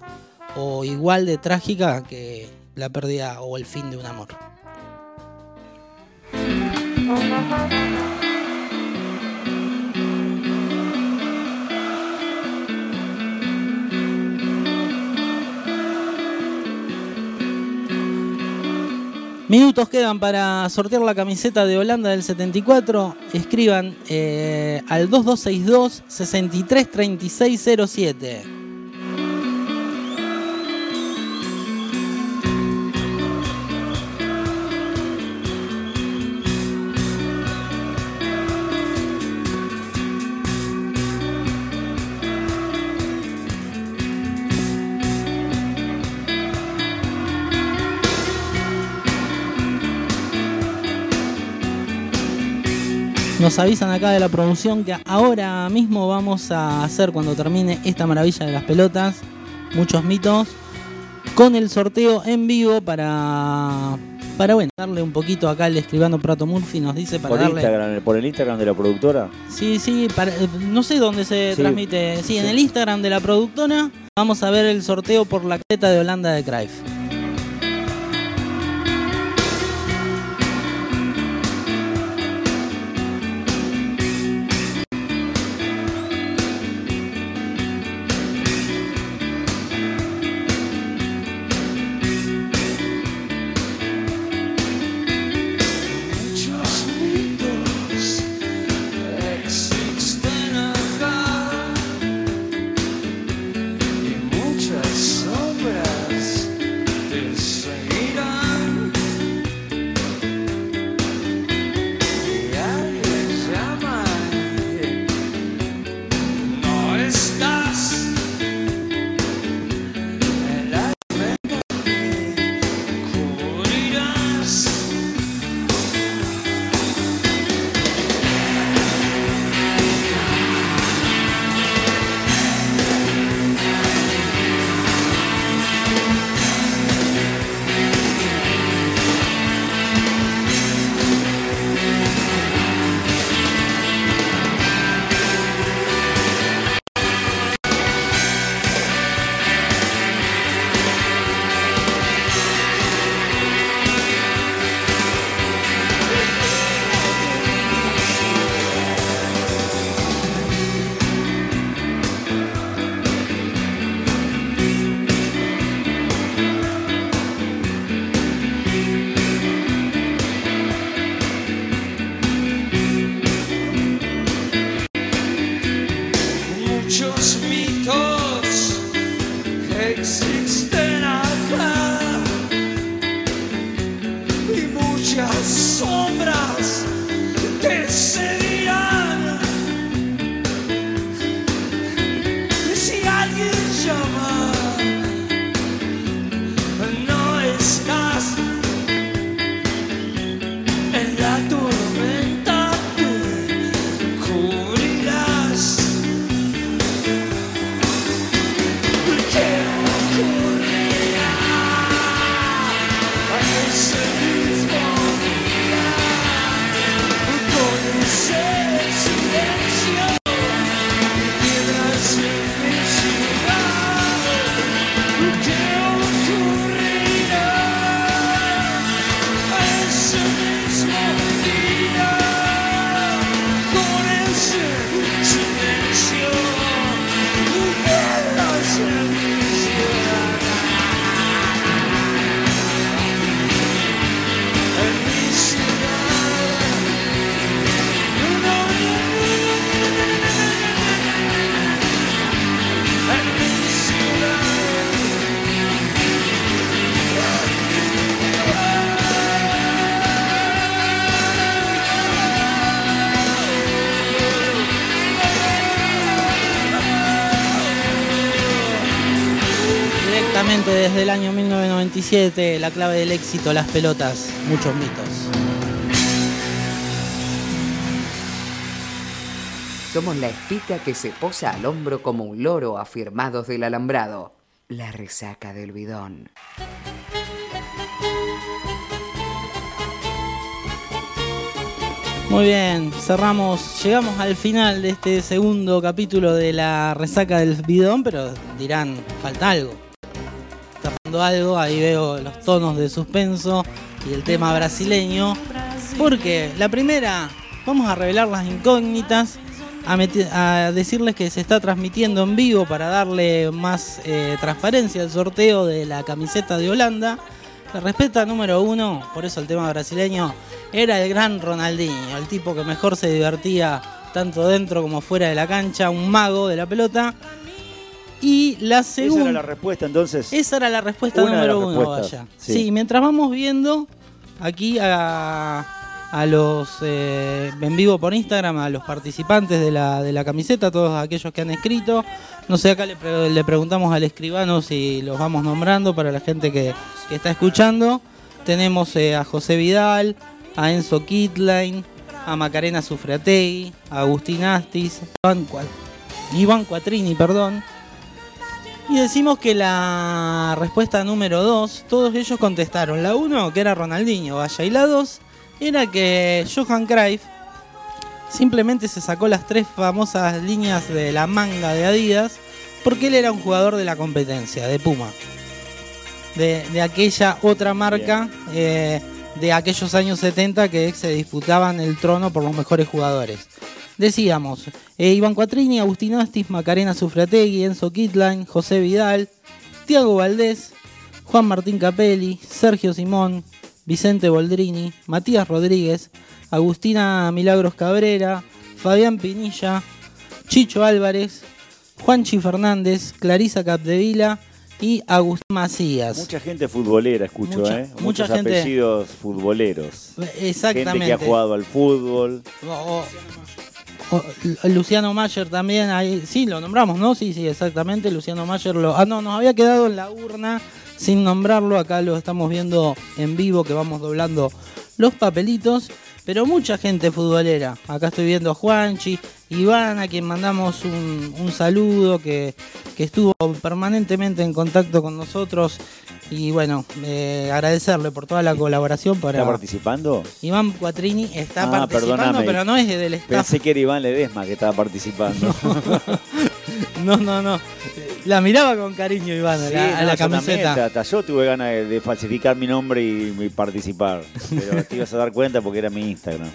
o igual de trágica que la pérdida o el fin de un amor. Minutos quedan para sortear la camiseta de Holanda del 74. Escriban eh, al 2262 633607. Nos avisan acá de la producción que ahora mismo vamos a hacer cuando termine esta maravilla de las pelotas, muchos mitos, con el sorteo en vivo para, para bueno, darle un poquito acá al escribano Prato Murphy, nos dice para Por darle... Instagram, por el Instagram de la productora. Sí, sí, para- eh, no sé dónde se Sí. transmite. Sí, en el Instagram de la productora vamos a ver el sorteo por la caseta de Holanda de Cruyff. 1997, la clave del éxito, las pelotas, muchos mitos. Somos la espita que se posa al hombro como un loro afirmados del alambrado. La resaca del bidón. Muy bien, cerramos, llegamos al final de este segundo capítulo de la resaca del bidón, pero dirán, falta algo. Algo, ahí veo los tonos de suspenso y el tema brasileño. Porque la primera, vamos a revelar las incógnitas, a, decirles que se está transmitiendo en vivo para darle más eh, transparencia al sorteo de la camiseta de Holanda. La respuesta número uno, por eso el tema brasileño, era el gran Ronaldinho, el tipo que mejor se divertía tanto dentro como fuera de la cancha, un mago de la pelota. Y la Esa segunda... era la respuesta entonces. Esa era la respuesta Una de número las uno, vaya. sí. Sí. mientras vamos viendo aquí a, a los eh, en vivo por Instagram, a los participantes de la, de la camiseta, todos aquellos que han escrito. No sé, acá le, pre- le preguntamos al escribano si los vamos nombrando para la gente que, que está escuchando. Tenemos eh, a José Vidal, a Enzo Kitline, a Macarena Sufrategui, a Agustín Astis, Iván, Cua- Iván Cuatrini, perdón. Y decimos que la respuesta número 2, todos ellos contestaron. La 1, que era Ronaldinho, vaya. Y la 2, era que Johan Cruyff simplemente se sacó las tres famosas líneas de la manga de Adidas porque él era un jugador de la competencia, de Puma. De, de aquella otra marca eh, de aquellos años 70 que se disputaban el trono por los mejores jugadores. Decíamos, eh, Iván Cuatrini, Agustín Astis, Macarena Sufrategui, Enzo Kitline, José Vidal, Tiago Valdés, Juan Martín Capelli, Sergio Simón, Vicente Boldrini, Matías Rodríguez, Agustina Milagros Cabrera, Fabián Pinilla, Chicho Álvarez, Juanchi Fernández, Clarisa Capdevila y Agustín Macías. Mucha gente futbolera, escucho, Mucha- ¿eh? Muchos gente- apellidos futboleros. Exactamente. Gente que ha jugado al fútbol. O- o- o- Luciano Mayer también, ahí, sí, lo nombramos, ¿no? Sí, sí, exactamente. Luciano Mayer lo. Ah, no, nos había quedado en la urna sin nombrarlo. Acá lo estamos viendo en vivo que vamos doblando los papelitos. Pero mucha gente futbolera. Acá estoy viendo a Juanchi, Iván, a quien mandamos un, un saludo, que, que estuvo permanentemente en contacto con nosotros. Y bueno, eh, agradecerle por toda la colaboración para. ¿Está participando? Iván Cuatrini está Ah, participando, perdóname. pero no es del staff. Pensé que era Iván Ledesma que estaba participando. No, no, no. La miraba con cariño Iván a la, a no, la yo también, camiseta. yo tuve ganas de, de falsificar mi nombre y, y participar. Pero te ibas a dar cuenta porque era mi Instagram.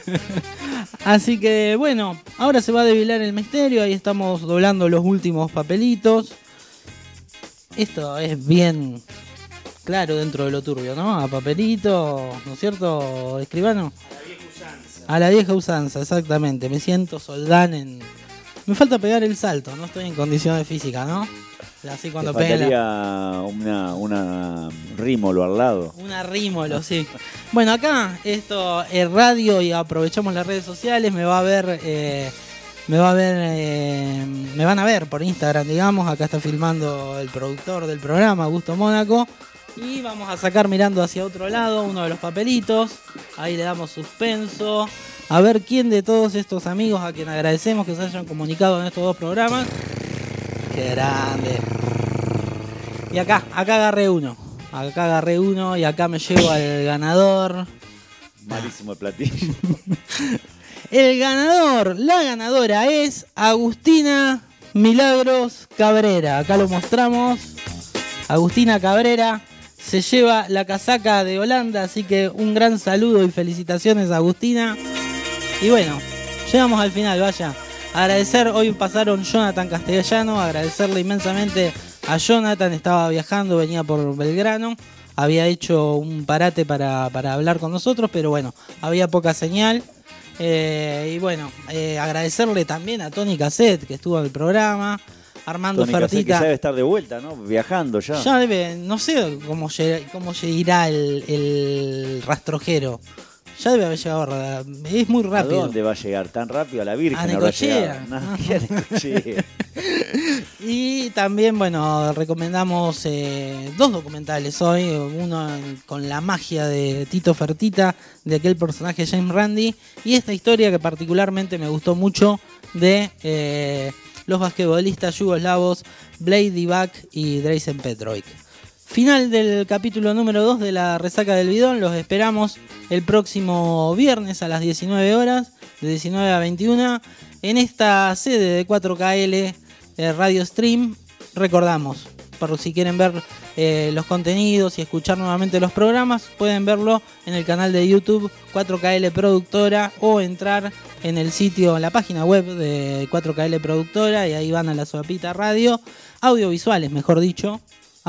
Así que bueno, ahora se va a develar el misterio. Ahí estamos doblando los últimos papelitos. Esto es bien claro dentro de lo turbio, ¿no? A papelito, ¿no es cierto, escribano? A la vieja usanza, exactamente. Me siento soldán en. Me falta pegar el salto, no estoy en condiciones físicas, ¿no? Así Te cuando la- faltaría una, una rímolo al lado. Una rímolo, sí. Bueno, acá esto es radio y aprovechamos las redes sociales. Me va a ver, eh, me va a ver, eh, me van a ver por Instagram, digamos. Acá está filmando el productor del programa, Augusto Mónaco. Y vamos a sacar mirando hacia otro lado uno de los papelitos. Ahí le damos suspenso. A ver quién de todos estos amigos a quien agradecemos que se hayan comunicado en estos dos programas. Qué grande. Y acá, acá agarré uno. Acá agarré uno y acá me llevo al ganador. Malísimo el platillo. El ganador, la ganadora es Agustina Milagros Cabrera. Acá lo mostramos. Agustina Cabrera se lleva la casaca de Holanda, así que un gran saludo y felicitaciones Agustina. Y bueno, llegamos al final, vaya. Agradecer, hoy pasaron Jonathan Castellano, agradecerle inmensamente a Jonathan, estaba viajando, venía por Belgrano, había hecho un parate para, para hablar con nosotros, pero bueno, había poca señal. Eh, y bueno, eh, agradecerle también a Tony Cassette, que estuvo en el programa, Armando Tony que Fertita. ya debe estar de vuelta, ¿no? Viajando ya. Ya debe, no sé cómo, cómo irá el, el rastrojero. Ya debe haber llegado, a- es muy ¿A rápido. dónde va a llegar? ¿Tan rápido? A la Virgen A Necochea. No, ¿qué a? Y también, bueno, recomendamos eh, dos documentales hoy. Uno con la magia de Tito Fertita, de aquel personaje James Randy. Y esta historia que particularmente me gustó mucho de eh, los basquetbolistas yugoslavos Blade Divac y Drazen Petrovic. Final del capítulo número 2 de la resaca del bidón. Los esperamos el próximo viernes a las 19 horas, de 19 a 21, en esta sede de 4KL eh, Radio Stream. Recordamos, por si quieren ver eh, los contenidos y escuchar nuevamente los programas, pueden verlo en el canal de YouTube 4KL Productora o entrar en el sitio, en la página web de 4KL Productora y ahí van a la Sopita Radio, audiovisuales, mejor dicho,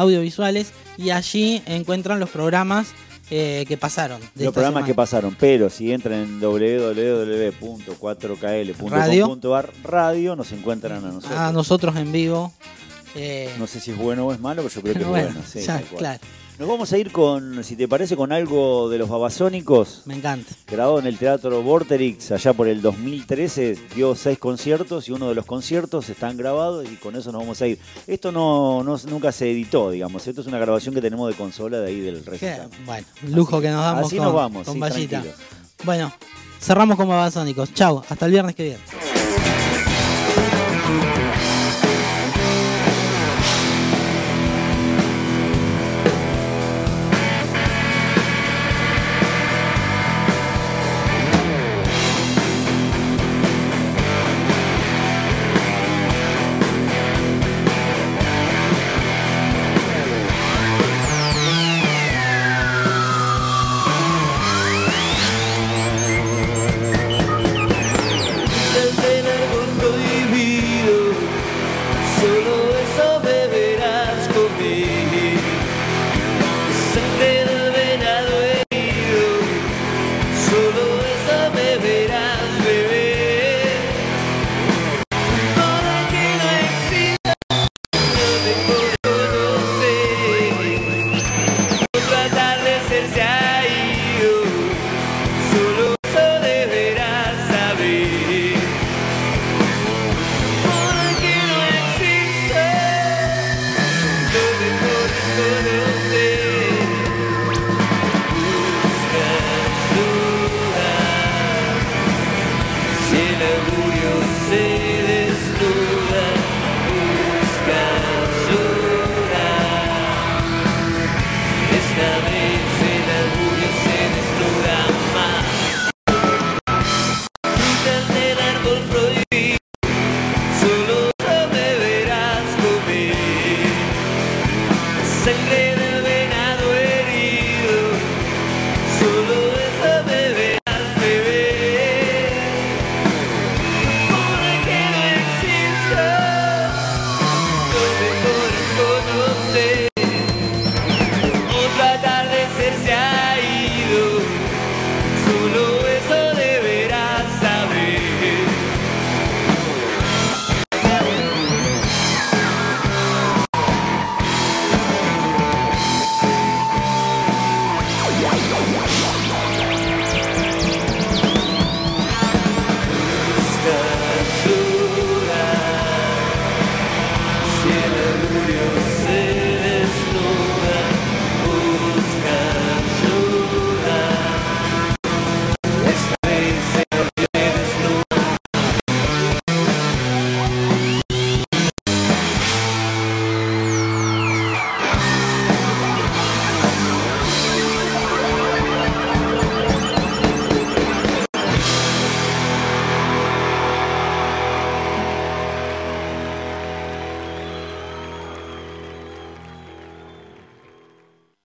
audiovisuales y allí encuentran los programas eh, que pasaron. de Los programas semana. que pasaron, pero si entran en www.4kl.com.ar radio, nos encuentran a nosotros. a nosotros en vivo. Eh, No sé si es bueno o es malo, pero yo creo que es bueno, sí, ya, claro. Nos vamos a ir con, si te parece, con algo de los babasónicos. Me encanta. Grabado en el Teatro Vorterix allá por el 2013, dio seis conciertos y uno de los conciertos están grabados y con eso nos vamos a ir. Esto no, no- nunca se editó, digamos. Esto es una grabación que tenemos de consola de ahí del recital. Bueno, lujo que nos damos así con, nos vamos, con sí. Bueno, cerramos con Babasónicos. Chau, hasta el viernes que viene.